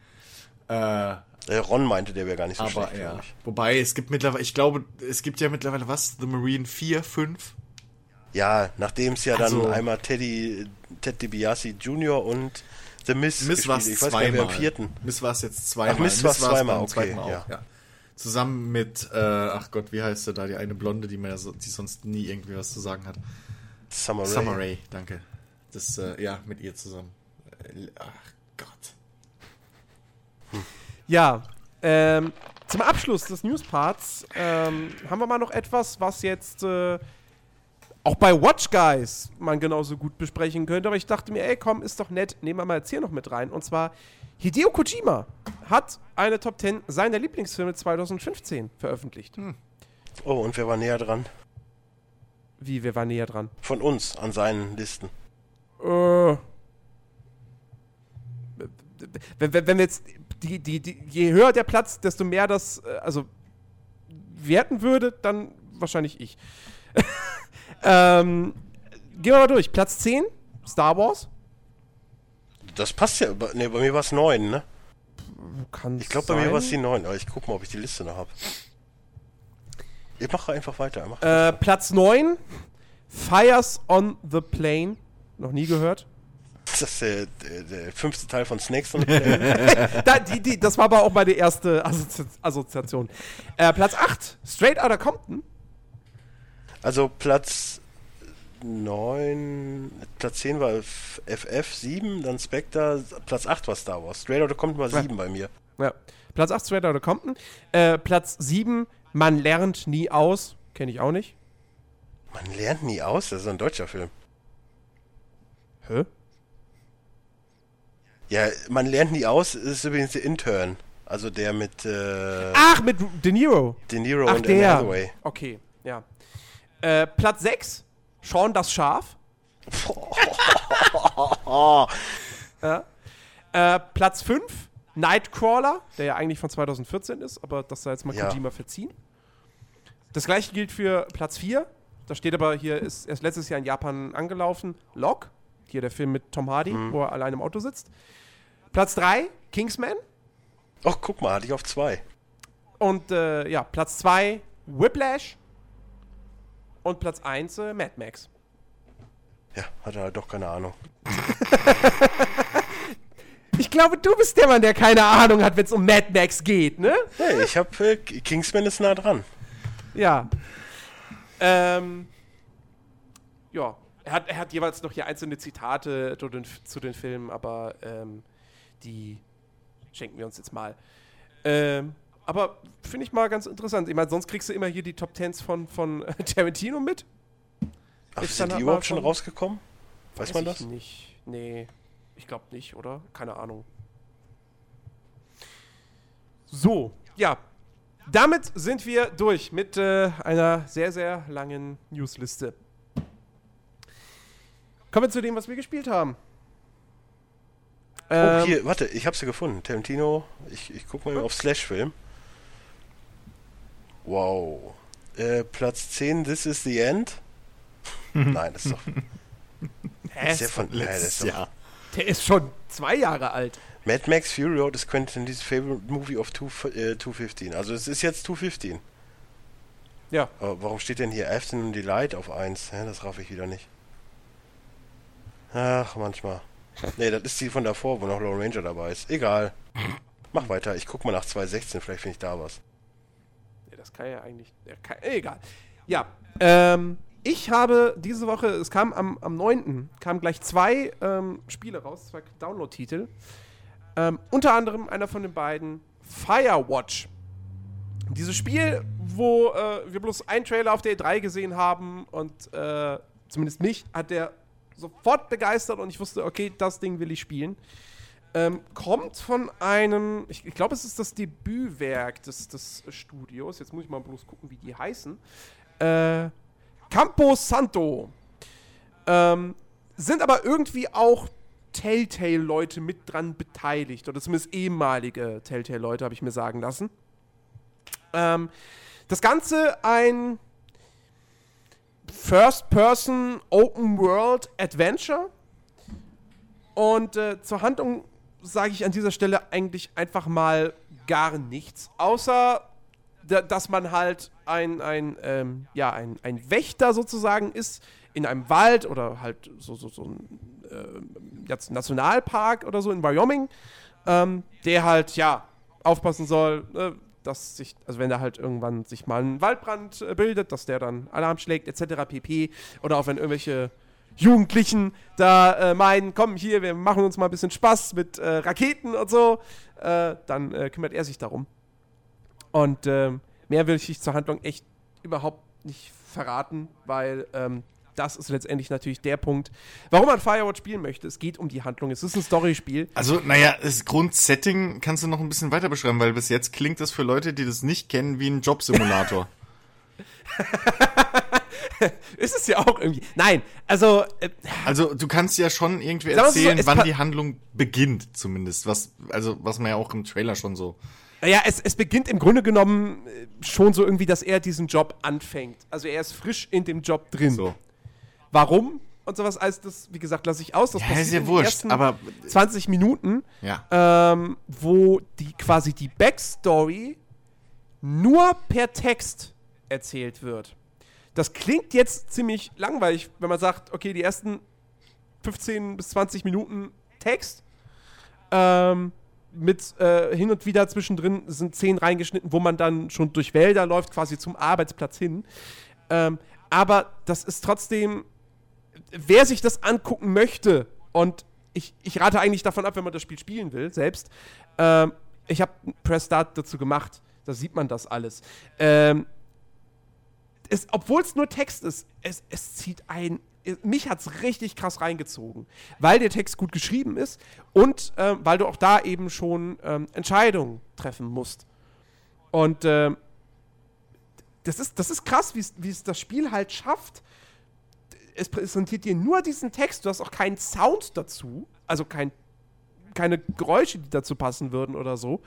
Äh, Äh, Ron meinte, der wäre gar nicht so aber schlecht, ja. Wobei, es gibt mittlerweile, ich glaube, es gibt ja mittlerweile was? The Marine 4, 5? Ja, nachdem es ja dann Also- einmal Teddy, Ted DiBiase Jr. und The Miss, Miss war es nicht, zweimal. vierten. Miss war es jetzt zweimal. Ach, Miss war's war's zweimal, beim okay, Mal ja. auch, ja. Zusammen mit, äh, ach Gott, wie heißt sie da, die eine Blonde, die mir so, die sonst nie irgendwie was zu sagen hat. Summer Rae. Summer Rae, danke. Das, äh, ja, mit ihr zusammen. Äh, Ach Gott. Ja, ähm, zum Abschluss des Newsparts ähm, haben wir mal noch etwas, was jetzt äh, auch bei Watch Guys man genauso gut besprechen könnte. Aber ich dachte mir, ey, komm, ist doch nett, nehmen wir mal jetzt hier noch mit rein. Und zwar, Hideo Kojima hat eine Top 10 seiner Lieblingsfilme 2015 veröffentlicht. Oh, und wer war näher dran? Wie, wir waren näher dran. Von uns an seinen Listen. Äh, wenn, wenn, wenn wir jetzt die, die, die, je höher der Platz, desto mehr das, äh, also werten würde, dann wahrscheinlich ich. ähm, gehen wir mal durch. Platz 10, Star Wars. Das passt ja. Ne, bei mir war es neun, ne? Kann Ich glaube, bei mir war es die neun. Aber ich guck mal, ob ich die Liste noch habe. Ich mache einfach weiter. Mach äh, Platz 9, Fires on the Plane. Noch nie gehört. Das ist der, der, der fünfte Teil von Snakes on the Plane. da, die, die, das war aber auch meine erste Assozi Assoziation. Äh, Platz 8, Straight Outta Compton. Also Platz 9, Platz 10 war F- FF, 7, dann Spectre, Platz 8 war Star Wars. Straight Outta kommt mal 7 bei mir. Ja. Platz 8, Straight Outta Compton. Äh, Platz 7, Man lernt nie aus. Kenne ich auch nicht. Man lernt nie aus, das ist ein deutscher Film. Hä? Ja, man lernt nie aus, ist übrigens der Intern. Also der mit äh, Ach, mit De Niro. De Niro Ach, und Anne der. Hathaway. Okay, ja. Äh, Platz 6, Sean das Schaf. ja. Äh, Platz 5, Nightcrawler, der ja eigentlich von 2014 ist, aber das sei jetzt mal Ja. Kojima verziehen. Das gleiche gilt für Platz 4. Da steht aber hier, ist erst letztes Jahr in Japan angelaufen. Lock, hier der Film mit Tom Hardy, Mhm. wo er allein im Auto sitzt. Platz 3, Kingsman. Ach, guck mal, hatte ich auf 2. Und äh, ja, Platz 2, Whiplash. Und Platz 1, äh, Mad Max. Ja, hatte halt doch keine Ahnung. Ich glaube, du bist der Mann, der keine Ahnung hat, wenn es um Mad Max geht, ne? Hey, ich hab äh, Kingsman ist nah dran. Ja. Ähm. Ja. Er hat, er hat jeweils noch hier einzelne Zitate zu den, zu den Filmen, aber ähm, die schenken wir uns jetzt mal. Ähm, aber finde ich mal ganz interessant. Ich meine, sonst kriegst du immer hier die Top Tens von, von äh, Tarantino mit. Ach, Ist sind die überhaupt schon rausgekommen? Weiß man ich das? nicht. Nee, ich glaube nicht, oder? Keine Ahnung. So, ja. Damit sind wir durch mit äh, einer sehr, sehr langen Newsliste. Kommen wir zu dem, was wir gespielt haben. Ähm, oh, hier, warte, ich habe sie gefunden. Tarantino, ich, ich guck mal auf Slash-Film. Wow. Äh, Platz 10, This is the End? Nein, das ist doch. Hä? Ist der von letztes ja, Jahr. Der ist schon zwei Jahre alt. Mad Max Fury Road is Quentin's favorite movie of two, äh, 215. Also es ist jetzt 215. Ja. Aber warum steht denn hier Afternoon Delight auf 1? Hä, das raff ich wieder nicht. Ach, manchmal. Nee, das ist die von davor, wo noch Lone Ranger dabei ist. Egal. Mach weiter. Ich guck mal nach 216, vielleicht finde ich da was. Das kann ja eigentlich. Kann, egal. Ja. Ähm, ich habe diese Woche, es kam am, am 9. kamen gleich zwei ähm, Spiele raus, zwei Download-Titel. Ähm, unter anderem einer von den beiden, Firewatch. Dieses Spiel, wo äh, wir bloß einen Trailer auf der E3 gesehen haben und äh, zumindest mich hat der sofort begeistert und ich wusste, okay, das Ding will ich spielen. Ähm, kommt von einem, ich, ich glaube, es ist das Debütwerk des, des Studios. Jetzt muss ich mal bloß gucken, wie die heißen. Äh, Campo Santo. Ähm, sind aber irgendwie auch Telltale-Leute mit dran beteiligt. Oder zumindest ehemalige Telltale-Leute, habe ich mir sagen lassen. Ähm, das Ganze ein First-Person Open-World Adventure. Und äh, zur Handlung sage ich an dieser Stelle eigentlich einfach mal gar nichts. Außer dass man halt ein, ein, ähm, ja, ein, ein Wächter sozusagen ist in einem Wald oder halt so, so, so ein äh, Nationalpark oder so in Wyoming, ähm, der halt, ja, aufpassen soll, äh, dass sich, also wenn da halt irgendwann sich mal ein Waldbrand äh, bildet, dass der dann Alarm schlägt, etc. pp. Oder auch wenn irgendwelche Jugendlichen da äh, meinen, komm hier, wir machen uns mal ein bisschen Spaß mit äh, Raketen und so, äh, dann äh, kümmert er sich darum. Und ähm, mehr will ich zur Handlung echt überhaupt nicht verraten, weil ähm, das ist letztendlich natürlich der Punkt, warum man Firewatch spielen möchte. Es geht um die Handlung. Es ist ein Storyspiel. Also, naja, das Grundsetting kannst du noch ein bisschen weiter beschreiben, weil bis jetzt klingt das für Leute, die das nicht kennen, wie ein Jobsimulator. ist es ja auch irgendwie. Nein, also. Äh, also du kannst ja schon irgendwie erzählen, so, wann die Handlung beginnt, zumindest. Was, also, was man ja auch im Trailer schon so naja, es, es beginnt im Grunde genommen äh, schon so irgendwie, dass er diesen Job anfängt. Also er ist frisch in dem Job drin. So. Warum? Und sowas, als das, wie gesagt, lasse ich aus. Das ja, ist ja wurscht, aber 20 Minuten, ja. ähm, wo die quasi die Backstory nur per Text erzählt wird. Das klingt jetzt ziemlich langweilig, wenn man sagt, okay, die ersten 15 bis 20 Minuten Text. Ähm, mit äh, hin und wieder zwischendrin sind Szenen reingeschnitten, wo man dann schon durch Wälder läuft, quasi zum Arbeitsplatz hin. Ähm, aber das ist trotzdem, wer sich das angucken möchte, und ich, ich rate eigentlich davon ab, wenn man das Spiel spielen will, selbst, ähm, ich habe Press Start dazu gemacht, da sieht man das alles. Ähm, Obwohl es nur Text ist, es, es zieht ein mich hat es richtig krass reingezogen, weil der Text gut geschrieben ist und äh, weil du auch da eben schon ähm, Entscheidungen treffen musst. Und äh, das, ist, das ist krass, wie es das Spiel halt schafft. Es präsentiert dir nur diesen Text, du hast auch keinen Sound dazu, also kein, keine Geräusche, die dazu passen würden oder so.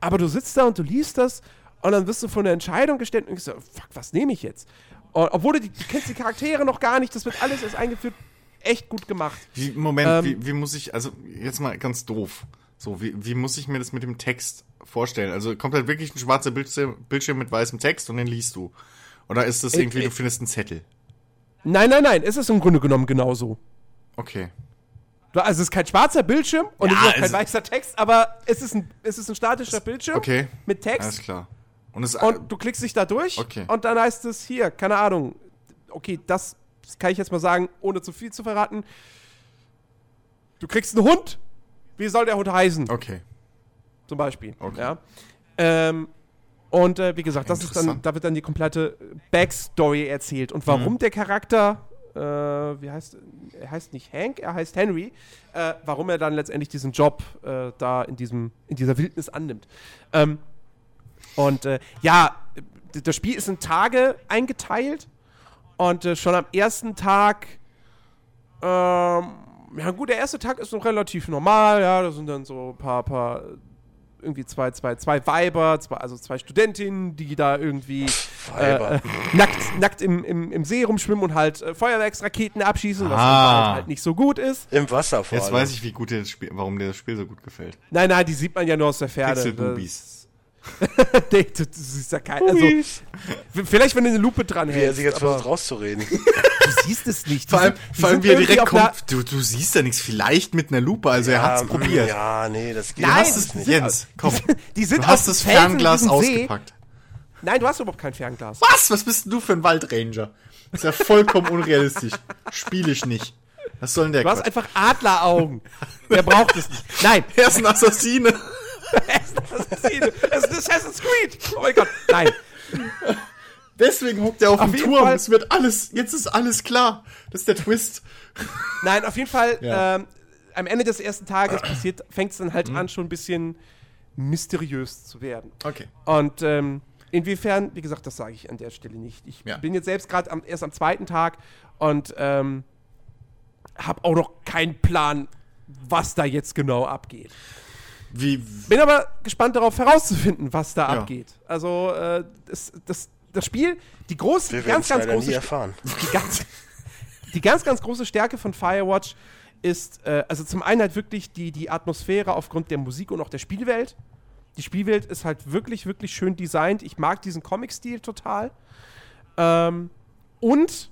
Aber du sitzt da und du liest das und dann wirst du vor eine Entscheidung gestellt und denkst so, fuck, was nehme ich jetzt? Und, obwohl du, die, du kennst die Charaktere noch gar nicht, das wird alles erst eingeführt. Echt gut gemacht. Wie, Moment, ähm, wie, wie muss ich, also jetzt mal ganz doof. So, wie, wie muss ich mir das mit dem Text vorstellen? Also kommt halt wirklich ein schwarzer Bildschirm, Bildschirm mit weißem Text und den liest du? Oder ist das irgendwie, äh, du findest einen Zettel? Nein, nein, nein, es ist im Grunde genommen genauso. Okay. Also es ist kein schwarzer Bildschirm und ja, es ist auch kein weißer Text, aber es ist ein, es ist ein statischer Bildschirm okay. mit Text. Alles klar. Und, und du klickst dich da durch okay. und dann heißt es hier, keine Ahnung, okay, das, das kann ich jetzt mal sagen, ohne zu viel zu verraten. Du kriegst einen Hund, wie soll der Hund heißen? Okay. Zum Beispiel. Okay. Ja. Ähm, und äh, wie gesagt, das ist dann, da wird dann die komplette Backstory erzählt und warum mhm. der Charakter, äh, wie heißt, er heißt nicht Hank, er heißt Henry, äh, warum er dann letztendlich diesen Job äh, da in diesem, in dieser Wildnis annimmt. Ähm, und äh, ja, das Spiel ist in Tage eingeteilt. Und äh, schon am ersten Tag ähm, ja gut, der erste Tag ist noch relativ normal, ja, da sind dann so ein paar, paar irgendwie zwei, zwei, zwei Weiber, zwei, also zwei Studentinnen, die da irgendwie äh, äh, nackt, nackt im, im, im See rumschwimmen und halt äh, Feuerwerksraketen abschießen, was Ah. halt nicht so gut ist. Im Wasser vor Jetzt allem. weiß ich, wie gut dir das Spiel, warum dir das Spiel so gut gefällt. Nein, nein, die sieht man ja nur aus der Ferne. Pixel-Boobies. Das- du, du siehst ja kein, also, vielleicht, wenn du eine Lupe dran Wie er hältst. sich jetzt versucht rauszureden. du siehst es nicht. Vor allem, vor allem wie er direkt kommt. Du, du siehst ja nichts. Vielleicht mit einer Lupe. Also er hat's Ja, probiert. Ja, nee, das geht Nein, Du nicht. hast es, Jens, komm. Die sind Du hast das Fernglas ausgepackt. Nein, du hast überhaupt kein Fernglas. Was? Was bist denn du für ein Waldranger? Das ist ja vollkommen unrealistisch. Spiel ich nicht. Was soll denn der Du hast Quatsch? einfach Adleraugen. Wer braucht es nicht? Nein, Er ist ein Assassine. Es ist Assassin's Creed. Oh mein Gott. Nein. Deswegen hockt er auf, Auf dem Turm. Fall- Es wird alles, jetzt ist alles klar. Das ist der Twist. Nein, auf jeden Fall, Ja. ähm, am Ende des ersten Tages passiert, fängt es dann halt an, schon ein bisschen mysteriös zu werden. Okay. Und ähm, inwiefern, wie gesagt, das sage ich an der Stelle nicht. Ich Ja. bin jetzt selbst gerade am, erst am zweiten Tag und ähm, habe auch noch keinen Plan, was da jetzt genau abgeht. Wie, Bin aber gespannt darauf herauszufinden, was da Ja. abgeht. Also äh, das, das, das Spiel, die große, Wir ganz, ganz große erfahren. die ganz, die ganz, ganz große Stärke von Firewatch ist, äh, also zum einen halt wirklich die, die Atmosphäre aufgrund der Musik und auch der Spielwelt. Die Spielwelt ist halt wirklich, wirklich schön designt. Ich mag diesen Comic-Stil total. Ähm, und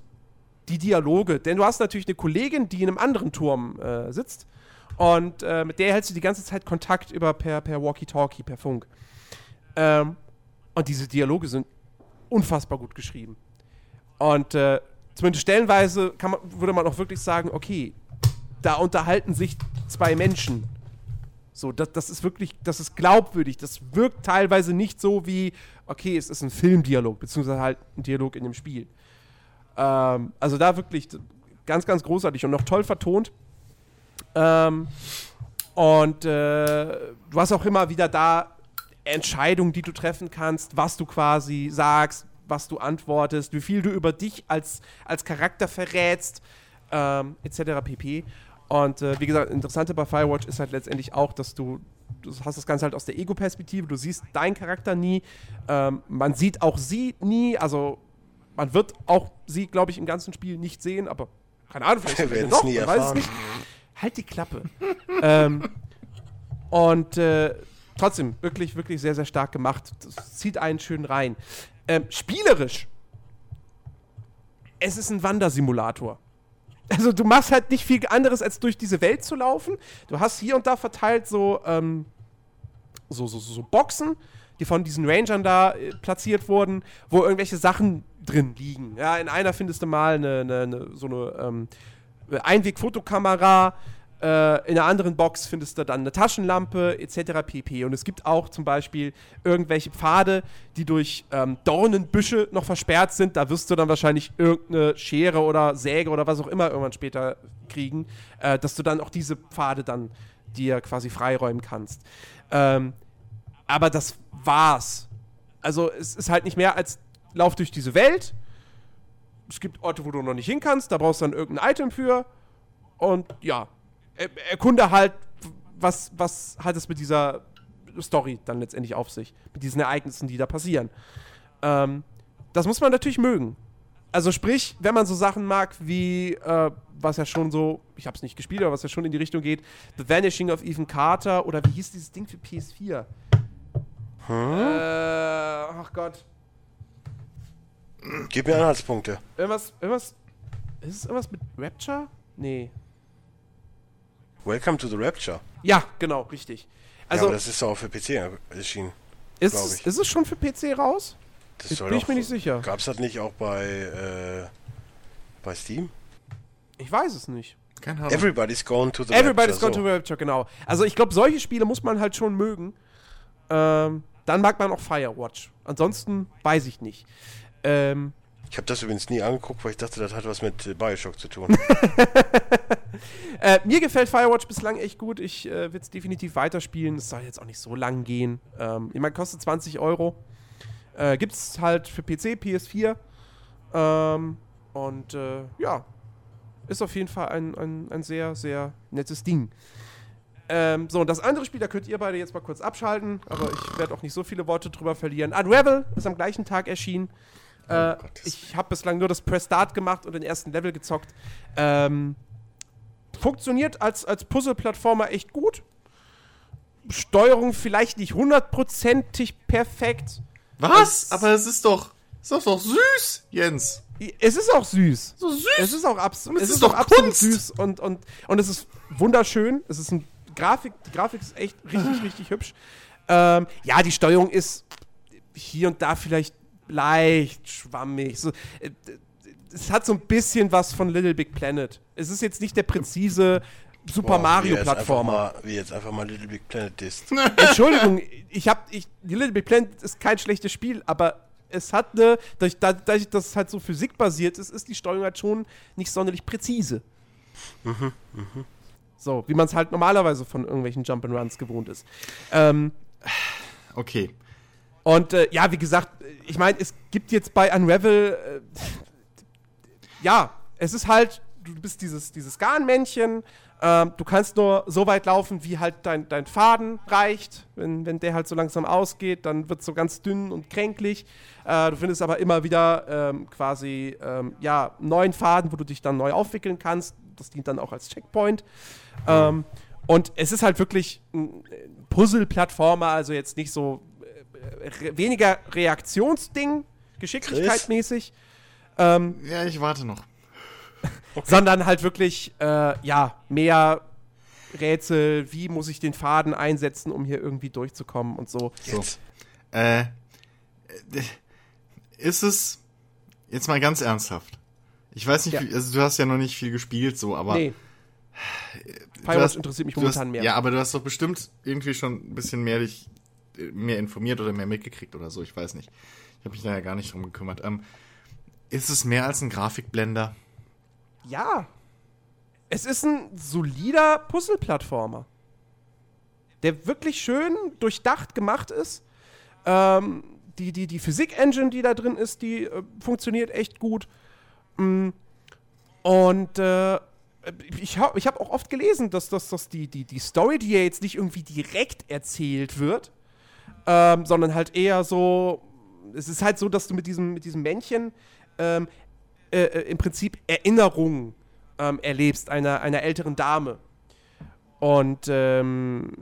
die Dialoge. Denn du hast natürlich eine Kollegin, die in einem anderen Turm äh, sitzt. Und äh, mit der hältst du die ganze Zeit Kontakt über per, per Walkie-Talkie, per Funk. Ähm, und diese Dialoge sind unfassbar gut geschrieben. Und äh, zumindest stellenweise man, würde man auch wirklich sagen, okay, da unterhalten sich zwei Menschen. So, das, das ist wirklich, das ist glaubwürdig. Das wirkt teilweise nicht so wie, okay, es ist ein Filmdialog, beziehungsweise halt ein Dialog in dem Spiel. Ähm, also da wirklich ganz, ganz großartig und noch toll vertont. Ähm, und äh, du hast auch immer wieder da Entscheidungen, die du treffen kannst, was du quasi sagst, was du antwortest, wie viel du über dich als, als Charakter verrätst, ähm, etc. pp. Und äh, wie gesagt, interessante bei Firewatch ist halt letztendlich auch, dass du, du hast das Ganze halt aus der Ego-Perspektive, du siehst deinen Charakter nie, ähm, man sieht auch sie nie, also man wird auch sie, glaube ich, im ganzen Spiel nicht sehen, aber keine Ahnung, vielleicht Wir werden's doch, nie es erfahren. Halt die Klappe. ähm, und äh, trotzdem, wirklich, wirklich sehr, sehr stark gemacht. Das zieht einen schön rein. Ähm, spielerisch. Es ist ein Wandersimulator. Also du machst halt nicht viel anderes, als durch diese Welt zu laufen. Du hast hier und da verteilt so, ähm, so, so, so Boxen, die von diesen Rangern da äh, platziert wurden, wo irgendwelche Sachen drin liegen. Ja, in einer findest du mal eine, eine, eine so eine ähm, Einweg-Fotokamera, äh, in der anderen Box findest du dann eine Taschenlampe etc. pp. Und es gibt auch zum Beispiel irgendwelche Pfade, die durch ähm, Dornenbüsche noch versperrt sind. Da wirst du dann wahrscheinlich irgendeine Schere oder Säge oder was auch immer irgendwann später kriegen, äh, dass du dann auch diese Pfade dann dir quasi freiräumen kannst. Ähm, aber das war's. Also es ist halt nicht mehr als lauf durch diese Welt. Es gibt Orte, wo du noch nicht hin kannst, da brauchst du dann irgendein Item für. Und ja, er, erkunde halt, was, was hat es mit dieser Story dann letztendlich auf sich, mit diesen Ereignissen, die da passieren. Ähm, das muss man natürlich mögen. Also sprich, wenn man so Sachen mag wie, äh, was ja schon so, ich habe es nicht gespielt, aber was ja schon in die Richtung geht, The Vanishing of Ethan Carter oder wie hieß dieses Ding für PS4? Äh, ach Gott. Gib mir Anhaltspunkte. Irgendwas, irgendwas, ist es irgendwas mit Rapture? Nee. Welcome to the Rapture. Ja, genau, richtig. Also, Also, ja, aber das ist auch für PC erschienen. ist, es- ich. ist es schon für PC raus? Das soll bin ich doch- mir nicht sicher. Gab's das nicht auch bei, äh, bei Steam? Ich weiß es nicht. Keine Ahnung. Everybody's going to the Everybody's Rapture. Gone to Rapture, genau. Also ich glaube, solche Spiele muss man halt schon mögen. Ähm, dann mag man auch Firewatch. Ansonsten weiß ich nicht. Ähm, Ich habe das übrigens nie angeguckt, weil ich dachte, das hat was mit äh, Bioshock zu tun. äh, mir gefällt Firewatch bislang echt gut. Ich äh, werde es definitiv weiterspielen. Es soll jetzt auch nicht so lang gehen. Ähm, ich meine, kostet 20 Euro. Äh, Gibt es halt für PC, PS4. Ähm, und äh, ja, ist auf jeden Fall ein, ein, ein sehr, sehr nettes Ding. Ähm, so, und das andere Spiel, da könnt ihr beide jetzt mal kurz abschalten, aber ich werde auch nicht so viele Worte drüber verlieren. Unravel ist am gleichen Tag erschienen. Äh, ich habe bislang nur das Press Start gemacht und den ersten Level gezockt. Ähm, funktioniert als, als Puzzle-Plattformer echt gut. Steuerung vielleicht nicht hundertprozentig perfekt. Was? Es- Aber es ist doch, es ist doch süß, Jens. Es ist auch süß. So süß. Es ist auch, abs Es es ist ist auch absolut Kunst. süß und, und, und es ist wunderschön. Es ist ein Grafik, die Grafik ist echt richtig, richtig hübsch. Ähm, ja, die Steuerung ist hier und da vielleicht leicht schwammig. So, äh, es hat so ein bisschen was von Little Big Planet. Es ist jetzt nicht der präzise Super Mario wie er jetzt einfach Plattformer. mal- Wie jetzt einfach mal Little Big Planet disst. Entschuldigung, ich habe ich die Little Big Planet ist kein schlechtes Spiel, aber es hat eine dadurch, da- dadurch dass es halt so physikbasiert ist, ist die Steuerung halt schon nicht sonderlich präzise. So, wie man es halt normalerweise von irgendwelchen Jump and Runs gewohnt ist. Ähm, Okay. Und äh, ja, wie gesagt, ich meine, es gibt jetzt bei Unravel, äh, ja, es ist halt, du bist dieses, dieses Garnmännchen, ähm, du kannst nur so weit laufen, wie halt dein, dein Faden reicht. Wenn, wenn der halt so langsam ausgeht, dann wird es so ganz dünn und kränklich. Äh, du findest aber immer wieder ähm, quasi, ähm, ja, neuen Faden, wo du dich dann neu aufwickeln kannst. Das dient dann auch als Checkpoint. Ähm, und es ist halt wirklich ein Puzzle-Plattformer, also jetzt nicht so äh, re weniger Reaktionsding, geschicklichkeitmäßig, ähm, Ja, ich warte noch. sondern halt wirklich, äh, ja, mehr Rätsel, wie muss ich den Faden einsetzen, um hier irgendwie durchzukommen und so. So. Jetzt. Äh, äh, ist es jetzt mal ganz ernsthaft? Ich weiß nicht, Ja. wie, also du hast ja noch nicht viel gespielt, so, aber nee. Firewatch hast- interessiert mich du hast, momentan mehr. Ja, aber du hast doch bestimmt irgendwie schon ein bisschen mehr dich äh, mehr informiert oder mehr mitgekriegt oder so. Ich weiß nicht. Ich habe mich da ja gar nicht drum gekümmert. Ähm, ist es mehr als ein Grafikblender? Ja. Es ist ein solider Puzzle-Plattformer. Der wirklich schön durchdacht gemacht ist. Ähm, die, die, die Physik-Engine, die da drin ist, die äh, funktioniert echt gut. Mm. Und äh, ich habe ich hab auch oft gelesen, dass, dass, dass die, die, die Story, die ja jetzt nicht irgendwie direkt erzählt wird, ähm, sondern halt eher so. Es ist halt so, dass du mit diesem, mit diesem Männchen ähm, äh, äh, im Prinzip Erinnerungen ähm, erlebst einer, einer älteren Dame. Und ähm,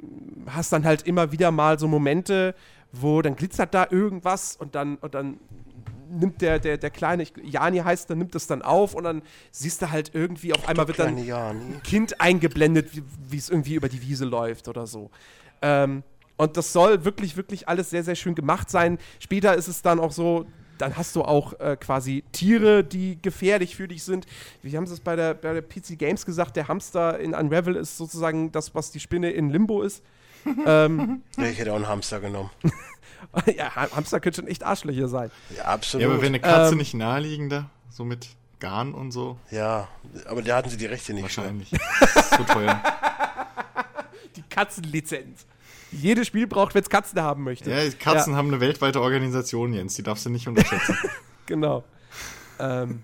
hast dann halt immer wieder mal so Momente, wo dann glitzert da irgendwas und dann, und dann nimmt der, der, der kleine, ich, Jani heißt, dann nimmt es dann auf und dann siehst du halt irgendwie auf einmal wird dann Jani. Kind eingeblendet, wie- wie es irgendwie über die Wiese läuft oder so. Ähm, und das soll wirklich, wirklich alles sehr, sehr schön gemacht sein. Später ist es dann auch so, dann hast du auch äh, quasi Tiere, die gefährlich für dich sind. Wie haben sie es bei der, bei der PC Games gesagt? Der Hamster in Unravel ist sozusagen das, was die Spinne in Limbo ist. ähm, Ja, ich hätte auch einen Hamster genommen. ja, Ha- Hamster können schon echt Arschlöcher sein. Ja, absolut. Ja, aber wäre eine Katze Ähm, nicht naheliegender? So mit Garn und so? Ja, aber da hatten sie die Rechte nicht. Wahrscheinlich. Das ist so teuer. Die Katzenlizenz. Jedes Spiel braucht, wenn es Katzen haben möchte. Ja, Katzen haben eine weltweite Organisation, Jens. Die darfst du nicht unterschätzen. Genau. ähm,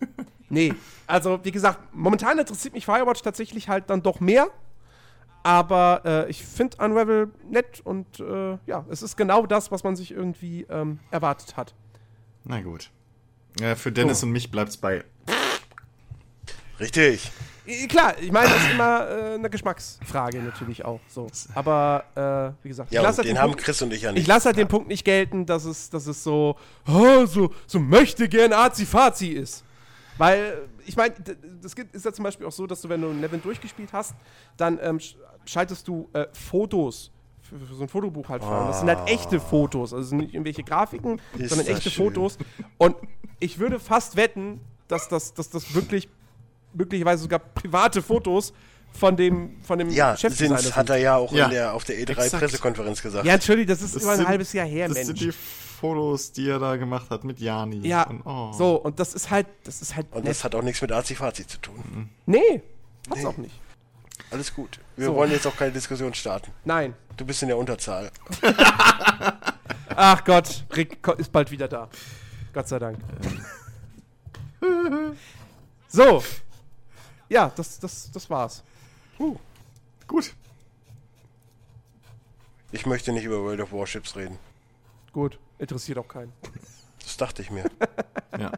nee, also wie gesagt, momentan interessiert mich Firewatch tatsächlich halt dann doch mehr. Aber äh, ich finde Unravel nett und äh, ja, es ist genau das, was man sich irgendwie ähm, erwartet hat. Na gut. Ja, für Dennis So. und mich bleibt's bei. Richtig. Äh, Klar, ich meine, das ist immer äh, eine Geschmacksfrage natürlich auch. So. Aber äh, wie gesagt, Ja, ich halt den haben Punkt, Chris und ich ja ich nicht. lasse halt den Punkt nicht gelten, dass es, dass es so, oh, so, so möchte gern Azi-Fazi ist. Weil, ich meine, das gibt- ist ja zum Beispiel auch so, dass du, wenn du ein Level durchgespielt hast, dann ähm, sch- schaltest du äh, Fotos für, für so ein Fotobuch halt frei. Und das sind halt echte Fotos. Also nicht irgendwelche Grafiken, Ist sondern echte schön. Fotos. Und ich würde fast wetten, dass das, dass das wirklich, möglicherweise sogar private Fotos von dem, von dem ja, Chefdesigner sind, hat er ja auch Ja, in der, auf der exakt. E3-Pressekonferenz gesagt. Ja, Entschuldigung, das ist Das über ein sind- halbes Jahr her, Das Mensch. sind die Fotos, die er da gemacht hat mit Jani. Ja, Und, oh. so, und das ist halt, das ist halt Und nett. das hat auch nichts mit Azi-Fazi zu tun. Nee, hat's Nee. auch nicht. Alles gut. Wir So. wollen jetzt auch keine Diskussion starten. Nein. Du bist in der Unterzahl. Ach Gott, Rick ist bald wieder da. Gott sei Dank. So. Ja, das, das, das war's. Gut. Ich möchte nicht über World of Warships reden. Gut, interessiert auch keinen. Das dachte ich mir. Ja.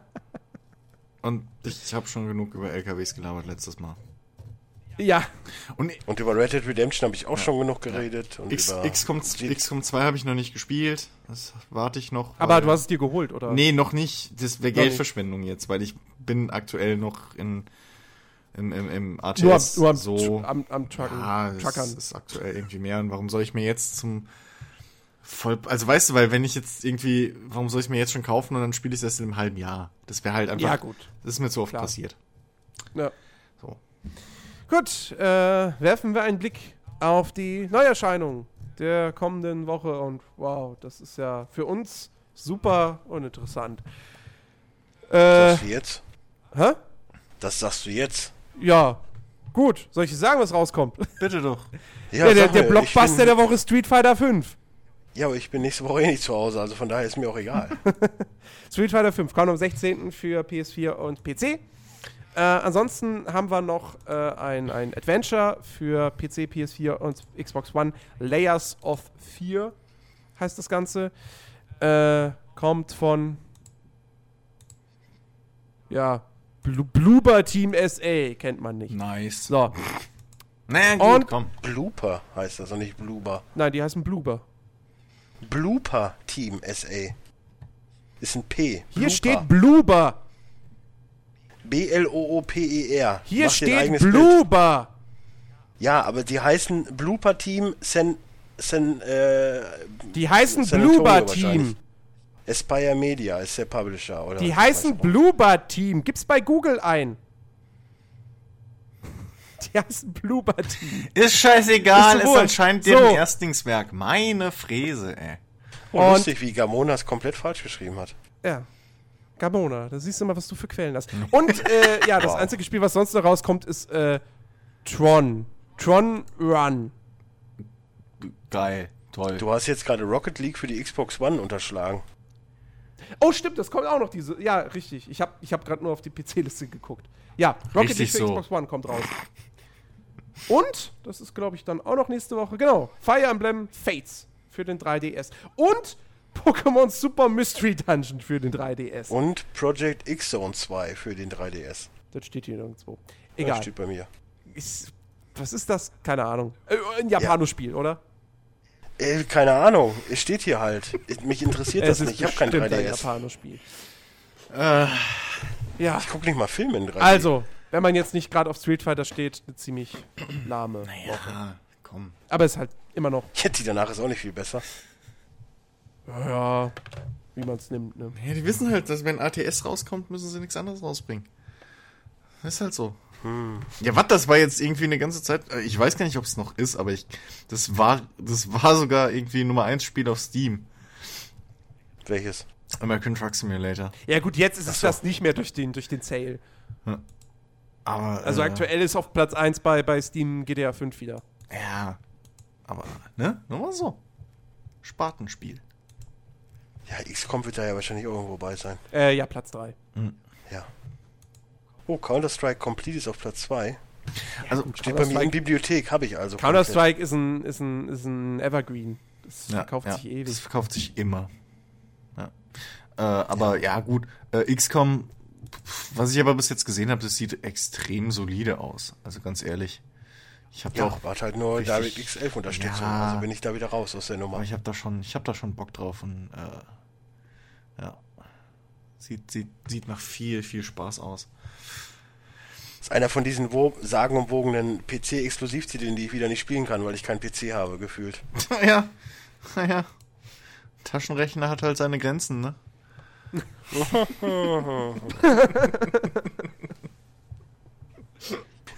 Und ich habe schon genug über LKWs gelabert letztes Mal. Ja, Und Und über Red Dead Redemption habe ich auch schon genug geredet. Und X, über XCOM, XCOM 2 habe ich noch nicht gespielt. Das warte ich noch. aber du hast es dir geholt, oder? Nee, noch nicht. Das wäre. Geldverschwendung jetzt, weil ich bin aktuell noch in, im, im, im ATS nur am, nur am, so. am, am Trucken, Ja, Truckern. ist aktuell irgendwie mehr. Und warum soll ich mir jetzt zum voll, also weißt du, weil wenn ich jetzt irgendwie, warum soll ich mir jetzt schon kaufen und dann spiele ich es erst in einem halben Jahr? Das wäre halt einfach, Ja, gut. das ist mir zu oft Klar. passiert. Ja. So. Gut, äh, werfen wir einen Blick auf die Neuerscheinung der kommenden Woche und wow, das ist ja für uns super uninteressant. Äh, sagst du jetzt? hä? Das sagst du jetzt? Ja, gut. Soll ich dir sagen, was rauskommt? Bitte doch. Ja, der, sag der mir, Blockbuster ich bin, der Woche ist Street Fighter 5. Ja, aber ich bin nächste Woche eh nicht zu Hause, also von daher ist mir auch egal. Street Fighter 5 kommt am 16. für PS4 und PC. Äh, ansonsten haben wir noch äh, ein, ein Adventure für PC, PS4 und Xbox One. Layers of Fear heißt das Ganze. Äh, kommt von ja, Blu Bloober Team SA, kennt man nicht. Nice. So, Na gut, Und- komm. Blooper heißt das und nicht Bloober. nein, die heißen Bloober. Blooper Team SA. Ist ein P. Hier Blooper. steht Bloober. B-L-O-O-P-E-R. Hier Mach steht. Bloober. Ja, aber die heißen Blooper Team Sen, Sen, äh, Die heißen wahrscheinlich. Team. Aspire Media ist der Publisher, oder? Die heißen. Bloober Team. Gib's bei Google ein. Die heißen Bloober Team. Ist scheißegal, Ist ist, anscheinend So. deren Erstlingswerk. Meine Fräse, ey. Oh, Und- lustig, wie Gamonas komplett falsch geschrieben hat. Ja. Gamona, da siehst du mal, was du für Quellen hast. Und äh, ja, das einzige Spiel, was sonst noch rauskommt, ist äh, Tron. Tron Run. Geil, toll. Du hast jetzt gerade Rocket League für die Xbox One unterschlagen. Oh, stimmt, das kommt auch noch diese. Ja, richtig. Ich habe ich hab gerade nur auf die PC-Liste geguckt. Ja, Rocket Richtig League für so. Xbox One kommt raus. Und, das ist glaube ich dann auch noch nächste Woche, genau, Fire Emblem Fates für den 3DS. Und Pokémon Super Mystery Dungeon für den 3DS. Und Project X Zone 2 für den 3DS. Das steht hier nirgendwo. Das Egal. steht bei mir. Ist, was ist das? Keine Ahnung. Äh, ein Japanospiel, oder? Äh, keine Ahnung, es steht hier halt. Mich interessiert das Es nicht, ich habe kein bestimmt ein 3DS. Japanospiel. Äh, Ja, Ich gucke nicht mal Filme in 3D. also, wenn man jetzt nicht gerade auf Street Fighter steht, eine ziemlich lahme Woche. ja, komm. Aber ist halt immer noch, Ja, die danach ist auch nicht viel besser. ja, wie man es nimmt, ne? Ja, die wissen halt, dass wenn ATS rauskommt, müssen sie nichts anderes rausbringen. Das ist halt so. Ja, was, das war jetzt irgendwie eine ganze Zeit, äh, ich weiß gar nicht, ob es noch ist, aber ich, das war, das war sogar irgendwie Nummer 1 Spiel auf Steam. Welches? American Truck Simulator. Ja gut, jetzt ist es so. das nicht mehr durch den, durch den Sale. Aber, Also äh, aktuell ist auf Platz 1 bei, bei Steam GTA 5 wieder. Ja, aber, ne, nur mal so. Spatenspiel. Ja, XCOM wird da ja wahrscheinlich irgendwo bei sein. Äh, ja, Platz 3. Ja. Oh, Counter-Strike Complete ist auf Platz 2. Also, Steht bei mir in Bibliothek, habe ich also. Counter-Strike ist ein, ist, ein, ist ein Evergreen. Das ja, verkauft ja, sich ewig. Das verkauft sich immer. Ja. Äh, aber ja, gut. Äh, XCOM, was ich aber bis jetzt gesehen habe, das sieht extrem solide aus. Also ganz ehrlich. Ich habe Ja, doch, warte halt nur richtig- DirectX 11 Unterstützung. Ja. Also bin ich da wieder raus aus der Nummer. aber ich habe da schon, ich habe da schon Bock drauf und äh, ja, sieht, sieht, sieht nach viel, viel Spaß aus. Ist einer von diesen wo sagenumwogenen PC-Exklusivtiteln, die ich wieder nicht spielen kann, weil ich keinen PC habe, gefühlt. ja, naja. Taschenrechner hat halt seine Grenzen, ne?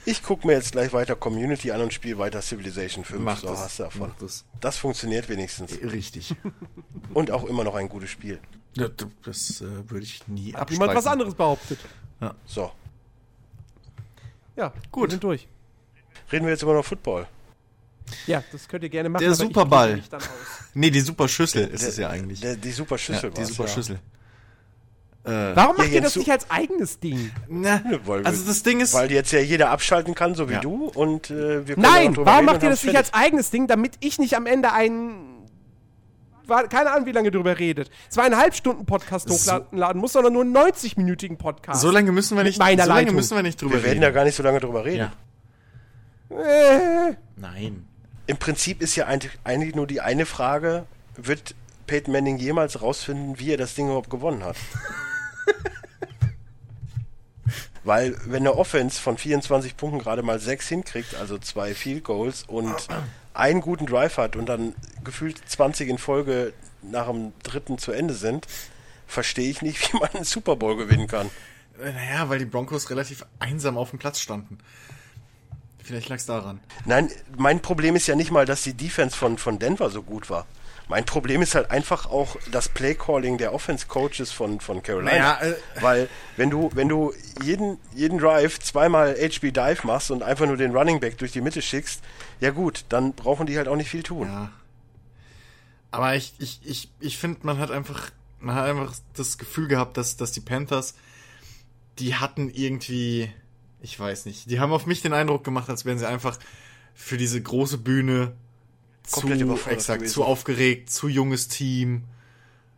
Ich gucke mir jetzt gleich weiter Community an und spiele weiter Civilization 5. Mach so das, hast du davon. das. Das funktioniert wenigstens. Richtig. Und auch immer noch ein gutes Spiel. Ja, das äh, würde ich nie Hat jemand was anderes behauptet? So. Ja, Gut. wir sind durch. Reden wir jetzt über noch Football. Ja, das könnt ihr gerne machen. Der Superball. Nee, die Superschüssel ist Der- es ja eigentlich. Der, die super Schüssel ja, die Superschüssel. Äh, Warum macht ja, ihr das nicht als eigenes Ding? Na, weil, also das Ding ist, weil jetzt ja jeder abschalten kann, so wie ja. du und äh, wir können Nein, warum macht ihr das nicht als eigenes Ding, damit ich nicht am Ende einen keine Ahnung, wie lange drüber redet. Zweieinhalb Stunden Podcast hochladen muss, sondern nur einen 90-minütigen Podcast. So lange müssen wir nicht, so lange müssen wir nicht drüber wir reden. Wir werden ja gar nicht so lange drüber reden. Ja. Äh. Nein. Im Prinzip ist ja eigentlich nur die eine Frage, wird Peyton Manning jemals rausfinden, wie er das Ding überhaupt gewonnen hat? Weil, wenn eine Offense von 24 Punkten gerade mal 6 hinkriegt, also zwei Field Goals und einen guten Drive hat und dann gefühlt 20 in Folge nach dem dritten zu Ende sind, verstehe ich nicht, wie man einen Super Bowl gewinnen kann. Naja, weil die Broncos relativ einsam auf dem Platz standen. Vielleicht lag es daran. Nein, mein Problem ist ja nicht mal, dass die Defense von, von Denver so gut war. Mein Problem ist halt einfach auch das Playcalling der Offense-Coaches von, von Carolina. Naja, äh, Weil wenn du, wenn du jeden, jeden Drive zweimal HB Dive machst und einfach nur den Running Back durch die Mitte schickst, ja gut, dann brauchen die halt auch nicht viel tun. Ja. Aber ich, ich, ich, ich finde, man hat einfach, man hat einfach das Gefühl gehabt, dass, dass die Panthers, die hatten irgendwie, ich weiß nicht, die haben auf mich den Eindruck gemacht, als wären sie einfach für diese große Bühne Komplett zu, exakt, zu aufgeregt, zu junges Team.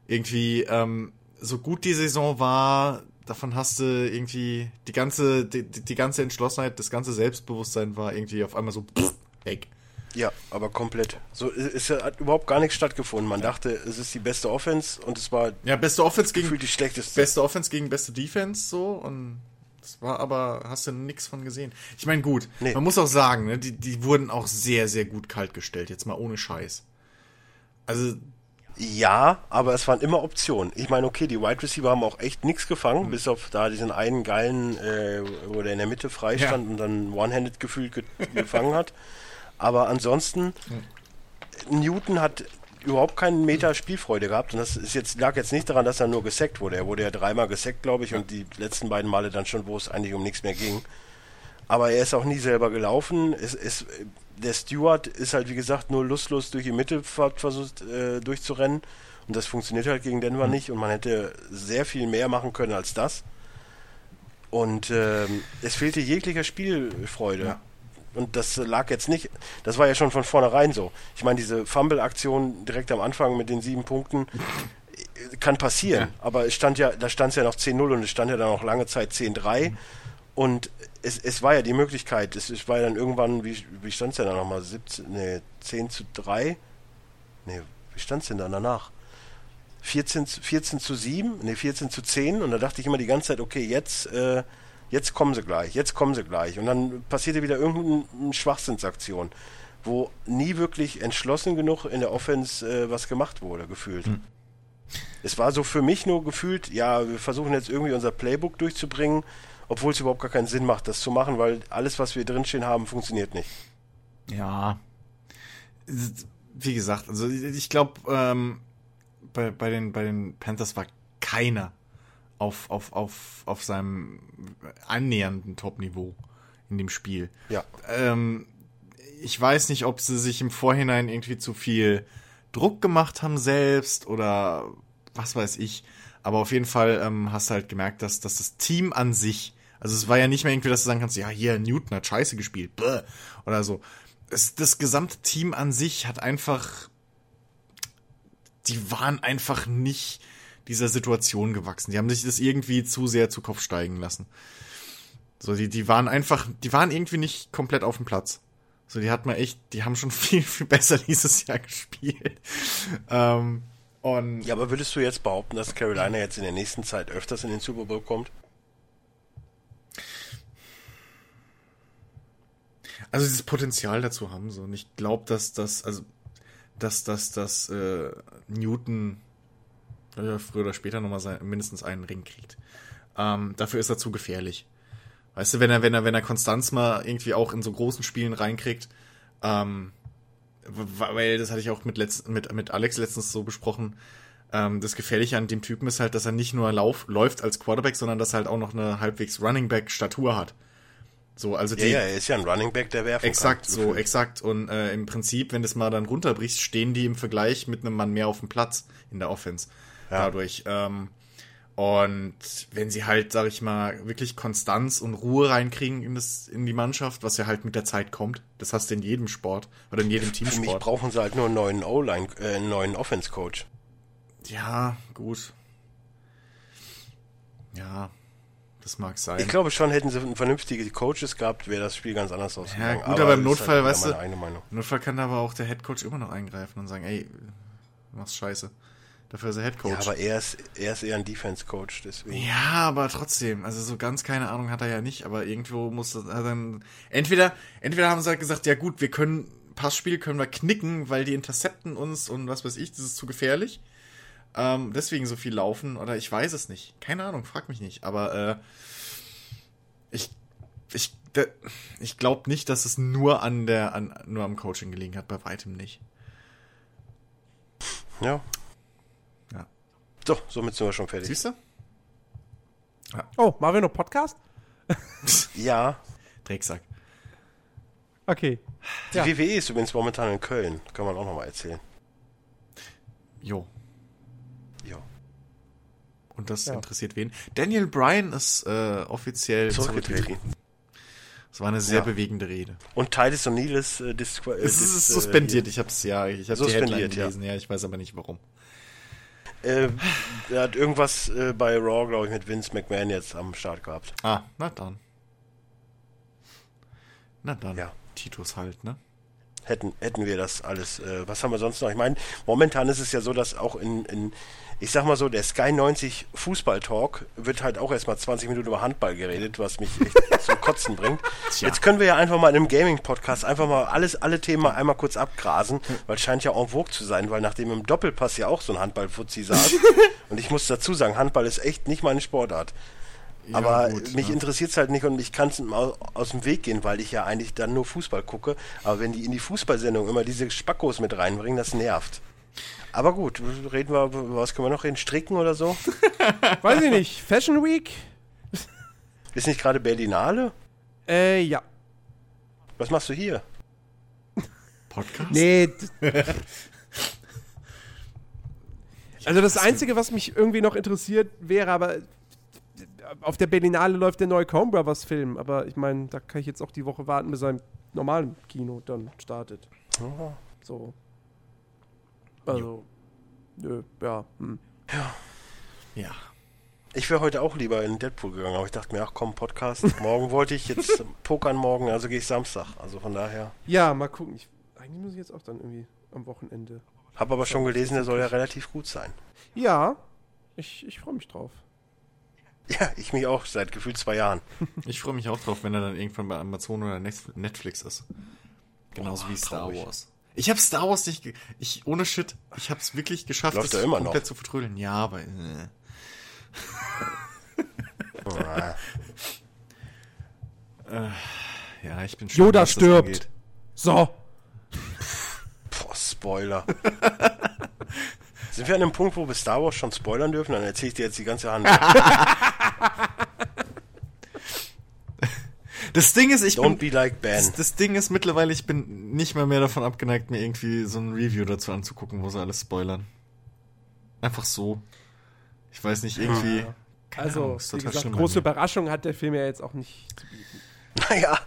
Irgendwie, ähm, so gut die Saison war, davon hast du irgendwie die ganze, die, die ganze Entschlossenheit, das ganze Selbstbewusstsein war irgendwie auf einmal so weg. Ja, aber komplett. So ist ja hat überhaupt gar nichts stattgefunden. Man dachte, es ist die beste Offense und es war ja beste Offense gegen die schlechteste. Beste Offense gegen beste Defense so und das war aber, hast du nichts von gesehen. Ich meine, gut, nee. man muss auch sagen, ne, die, die wurden auch sehr, sehr gut kalt gestellt, jetzt mal ohne Scheiß. Also. Ja, aber es waren immer Optionen. Ich meine, okay, die Wide Receiver haben auch echt nichts gefangen, mhm. bis auf da diesen einen geilen, äh, wo der in der Mitte frei stand ja. und dann One-Handed gefühlt ge gefangen hat. Aber ansonsten, mhm. Newton hat überhaupt keinen Meter Spielfreude gehabt. Und das ist jetzt, lag jetzt nicht daran, dass er nur gesackt wurde. Er wurde ja dreimal gesackt, glaube ich, und die letzten beiden Male dann schon, wo es eigentlich um nichts mehr ging. Aber er ist auch nie selber gelaufen. Es, es, der Stewart ist halt, wie gesagt, nur lustlos durch die Mitte versucht äh, durchzurennen. Und das funktioniert halt gegen Denver mhm. nicht. Und man hätte sehr viel mehr machen können als das. Und ähm, es fehlte jeglicher Spielfreude. Ja. Und das lag jetzt nicht, das war ja schon von vornherein so. Ich meine, diese Fumble-Aktion direkt am Anfang mit den sieben Punkten kann passieren, ja. aber es stand ja, da stand es ja noch 10-0 und es stand ja dann auch lange Zeit 10-3. Mhm. Und es, es war ja die Möglichkeit, es, es war ja dann irgendwann, wie, wie stand es denn da nochmal? 17, nee, 10 zu 3? Nee, wie stand es denn dann danach? 14, 14 zu 7, nee, 14 zu 10 und da dachte ich immer die ganze Zeit, okay, jetzt äh, jetzt kommen sie gleich, jetzt kommen sie gleich. Und dann passierte wieder irgendeine Schwachsinnsaktion, wo nie wirklich entschlossen genug in der Offense äh, was gemacht wurde, gefühlt. Hm. Es war so für mich nur gefühlt, ja, wir versuchen jetzt irgendwie unser Playbook durchzubringen, obwohl es überhaupt gar keinen Sinn macht, das zu machen, weil alles, was wir drinstehen haben, funktioniert nicht. Ja. Wie gesagt, also ich glaube, ähm, bei, bei, den, bei den Panthers war keiner auf, auf, auf, auf seinem annähernden Top-Niveau in dem Spiel. Ja. Ähm, ich weiß nicht, ob sie sich im Vorhinein irgendwie zu viel Druck gemacht haben selbst oder was weiß ich. Aber auf jeden Fall ähm, hast du halt gemerkt, dass, dass das Team an sich, also es war ja nicht mehr irgendwie, dass du sagen kannst, ja, hier, Newton hat scheiße gespielt, bäh, oder so. Es, das gesamte Team an sich hat einfach, die waren einfach nicht, dieser Situation gewachsen. Die haben sich das irgendwie zu sehr zu Kopf steigen lassen. So, die, die waren einfach, die waren irgendwie nicht komplett auf dem Platz. So, die hat man echt, die haben schon viel, viel besser dieses Jahr gespielt. Ähm, und ja, aber würdest du jetzt behaupten, dass Carolina jetzt in der nächsten Zeit öfters in den Super Bowl kommt? Also dieses Potenzial dazu haben so. Und ich glaube, dass das, also, dass, dass, dass äh, Newton früher oder später nochmal sein, mindestens einen Ring kriegt. Ähm, dafür ist er zu gefährlich. Weißt du, wenn er, wenn er, wenn er Konstanz mal irgendwie auch in so großen Spielen reinkriegt, ähm, weil das hatte ich auch mit, letzt, mit, mit Alex letztens so besprochen, ähm, das Gefährliche an dem Typen ist halt, dass er nicht nur lauf, läuft als Quarterback, sondern dass er halt auch noch eine halbwegs Running Back Statur hat. So, also die, ja, ja, er ist ja ein Running Back, der werfen Exakt, kann, so, exakt. Und äh, im Prinzip, wenn du es mal dann runterbrichst, stehen die im Vergleich mit einem Mann mehr auf dem Platz in der Offense ja. dadurch. Ähm, Und wenn sie halt, sag ich mal, wirklich Konstanz und Ruhe reinkriegen in, das, in die Mannschaft, was ja halt mit der Zeit kommt, das hast du in jedem Sport oder in jedem Für mich Teamsport. brauchen sie halt nur einen neuen O-Line, äh, einen neuen Offense-Coach. Ja, gut. Ja, das mag sein. Ich glaube schon, hätten sie vernünftige Coaches gehabt, wäre das Spiel ganz anders ausgegangen. gut, aber im das Notfall, wieder weißt du-. Im Notfall kann aber auch der Headcoach immer noch eingreifen und sagen, ey, du machst scheiße. Dafür ist er Headcoach. Ja, aber er ist, er ist eher ein Defense-Coach, deswegen. Ja, aber trotzdem, also so ganz keine Ahnung hat er ja nicht, aber irgendwo muss das hat dann entweder entweder haben sie halt gesagt, ja gut, wir können Passspiel können wir knicken, weil die intercepten uns und was weiß ich, das ist zu gefährlich. Ähm, deswegen so viel laufen oder ich weiß es nicht. Keine Ahnung, frag mich nicht, aber äh, ich ich ich glaube nicht, dass es nur an der an nur am Coaching gelegen hat, bei weitem nicht. Ja. So, somit sind wir schon fertig. Siehst du? Oh, machen wir noch Podcast? Ja, Drecksack. Okay. die Ja. WWE ist übrigens momentan in Köln. Kann man auch nochmal erzählen. Jo. Ja. Und das Ja. interessiert wen? Daniel Bryan ist äh, offiziell Zurückgetreten. zurückgetreten. Das war eine sehr Ja. bewegende Rede. Und Titus O'Neill ist äh, äh, Es ist äh, suspendiert. Ich hab's ja, ich habe die Suspendiert, Headline ja. gelesen. Ja. ich weiß aber nicht warum. Äh, er hat irgendwas äh, bei Raw, glaube ich, mit Vince McMahon jetzt am Start gehabt. Ah, na dann. Na dann. Ja. Titus halt, ne? Hätten, hätten wir das alles. Äh, was haben wir sonst noch? Ich meine, momentan ist es ja so, dass auch in, in ich sag mal so, der Sky 90 Fußball-Talk wird halt auch erstmal 20 Minuten über Handball geredet, was mich echt zum Kotzen bringt. Tja. Jetzt können wir ja einfach mal in einem Gaming-Podcast einfach mal alles, alle Themen mal einmal kurz abgrasen, weil es scheint ja en vogue zu sein, weil nachdem im Doppelpass ja auch so ein Handball-Fuzzi saß, und ich muss dazu sagen, Handball ist echt nicht meine Sportart. Ja, Aber gut, mich ne? interessiert es halt nicht und ich kann es aus, aus dem Weg gehen, weil ich ja eigentlich dann nur Fußball gucke. Aber wenn die in die Fußballsendung immer diese Spackos mit reinbringen, das nervt. Aber gut, reden wir, über was können wir noch reden? Stricken oder so? Weiß ich nicht. Fashion Week? Ist nicht gerade Berlinale? Äh, ja. Was machst du hier? Podcast? Nee. also das Einzige, was mich irgendwie noch interessiert, wäre aber auf der Berlinale läuft der neue Coen Brothers Film, aber ich meine, da kann ich jetzt auch die Woche warten, bis er im normalen Kino dann startet. Oh, So. Also. Nö, ja. Hm. Ja. Ich wäre heute auch lieber in Deadpool gegangen, aber ich dachte mir, ach komm, Podcast. Morgen wollte ich jetzt pokern morgen, also gehe ich Samstag. Also von daher. Ja, mal gucken. Ich, eigentlich muss ich jetzt auch dann irgendwie am Wochenende. Hab aber schon gelesen, der soll ja relativ gut sein. Ja, ich, ich freue mich drauf. Ja, ich mich auch seit gefühlt zwei Jahren. Ich freue mich auch drauf, wenn er dann irgendwann bei Amazon oder Netf- Netflix ist. Genauso Boah, wie Star traurig. Wars. Ich habe Star Wars nicht, ich ohne Shit, ich habe es wirklich geschafft, Läuft das er immer komplett noch? zu vertrödeln. Ja, aber äh, Ah, ja, ich bin schon. Yoda was stirbt. angeht. So. Boah, Spoiler. Sind wir an einem Punkt, wo wir Star Wars schon spoilern dürfen? Dann erzähle ich dir jetzt die ganze Hand. Das Ding ist, ich Don't bin, be like Ben. das, das Ding ist mittlerweile, ich bin nicht mal mehr davon abgeneigt, mir irgendwie so ein Review dazu anzugucken, wo sie alles spoilern. Einfach so. Ich weiß nicht, irgendwie. Keine Also, Ahnung, ist wie gesagt, große. Überraschung hat der Film ja jetzt auch nicht zu bieten. Naja,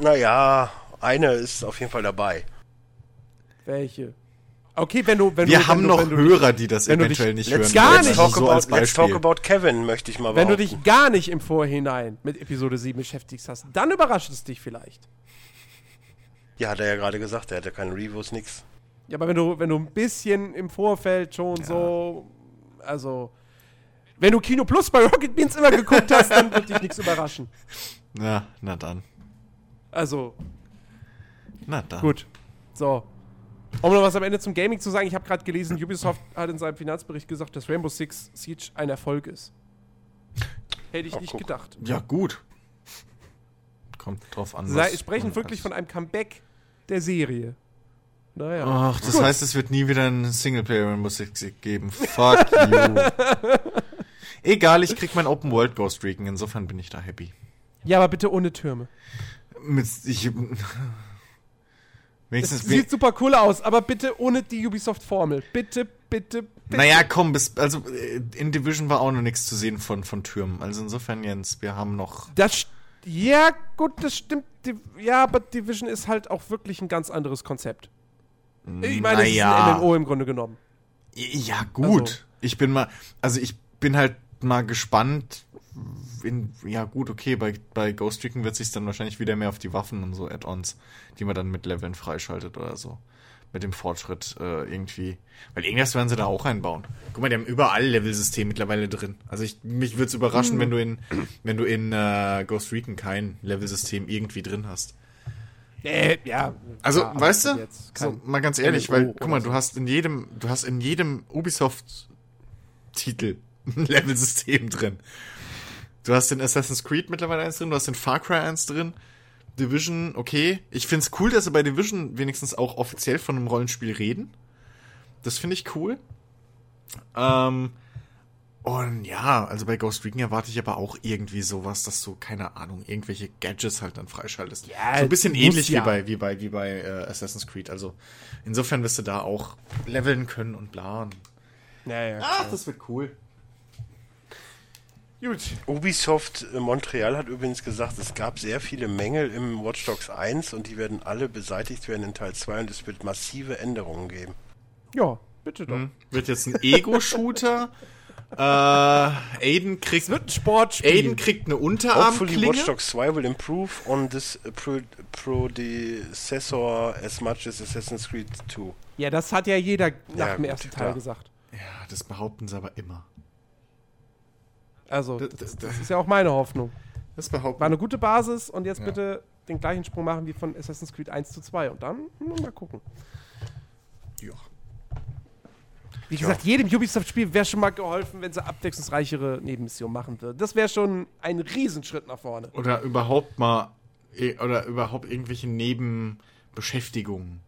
naja, eine ist auf jeden Fall dabei. Welche? Okay, wenn du. Wenn Wir du, haben wenn noch du, wenn Hörer, die das eventuell dich- nicht Let's, hören. gar nicht. talk So als about, let's talk about Kevin, möchte ich mal Wenn du behaupten. dich gar nicht im Vorhinein mit Episode 7 beschäftigt hast, dann überrascht es dich vielleicht. Ja, hat er ja gerade gesagt, er hatte keine Reviews, nix. Ja, aber wenn du, wenn du ein bisschen im Vorfeld schon so. Also. Wenn du Kino Plus bei Rocket Beans immer geguckt hast, dann wird dich nichts überraschen. Na, na dann. Also, Na dann. gut. So. Um noch was am Ende zum Gaming zu sagen, ich habe gerade gelesen, Ubisoft hat in seinem Finanzbericht gesagt, dass Rainbow Six Siege ein Erfolg ist. Hätte ich Ach, nicht guck. gedacht. Ja, gut. Kommt drauf an. Sie sprechen wirklich von einem Comeback der Serie. Naja. Ach, das Gut. heißt, es wird nie wieder einen Singleplayer-Musik geben. Fuck you. Egal, ich krieg mein Open World Ghost Recon, insofern bin ich da happy. Ja, aber bitte ohne Türme. Mit, ich, Es Wenigstens sieht super cool aus, aber bitte ohne die Ubisoft-Formel. Bitte, bitte, bitte. Naja, komm, bis, also äh, in Division war auch noch nichts zu sehen von, von Türmen. Also insofern, Jens, wir haben noch. Das, ja, gut, das stimmt. Ja, aber Division ist halt auch wirklich ein ganz anderes Konzept. Ich meine, es ist Naja. ein MMO im Grunde genommen. Ja, gut. Also- Ich bin mal, also ich bin halt mal gespannt. In, ja, gut, okay, bei, bei Ghost Recon wird sich dann wahrscheinlich wieder mehr auf die Waffen und so Add-ons, die man dann mit Leveln freischaltet oder so. Mit dem Fortschritt äh, irgendwie. Weil irgendwas werden sie da auch einbauen. Guck mal, die haben überall Level-System mittlerweile drin. Also ich, mich würde es überraschen, wenn du in, wenn du in äh, Ghost Recon kein Level-System irgendwie drin hast. Äh, ja. Also, aber weißt du, jetzt so, mal ganz ehrlich, weil, guck mal, so. du hast in jedem, du hast in jedem Ubisoft-Titel ein Level-System drin. Du hast den Assassin's Creed mittlerweile eins drin, du hast den Far Cry eins drin, Division, okay. Ich find's cool, dass sie bei Division wenigstens auch offiziell von einem Rollenspiel reden. Das finde ich cool. Ähm, und ja, also bei Ghost Recon erwarte ich aber auch irgendwie sowas, dass du, keine Ahnung, irgendwelche Gadgets halt dann freischaltest. Ja, so ein bisschen ähnlich ja. wie bei, wie bei, wie bei äh, Assassin's Creed. Also insofern wirst du da auch leveln können und bla. Und Ja, ja. Ach, das wird cool. Gut. Ubisoft äh, Montreal hat übrigens gesagt, es gab sehr viele Mängel im Watch Dogs 1 und die werden alle beseitigt werden in Teil 2 und es wird massive Änderungen geben. Ja, bitte doch. Hm. Wird jetzt ein Ego-Shooter. äh, Aiden kriegt, Es wird ein Sportspiel. Aiden kriegt eine Hopefully Unterarmklinge. Watch Dogs 2 will improve on this pro predecessor as much as Assassin's Creed 2. ja, das hat ja jeder nach Ja, dem gut, ersten Teil klar. gesagt. Ja, das behaupten sie aber immer. Also, Das- das, ist ja auch meine Hoffnung. Das behaupten War eine gute Basis und jetzt Ja. bitte den gleichen Sprung machen wie von Assassin's Creed 1 zu 2 und dann hm, mal gucken. Ja. Wie gesagt, jedem Ubisoft-Spiel wäre schon mal geholfen, wenn sie abwechslungsreichere Nebenmissionen machen würden. Das wäre schon ein Riesenschritt nach vorne. Oder überhaupt mal, eh, oder überhaupt irgendwelche Nebenbeschäftigungen.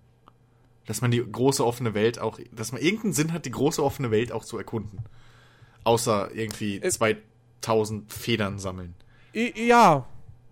Dass man die große offene Welt auch, dass man irgendeinen Sinn hat, die große offene Welt auch zu erkunden. Außer irgendwie Äh, 2000 Federn sammeln. Ja,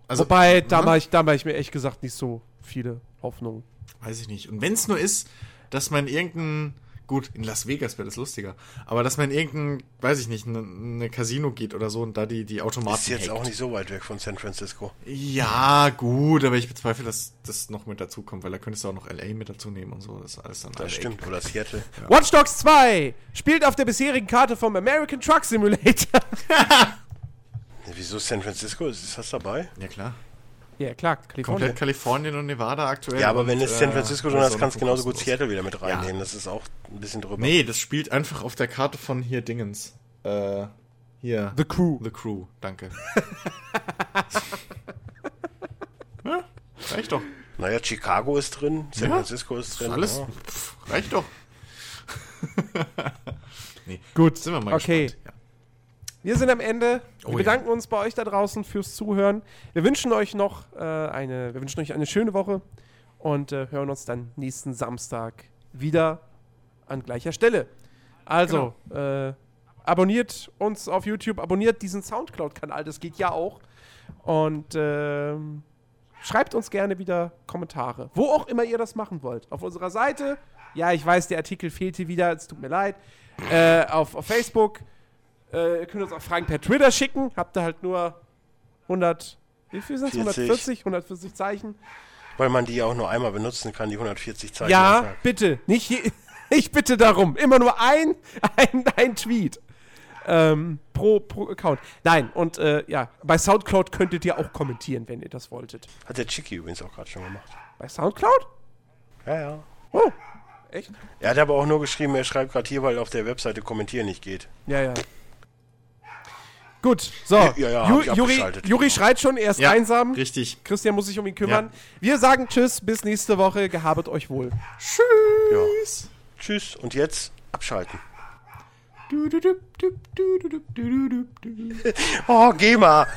Also, wobei, da ne? mache ich, da mach ich mir ehrlich gesagt nicht so viele Hoffnungen. Weiß ich nicht. Und wenn es nur ist, dass man irgendein, gut, in Las Vegas wäre das lustiger, aber dass man in irgendein, weiß ich nicht, eine ne Casino geht oder so und da die, die Automaten Ist jetzt hackt. auch nicht so weit weg von San Francisco. Ja, gut, aber ich bezweifle, dass das noch mit dazu kommt, weil da könntest du auch noch LA mit dazu nehmen und so. Das ist alles dann Das stimmt. Oder Seattle. Watch Dogs 2 spielt auf der bisherigen Karte vom American Truck Simulator. Wieso San Francisco? Ist das dabei? Ja, klar. Ja, klar, Kalifornien. Komplett Kalifornien und Nevada aktuell. Ja, aber und, wenn es äh, San Francisco schon hast, Arizona kannst du genauso gut. Seattle wieder mit reinnehmen. Das ist auch ein bisschen drüber. Nee, das spielt einfach auf der Karte von hier Dingens. Äh, hier. The Crew. The Crew, danke. ja, reicht doch. Naja, Chicago ist drin, San Ja, Francisco ist drin. Alles Ja. pff, reicht doch. nee, Gut, sind wir mal okay. gespannt. Ja. Wir sind am Ende. Wir Oh ja. bedanken uns bei euch da draußen fürs Zuhören. Wir wünschen euch noch äh, eine, wir wünschen euch eine schöne Woche und äh, hören uns dann nächsten Samstag wieder an gleicher Stelle. Also, Genau. äh, abonniert uns auf YouTube, abonniert diesen Soundcloud-Kanal, das geht ja auch. Und ähm, schreibt uns gerne wieder Kommentare, wo auch immer ihr das machen wollt. Auf unserer Seite, ja, ich weiß, der Artikel fehlte wieder, es tut mir leid. Äh, auf, auf Facebook, äh, ihr könnt uns auch Fragen per Twitter schicken. Habt ihr halt nur 100, wie viel sind es? 40. 140, 140 Zeichen. Weil man die ja auch nur einmal benutzen kann, die 140 Zeichen. Ja, bitte. Nicht je, ich bitte darum. Immer nur ein, ein, ein Tweet. Ähm, pro, pro Account. Nein, und äh, ja, bei Soundcloud könntet ihr auch kommentieren, wenn ihr das wolltet. Hat der Chicky übrigens auch gerade schon gemacht. Bei Soundcloud? Ja, ja. Oh, echt? Er hat aber auch nur geschrieben, er schreibt gerade hier, weil auf der Webseite kommentieren nicht geht. Ja, ja. Gut, so. Ja, ja, Ju Juri, Juri, schreit schon, er ist ja, einsam. Richtig. Christian muss sich um ihn kümmern. Wir sagen Tschüss, bis nächste Woche. Gehabet euch wohl. Tschüss. Tschüss und jetzt abschalten. oh, geh mal.